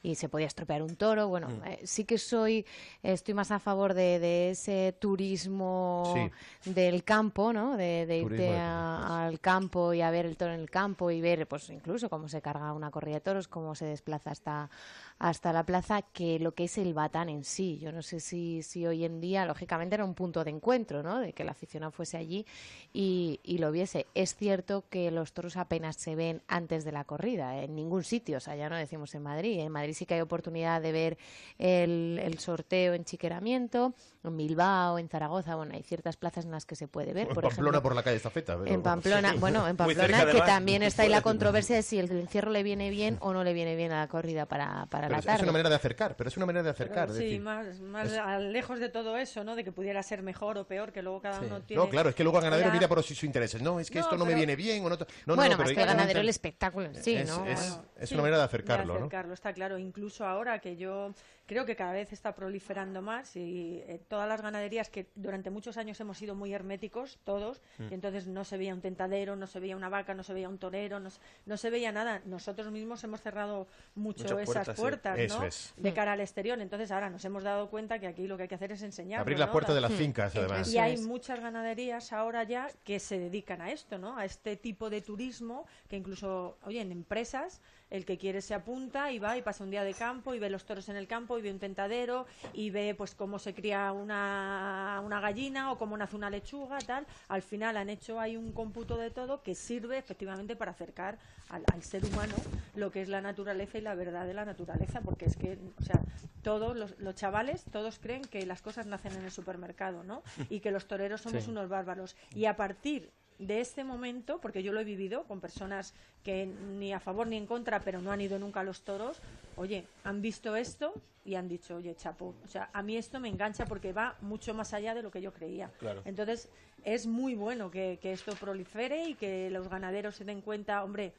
[SPEAKER 12] y se podía estropear un toro. Bueno,
[SPEAKER 5] Mm.
[SPEAKER 12] eh, sí que soy, estoy más a favor de, de ese turismo del campo, ¿no? De, irte
[SPEAKER 5] de
[SPEAKER 12] a- al campo y a ver el toro en el campo y ver, pues incluso cómo se carga una corrida de toros, cómo se desplaza hasta, hasta la plaza, que lo que es el batán en sí. Yo no sé si, si hoy en día, lógicamente, era un punto de encuentro, ¿no? De que el aficionado fuese allí y, y lo viese. Es cierto que los toros apenas se ven antes de la corrida, en ningún sitio, o sea, ya no decimos en Madrid. En Madrid sí que hay oportunidad de ver el, el sorteo en chiqueramiento, en Bilbao, en Zaragoza, bueno, hay ciertas plazas en las que se puede ver.
[SPEAKER 5] en
[SPEAKER 12] por
[SPEAKER 5] Pamplona
[SPEAKER 12] ejemplo,
[SPEAKER 5] por la calle Estafeta. pero-
[SPEAKER 12] en Pamplona, bueno, en Pamplona que
[SPEAKER 5] además.
[SPEAKER 12] también está ahí la controversia de si el encierro le viene bien o no le viene bien a la corrida para, para
[SPEAKER 5] Pero
[SPEAKER 12] la tarde.
[SPEAKER 5] es una manera de acercar, pero es una manera de acercar.
[SPEAKER 6] sí,
[SPEAKER 5] decir,
[SPEAKER 6] más, más
[SPEAKER 5] es-
[SPEAKER 6] a- lejos de todo eso, ¿no? De que pudiera ser mejor o peor, que luego cada uno tiene...
[SPEAKER 5] No, claro, es que luego el ganadero
[SPEAKER 6] Ya-
[SPEAKER 5] mira por sus intereses. No, es que
[SPEAKER 6] No,
[SPEAKER 5] esto no me viene bien o no. No, no,
[SPEAKER 12] bueno,
[SPEAKER 5] no, pero
[SPEAKER 12] más que el ganadero, el espectáculo sí,
[SPEAKER 5] es,
[SPEAKER 12] ¿no?
[SPEAKER 5] es-
[SPEAKER 12] Bueno,
[SPEAKER 5] es
[SPEAKER 6] Sí,
[SPEAKER 5] una manera de acercarlo,
[SPEAKER 6] de
[SPEAKER 5] ¿no?
[SPEAKER 6] acercarlo, está claro. Incluso ahora que yo creo que cada vez está proliferando más y eh, todas las ganaderías que durante muchos años hemos sido muy herméticos, todos,
[SPEAKER 13] Mm.
[SPEAKER 6] y entonces no se veía un tentadero, no se veía una vaca, no se veía un torero, no, se- no se veía nada. Nosotros mismos hemos cerrado mucho
[SPEAKER 5] Muchas
[SPEAKER 6] esas
[SPEAKER 5] puertas, sí.
[SPEAKER 6] puertas,
[SPEAKER 5] Eso
[SPEAKER 6] ¿no?
[SPEAKER 5] es.
[SPEAKER 6] De cara al exterior. Entonces ahora nos hemos dado cuenta que aquí lo que hay que hacer es enseñar.
[SPEAKER 5] Abrir las puertas de las fincas, además.
[SPEAKER 6] Y hay muchas ganaderías ahora ya que se dedican a esto, ¿no? A este tipo de turismo que incluso, oye, en empresas el que quiere se apunta y va y pasa un día de campo y ve los toros en el campo y ve un tentadero y ve pues cómo se cría una, una gallina o cómo nace una lechuga, tal. Al final han hecho ahí un cómputo de todo que sirve efectivamente para acercar al, al ser humano lo que es la naturaleza y la verdad de la naturaleza, porque es que, o sea, todos los, los chavales, todos creen que las cosas nacen en el supermercado, ¿no? Y que los toreros somos
[SPEAKER 13] Sí.
[SPEAKER 6] unos bárbaros. Y a partir de este momento, porque yo lo he vivido con personas que ni a favor ni en contra, pero no han ido nunca a los toros, oye, han visto esto y han dicho, oye, chapo, o sea, a mí esto me engancha porque va mucho más allá de lo que yo creía.
[SPEAKER 13] Claro.
[SPEAKER 6] Entonces, es muy bueno que, que esto prolifere y que los ganaderos se den cuenta, hombre,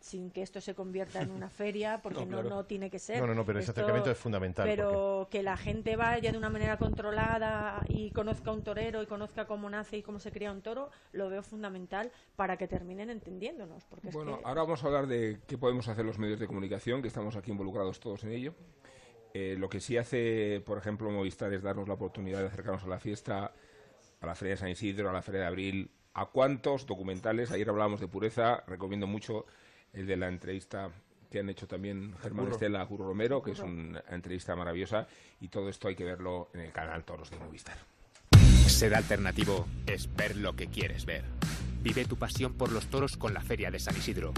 [SPEAKER 6] sin que esto se convierta en una feria, porque
[SPEAKER 5] No,
[SPEAKER 6] no,
[SPEAKER 5] claro.
[SPEAKER 6] no, tiene que ser.
[SPEAKER 5] No, no, no, pero ese acercamiento es fundamental,
[SPEAKER 6] Pero que la gente vaya de una manera controlada y conozca un torero y conozca cómo nace y cómo se cría un toro, lo veo fundamental para que terminen entendiéndonos. Porque es
[SPEAKER 2] Bueno,
[SPEAKER 6] que-
[SPEAKER 2] ahora vamos a hablar de qué podemos hacer los medios de comunicación, que estamos aquí involucrados todos en ello. Eh, lo que sí hace, por ejemplo, Movistar es darnos la oportunidad de acercarnos a la fiesta, a la Feria de San Isidro, a la Feria de Abril. ¿A cuántos documentales? Ayer hablábamos de pureza, recomiendo mucho el de la entrevista que han hecho también Germán
[SPEAKER 8] Curro.
[SPEAKER 2] Estela Curro Romero, que es una entrevista maravillosa, y todo esto hay que verlo en el canal Toros de Movistar.
[SPEAKER 8] Ser alternativo es ver lo que quieres ver. Vive tu pasión por los toros con la Feria de San Isidro,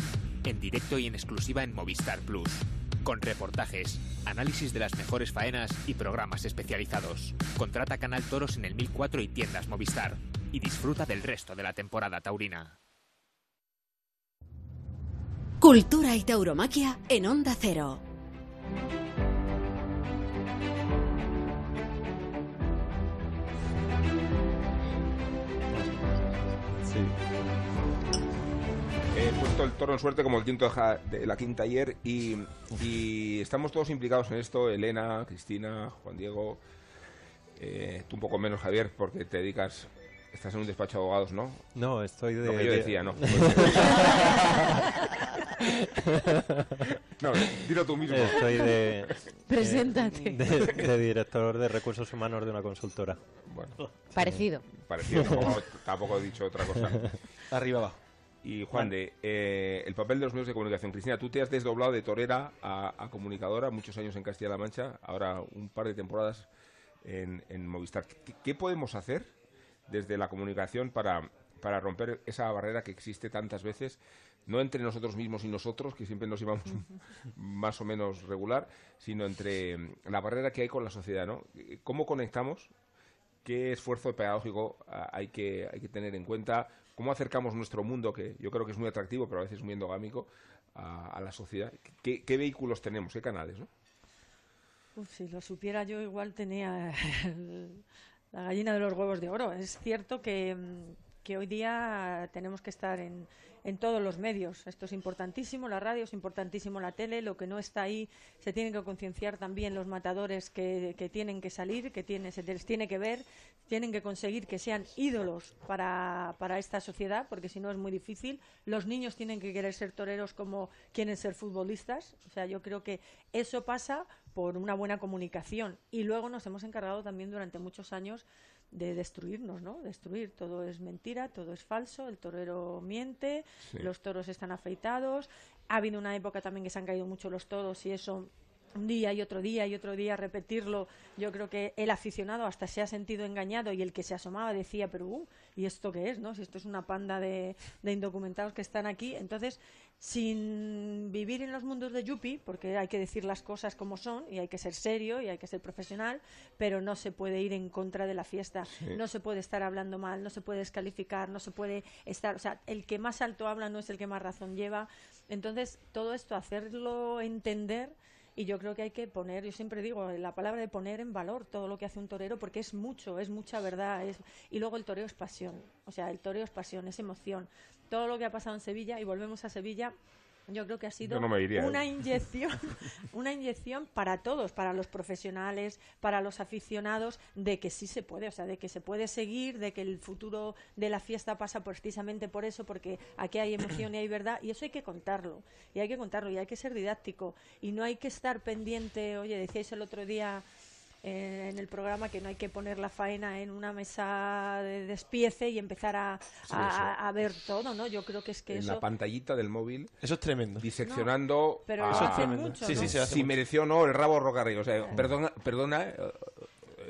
[SPEAKER 8] en directo y en exclusiva en Movistar Plus, con reportajes, análisis de las mejores faenas y programas especializados. Contrata Canal Toros en el 1004 y tiendas Movistar y disfruta del resto de la temporada taurina.
[SPEAKER 1] Cultura y tauromaquia en Onda Cero.
[SPEAKER 2] He puesto el toro en suerte como el quinto de, la quinta ayer y, y estamos todos implicados en esto, Elena, Cristina, Juan Diego, eh, tú un poco menos Javier porque te dedicas, estás en un despacho de abogados, ¿no?
[SPEAKER 7] No, estoy de...
[SPEAKER 2] Lo que yo
[SPEAKER 7] de-
[SPEAKER 2] decía, ¿no? no, dilo tú mismo.
[SPEAKER 7] Estoy de...
[SPEAKER 12] Preséntate.
[SPEAKER 7] De, de director de recursos humanos de una consultora.
[SPEAKER 2] Bueno.
[SPEAKER 12] Parecido.
[SPEAKER 2] Parecido, tampoco, tampoco he dicho otra cosa.
[SPEAKER 4] Arriba abajo.
[SPEAKER 2] Y Juan de, eh, el papel de los medios de comunicación. Cristina, tú te has desdoblado de torera a, a comunicadora, muchos años en Castilla-La Mancha, ahora un par de temporadas en, en Movistar. ¿Qué, qué podemos hacer desde la comunicación para, para romper esa barrera que existe tantas veces, no entre nosotros mismos y nosotros, que siempre nos llevamos más o menos regular, sino entre la barrera que hay con la sociedad, ¿no? ¿Cómo conectamos? ¿Qué esfuerzo pedagógico ah, hay que, hay que tener en cuenta? ¿Cómo acercamos nuestro mundo, que yo creo que es muy atractivo, pero a veces muy endogámico, a, a la sociedad? ¿Qué, qué vehículos tenemos? ¿Qué canales? ¿no?
[SPEAKER 6] Uf, si lo supiera yo, igual tenía el- la gallina de los huevos de oro. Es cierto que, mm, que hoy día tenemos que estar en, en todos los medios. Esto es importantísimo, la radio es importantísimo, la tele. Lo que no está ahí se tienen que concienciar también los matadores que, que tienen que salir, que tiene, se les tiene que ver, tienen que conseguir que sean ídolos para, para esta sociedad, porque si no es muy difícil. Los niños tienen que querer ser toreros como quieren ser futbolistas. O sea, yo creo que eso pasa por una buena comunicación. Y luego nos hemos encargado también durante muchos años de destruirnos, ¿no? Destruir. Todo es mentira, todo es falso, el torero miente,
[SPEAKER 13] Sí.
[SPEAKER 6] los toros están afeitados. Ha habido una época también que se han caído mucho los toros y eso un día y otro día y otro día repetirlo, yo creo que el aficionado hasta se ha sentido engañado y el que se asomaba decía, pero uh, ¿y esto qué es? ¿no? Si esto es una panda de, de indocumentados que están aquí. Entonces, sin vivir en los mundos de Yuppie, porque hay que decir las cosas como son y hay que ser serio y hay que ser profesional, pero no se puede ir en contra de la fiesta,
[SPEAKER 13] Sí.
[SPEAKER 6] no se puede estar hablando mal, no se puede descalificar, no se puede estar, o sea, el que más alto habla no es el que más razón lleva. Entonces, todo esto hacerlo entender Y yo creo que hay que poner, yo siempre digo la palabra de poner en valor todo lo que hace un torero porque es mucho, es mucha verdad. Es... Y luego el toreo es pasión, o sea, el toreo es pasión, es emoción. Todo lo que ha pasado en Sevilla y volvemos a Sevilla yo creo que ha sido una inyección, una inyección para todos, para los profesionales, para los aficionados, de que sí se puede, o sea, de que se puede seguir, de que el futuro de la fiesta pasa precisamente por eso, porque aquí hay emoción y hay verdad, y eso hay que contarlo, y hay que contarlo, y hay que ser didáctico, y no hay que estar pendiente, oye, decíais el otro día eh, en el programa que no hay que poner la faena en una mesa de despiece y empezar a, a, ver todo, ¿no? Yo creo que es que
[SPEAKER 2] en
[SPEAKER 6] eso...
[SPEAKER 2] la pantallita del móvil.
[SPEAKER 4] Eso es tremendo.
[SPEAKER 2] Diseccionando.
[SPEAKER 6] pero eso hace mucho,
[SPEAKER 2] sí, sí, si mereció o no el rabo Rocarrillo. O sea, perdona, perdona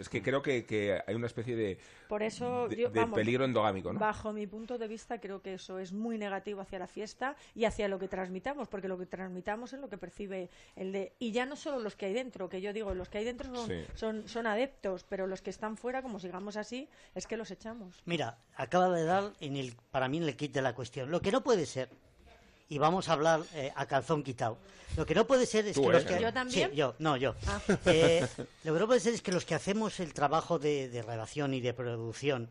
[SPEAKER 2] es que creo que, hay una especie de,
[SPEAKER 6] Por eso,
[SPEAKER 2] de, peligro endogámico. ¿no?
[SPEAKER 6] Bajo mi punto de vista, creo que eso es muy negativo hacia la fiesta y hacia lo que transmitamos, porque lo que transmitamos es lo que percibe el de. Y ya no solo los que hay dentro, que yo digo, los que hay dentro son, son, adeptos, pero los que están fuera, como sigamos así, es que los echamos.
[SPEAKER 3] Mira, acaba de dar en el, para mí en el kit de la cuestión. Lo que no puede ser y vamos a hablar eh, a calzón quitado. Lo que no puede ser es que los que...
[SPEAKER 6] ¿Yo también?
[SPEAKER 3] Sí, yo, no, yo. Ah. Eh, lo que no puede ser es que los que hacemos el trabajo de, redacción y de producción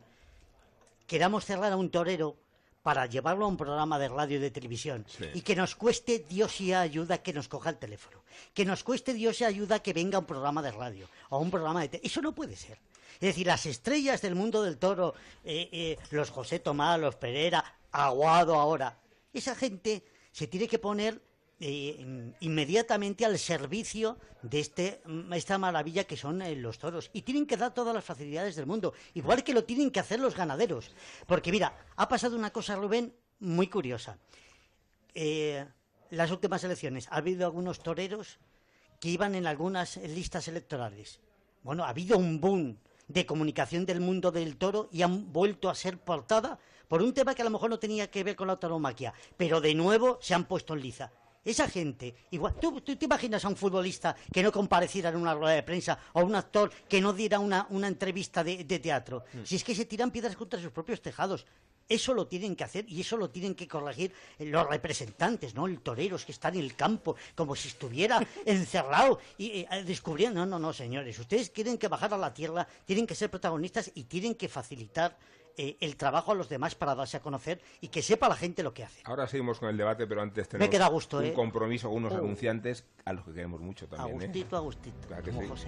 [SPEAKER 3] queramos cerrar a un torero para llevarlo a un programa de radio y de televisión y que nos cueste Dios y ayuda que nos coja el teléfono, que nos cueste Dios y ayuda que venga a un programa de radio o un programa de Eso no puede ser. Es decir, las estrellas del mundo del toro, eh, los José Tomás, los Pereira, Aguado ahora, esa gente se tiene que poner eh, inmediatamente al servicio de este, mm, esta maravilla que son eh, los toros. Y tienen que dar todas las facilidades del mundo, igual que lo tienen que hacer los ganaderos. Porque mira, ha pasado una cosa, Rubén, muy curiosa. Eh, las últimas elecciones, ha habido algunos toreros que iban en algunas listas electorales. Bueno, ha habido un boom de comunicación del mundo del toro y han vuelto a ser portada por un tema que a lo mejor no tenía que ver con la autonomaquia, pero de nuevo se han puesto en liza. Esa gente, igual, ¿tú, te imaginas a un futbolista que no compareciera en una rueda de prensa o a un actor que no diera una, entrevista de, teatro? Mm. Si es que se tiran piedras contra sus propios tejados. Eso lo tienen que hacer y eso lo tienen que corregir los representantes, ¿no? El toreros que están en el campo, como si estuviera encerrado y eh, descubriendo. No, no, no, señores. Ustedes tienen que bajar a la tierra, tienen que ser protagonistas y tienen que facilitar eh, el trabajo a los demás para darse a conocer y que sepa la gente lo que hace.
[SPEAKER 2] Ahora seguimos con el debate, pero antes tenemos
[SPEAKER 3] Me queda gusto,
[SPEAKER 2] un
[SPEAKER 3] ¿eh?
[SPEAKER 2] compromiso con unos uh. anunciantes a los que queremos mucho también.
[SPEAKER 3] Agustito, Agustito, como José,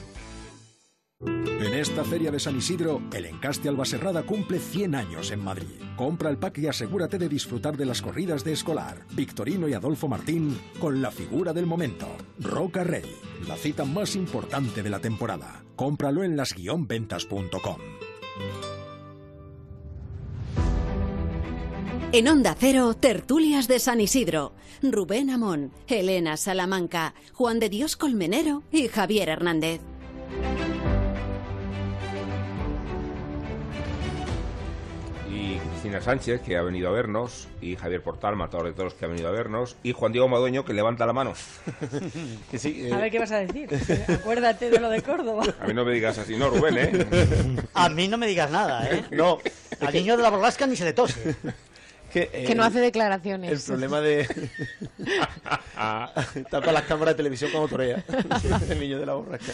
[SPEAKER 10] En esta feria de San Isidro, el Encaste Albaserrada cumple 100 años en Madrid. Compra el pack y asegúrate de disfrutar de las corridas de Escolar, Victorino y Adolfo Martín con la figura del momento, Roca Rey, la cita más importante de la temporada. Cómpralo en las-ventas.com.
[SPEAKER 1] En Onda Cero, tertulias de San Isidro. Rubén Amón, Elena Salamanca, Juan de Dios Colmenero y Javier Hernández.
[SPEAKER 2] Cristina Sánchez, que ha venido a vernos, y Javier Portal, matador de todos, que ha venido a vernos, y Juan Diego Madueño, que levanta la mano.
[SPEAKER 6] A ver qué vas a decir. Acuérdate de lo de Córdoba.
[SPEAKER 2] A mí no me digas así, no, Rubén, ¿eh?
[SPEAKER 3] A mí no me digas nada, ¿eh?
[SPEAKER 2] No,
[SPEAKER 3] Al niño de la borrasca ni se le tose.
[SPEAKER 4] Que,
[SPEAKER 12] Que no
[SPEAKER 4] el-
[SPEAKER 12] hace declaraciones.
[SPEAKER 4] El problema de. Tapa las cámaras de televisión como torea. el niño de la borrasca.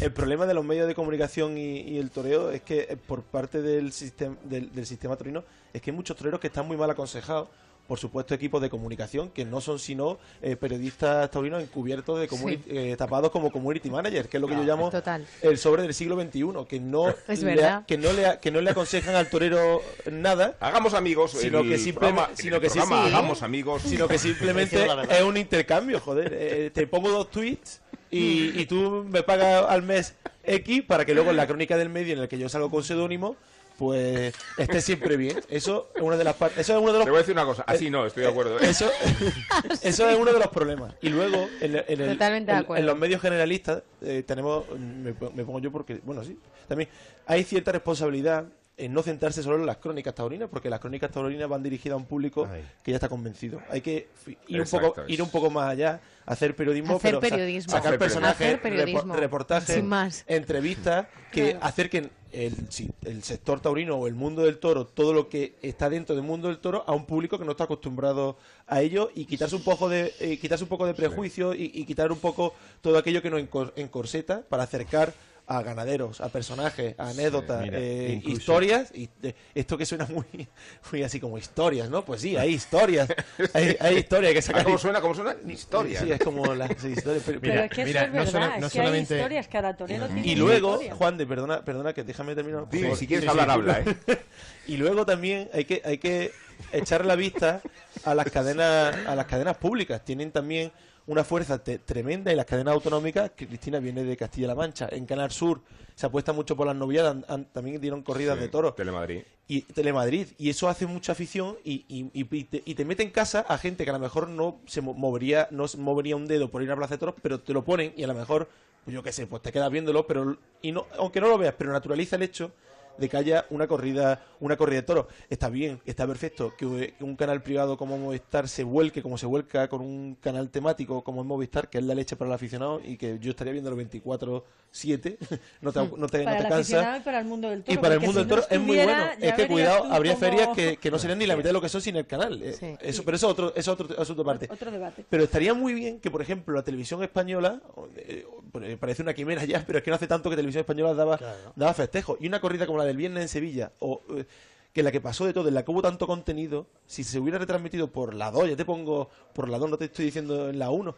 [SPEAKER 4] El problema de los medios de comunicación y, y el toreo es que eh, por parte del, sistema del, del sistema torino es que hay muchos toreros que están muy mal aconsejados. Por supuesto, equipos de comunicación que no son sino eh, periodistas taurinos encubiertos de
[SPEAKER 12] Sí.
[SPEAKER 4] eh, tapados como community manager, que es lo que yo llamo
[SPEAKER 12] total.
[SPEAKER 4] el sobre del siglo XXI, que no,
[SPEAKER 12] Es
[SPEAKER 4] le,
[SPEAKER 12] verdad.
[SPEAKER 4] que no le, que no le aconsejan al torero nada.
[SPEAKER 2] Hagamos amigos.
[SPEAKER 4] Sino
[SPEAKER 2] el
[SPEAKER 4] que simplemente, sino que
[SPEAKER 2] programa
[SPEAKER 4] sí,
[SPEAKER 2] Hagamos amigos.
[SPEAKER 4] sino que simplemente es un intercambio, joder. Eh, te pongo dos tweets y, y tú me pagas al mes X para que luego en la crónica del medio en el que yo salgo con seudónimo, pues esté siempre bien. Eso es una de las partes. Eso es uno de los
[SPEAKER 2] Te voy a decir una cosa. Así no, estoy de acuerdo. ¿eh?
[SPEAKER 4] eso, eso es uno de los problemas. Y luego, en, el- en el-
[SPEAKER 12] Totalmente de
[SPEAKER 4] en-
[SPEAKER 12] acuerdo.
[SPEAKER 4] en los medios generalistas, eh, tenemos, me, me pongo yo porque, bueno, sí, también hay cierta responsabilidad en no centrarse solo en las crónicas taurinas, porque las crónicas taurinas van dirigidas a un público
[SPEAKER 5] Ay.
[SPEAKER 4] que ya está convencido. Hay que ir, un poco, ir un poco más allá, hacer periodismo,
[SPEAKER 12] Hacer
[SPEAKER 4] pero
[SPEAKER 12] periodismo.
[SPEAKER 4] sacar
[SPEAKER 2] Hacer
[SPEAKER 4] personajes,
[SPEAKER 12] Hacer periodismo.
[SPEAKER 4] repo- reportajes,
[SPEAKER 12] Sin más.
[SPEAKER 4] entrevistas, que que el, el sector taurino o el mundo del toro, todo lo que está dentro del mundo del toro, a un público que no está acostumbrado a ello y quitarse un poco de eh, quitarse un poco de prejuicio y, y quitar un poco todo aquello que nos encor- encorseta para acercar a ganaderos, a personajes, a anécdotas,
[SPEAKER 5] mira,
[SPEAKER 4] eh,
[SPEAKER 5] incluso-
[SPEAKER 4] historias y de- esto que suena muy, muy así como historias, ¿no? Pues sí, hay historias, hay, hay historias que
[SPEAKER 2] Ah,
[SPEAKER 4] sacar.
[SPEAKER 2] ¿Cómo suena? ¿Cómo suena? Historia.
[SPEAKER 4] Sí, es como las sí, historias. pero-
[SPEAKER 6] es que
[SPEAKER 5] mira,
[SPEAKER 6] eso es
[SPEAKER 5] no
[SPEAKER 6] verdad,
[SPEAKER 5] sola- no
[SPEAKER 6] es que hay
[SPEAKER 5] solamente-
[SPEAKER 6] historias, cada torero tiene
[SPEAKER 4] Y luego,
[SPEAKER 6] historia.
[SPEAKER 4] Juan de, perdona, perdona que déjame terminar.
[SPEAKER 2] Sí,
[SPEAKER 4] favor.
[SPEAKER 2] si quieres
[SPEAKER 4] Sí,
[SPEAKER 2] hablar,
[SPEAKER 4] sí.
[SPEAKER 2] habla, ¿eh?
[SPEAKER 4] Y luego también hay que, hay que echarle la vista a las cadenas, a las cadenas públicas. Tienen también una fuerza tremenda y las cadenas autonómicas, que Cristina viene de Castilla-La Mancha. En Canal Sur se apuesta mucho por las noviadas, también dieron corridas de toros.
[SPEAKER 2] Telemadrid.
[SPEAKER 4] Y Telemadrid, y eso hace mucha afición y, y, y- te, y te mete en casa a gente que a lo mejor no se mo- movería, no se movería un dedo por ir a Plaza de Toros, pero te lo ponen y a lo mejor, pues yo qué sé, pues te quedas viéndolo, pero y no, aunque no lo veas, pero naturaliza el hecho de que haya una corrida, una corrida de toros. Está bien, está perfecto que, que un canal privado como Movistar se vuelque como se vuelca con un canal temático como es Movistar, que es la leche para el aficionado y que yo estaría viendo los 24-7, no te, no te, no
[SPEAKER 6] para
[SPEAKER 4] te
[SPEAKER 6] el
[SPEAKER 4] cansa.
[SPEAKER 6] y para el mundo del toro.
[SPEAKER 4] Y para el mundo
[SPEAKER 6] si
[SPEAKER 4] del
[SPEAKER 6] no
[SPEAKER 4] toro es muy bueno. Es que cuidado, habría
[SPEAKER 6] cómo-
[SPEAKER 4] ferias que, que no serían ni la mitad de lo que son sin el canal. Eh,
[SPEAKER 12] Sí.
[SPEAKER 4] Eso, pero eso es otro, eso es otro asunto aparte.
[SPEAKER 6] Otro debate.
[SPEAKER 4] Pero estaría muy bien que, por ejemplo, la televisión española, eh, eh, parece una quimera ya, pero es que no hace tanto que televisión española daba,
[SPEAKER 3] Claro.
[SPEAKER 4] daba festejo. Y una corrida como la del viernes en Sevilla, o eh, que la que pasó de todo, en la que hubo tanto contenido, si se hubiera retransmitido por la 2, ya te pongo por la 2, no te estoy diciendo en la 1,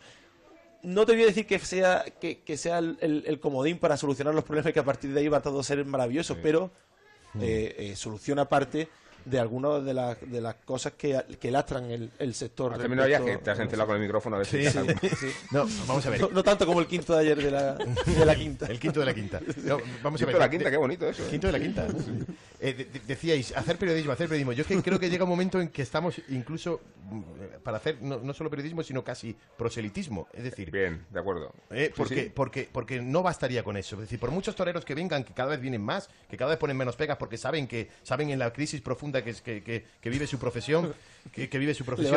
[SPEAKER 4] no te voy a decir que sea que, que sea el, el- el comodín para solucionar los problemas que a partir de ahí va todo a ser maravilloso, pero eh, eh, soluciona parte de algunas de las, de las cosas que, que lastran el, el sector.
[SPEAKER 2] Hace menos ya que
[SPEAKER 4] respecto-
[SPEAKER 2] te has encelado con el micrófono a ver si
[SPEAKER 5] Sí. No, vamos a ver.
[SPEAKER 4] No, no tanto como el quinto de ayer de la, de la quinta.
[SPEAKER 5] El quinto de la quinta. No, vamos a
[SPEAKER 2] Quinto
[SPEAKER 5] ver.
[SPEAKER 2] de la quinta, qué bonito eso. ¿eh?
[SPEAKER 5] quinto de la quinta. Eh, de- de- decíais, hacer periodismo, hacer periodismo. Yo es que creo que llega un momento en que estamos incluso mm, para hacer no, no solo periodismo, sino casi proselitismo. Es decir,
[SPEAKER 2] Bien, de acuerdo.
[SPEAKER 5] eh,
[SPEAKER 2] Sí,
[SPEAKER 5] porque,
[SPEAKER 2] sí.
[SPEAKER 5] porque, porque no bastaría con eso. Es decir, por muchos toreros que vengan, que cada vez vienen más, que cada vez ponen menos pegas porque saben que saben en la crisis profunda que, es, que, que- que vive su profesión, que, vive su profesión.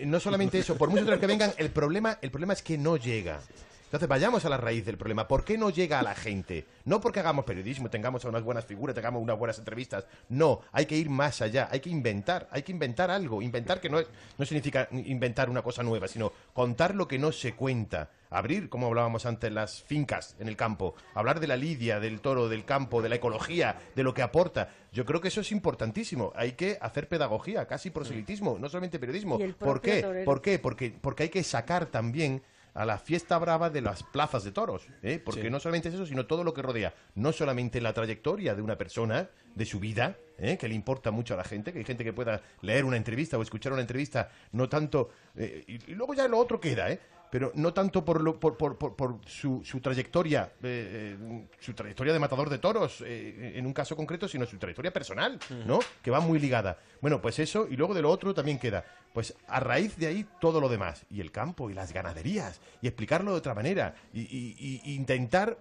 [SPEAKER 5] El- no solamente eso, por muchos toreros que vengan, el problema, el problema es que no llega. Entonces vayamos a la raíz del problema. ¿Por qué no llega a la gente? No porque hagamos periodismo, tengamos unas buenas figuras, tengamos unas buenas entrevistas. No, hay que ir más allá, hay que inventar, hay que inventar algo. Inventar que no, es, no significa inventar una cosa nueva, sino contar lo que no se cuenta. Abrir, como hablábamos antes, las fincas en el campo. Hablar de la lidia, del toro, del campo, de la ecología, de lo que aporta. Yo creo que eso es importantísimo. Hay que hacer pedagogía, casi proselitismo, no solamente periodismo. ¿Por qué? ¿Por qué? Porque, porque hay que sacar también a la fiesta brava de las plazas de toros, ¿eh? porque
[SPEAKER 4] Sí.
[SPEAKER 5] no solamente es eso, sino todo lo que rodea, no solamente la trayectoria de una persona, de su vida, ¿eh? que le importa mucho a la gente, que hay gente que pueda leer una entrevista o escuchar una entrevista, no tanto, eh, y, y luego ya lo otro queda, ¿eh? pero no tanto por, lo- por, por- por- por su, su trayectoria, eh, eh, su trayectoria de matador de toros, eh, en un caso concreto, sino su trayectoria personal, ¿no? Que va muy ligada. Bueno, pues eso, y luego de lo otro también queda, pues a raíz de ahí todo lo demás, y el campo, y las ganaderías, y explicarlo de otra manera, y- y intentar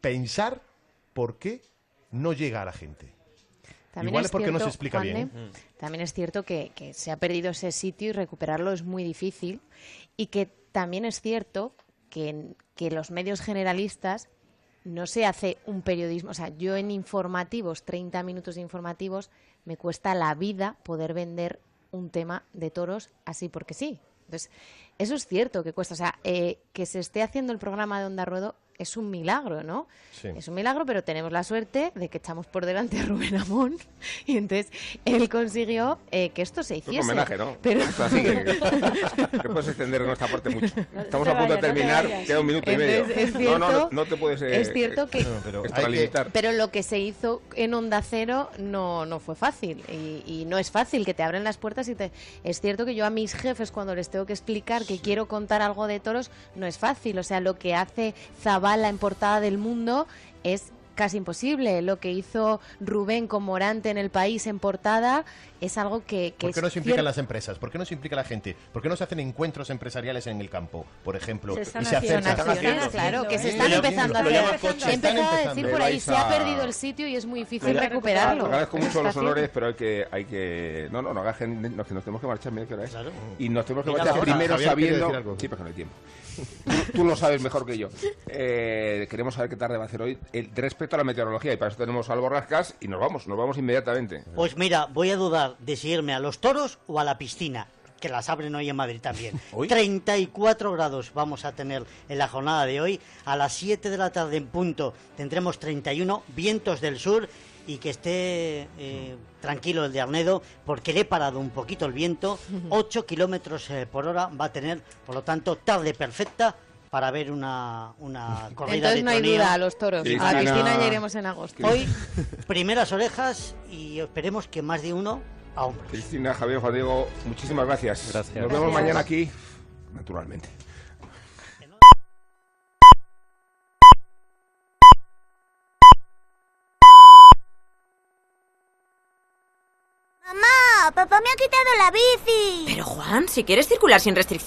[SPEAKER 5] pensar por qué no llega a la gente. Igual es porque no se explica bien,
[SPEAKER 12] Juanne, También es cierto que, que se ha perdido ese sitio y recuperarlo es muy difícil. Y que también es cierto que, que los medios generalistas no se hace un periodismo, o sea, yo en informativos, 30 minutos de informativos, me cuesta la vida poder vender un tema de toros así porque sí. Entonces, eso es cierto que cuesta. O sea, eh, que se esté haciendo el programa de Onda Ruedo es un milagro, ¿no?
[SPEAKER 5] Sí.
[SPEAKER 12] Es un milagro, pero tenemos la suerte de que echamos por delante a Rubén Amón y entonces él consiguió eh, que esto se
[SPEAKER 2] Es un
[SPEAKER 12] hiciese.
[SPEAKER 2] homenaje, ¿no?
[SPEAKER 12] Pero...
[SPEAKER 2] Así que, que puedes extender nuestra parte mucho. Estamos a punto de
[SPEAKER 12] vayas, no te
[SPEAKER 2] terminar, queda un minuto y medio.
[SPEAKER 12] Entonces, es
[SPEAKER 2] no, no, no,
[SPEAKER 12] cierto-
[SPEAKER 2] no te puedes eh,
[SPEAKER 12] es cierto que-
[SPEAKER 5] pero
[SPEAKER 2] extralimitar.
[SPEAKER 12] Pero lo que se hizo en Onda Cero no, no fue fácil. Y, y no es fácil que te abren las puertas y te... Es cierto que yo a mis jefes cuando les tengo que explicar que quiero contar algo de toros, no es fácil. O sea, lo que hace Zabala en portada del mundo es casi imposible. Lo que hizo Rubén con Morante en el país en portada es algo que... que
[SPEAKER 5] ¿Por qué no se implican
[SPEAKER 12] cier-
[SPEAKER 5] las empresas? ¿Por qué no se implica la gente? ¿Por qué no se hacen encuentros empresariales en el campo, por ejemplo?
[SPEAKER 12] Se están
[SPEAKER 5] y se
[SPEAKER 12] haciendo,
[SPEAKER 5] acercan-
[SPEAKER 12] se están haciendo, claro, que se
[SPEAKER 5] ¿eh?
[SPEAKER 12] están
[SPEAKER 5] Lo
[SPEAKER 12] empezando a hacer. He empezado a decir por ahí,
[SPEAKER 2] Vais
[SPEAKER 12] se ha
[SPEAKER 2] a-
[SPEAKER 12] perdido el sitio y es muy difícil recuperarlo.
[SPEAKER 2] Agradezco mucho los honores, pero hay que, hay que... No, no, no nos, que nos tenemos que marchar, mira qué hora es. Y nos tenemos que
[SPEAKER 5] Mira
[SPEAKER 2] marchar primero sabiendo... Sí, pero no hay tiempo. Tú, tú lo sabes mejor que yo. Eh, queremos saber qué tarde va a hacer hoy el, respecto a la meteorología y para eso tenemos al Borrascas y nos vamos, nos vamos inmediatamente.
[SPEAKER 3] Pues mira, voy a dudar de si irme a los toros o a la piscina, que las abren hoy en Madrid también. 34 grados vamos a tener en la jornada de hoy. A las 7 de la tarde en punto tendremos 31 vientos del sur y que esté eh, tranquilo el de Arnedo porque le he parado un poquito el viento. 8 kilómetros eh, por hora va a tener, por lo tanto, tarde perfecta para ver una, una corrida
[SPEAKER 12] Entonces
[SPEAKER 3] de
[SPEAKER 12] no hay duda a los toros. A la piscina ya iremos en agosto.
[SPEAKER 3] Hoy, primeras orejas y esperemos que más de uno a.
[SPEAKER 2] Cristina, Javier, Juan Diego, muchísimas gracias.
[SPEAKER 7] Gracias.
[SPEAKER 2] Nos vemos
[SPEAKER 3] Gracias.
[SPEAKER 2] mañana aquí, naturalmente.
[SPEAKER 13] Mamá, papá me ha quitado la bici.
[SPEAKER 14] Pero Juan, si quieres circular sin restricciones.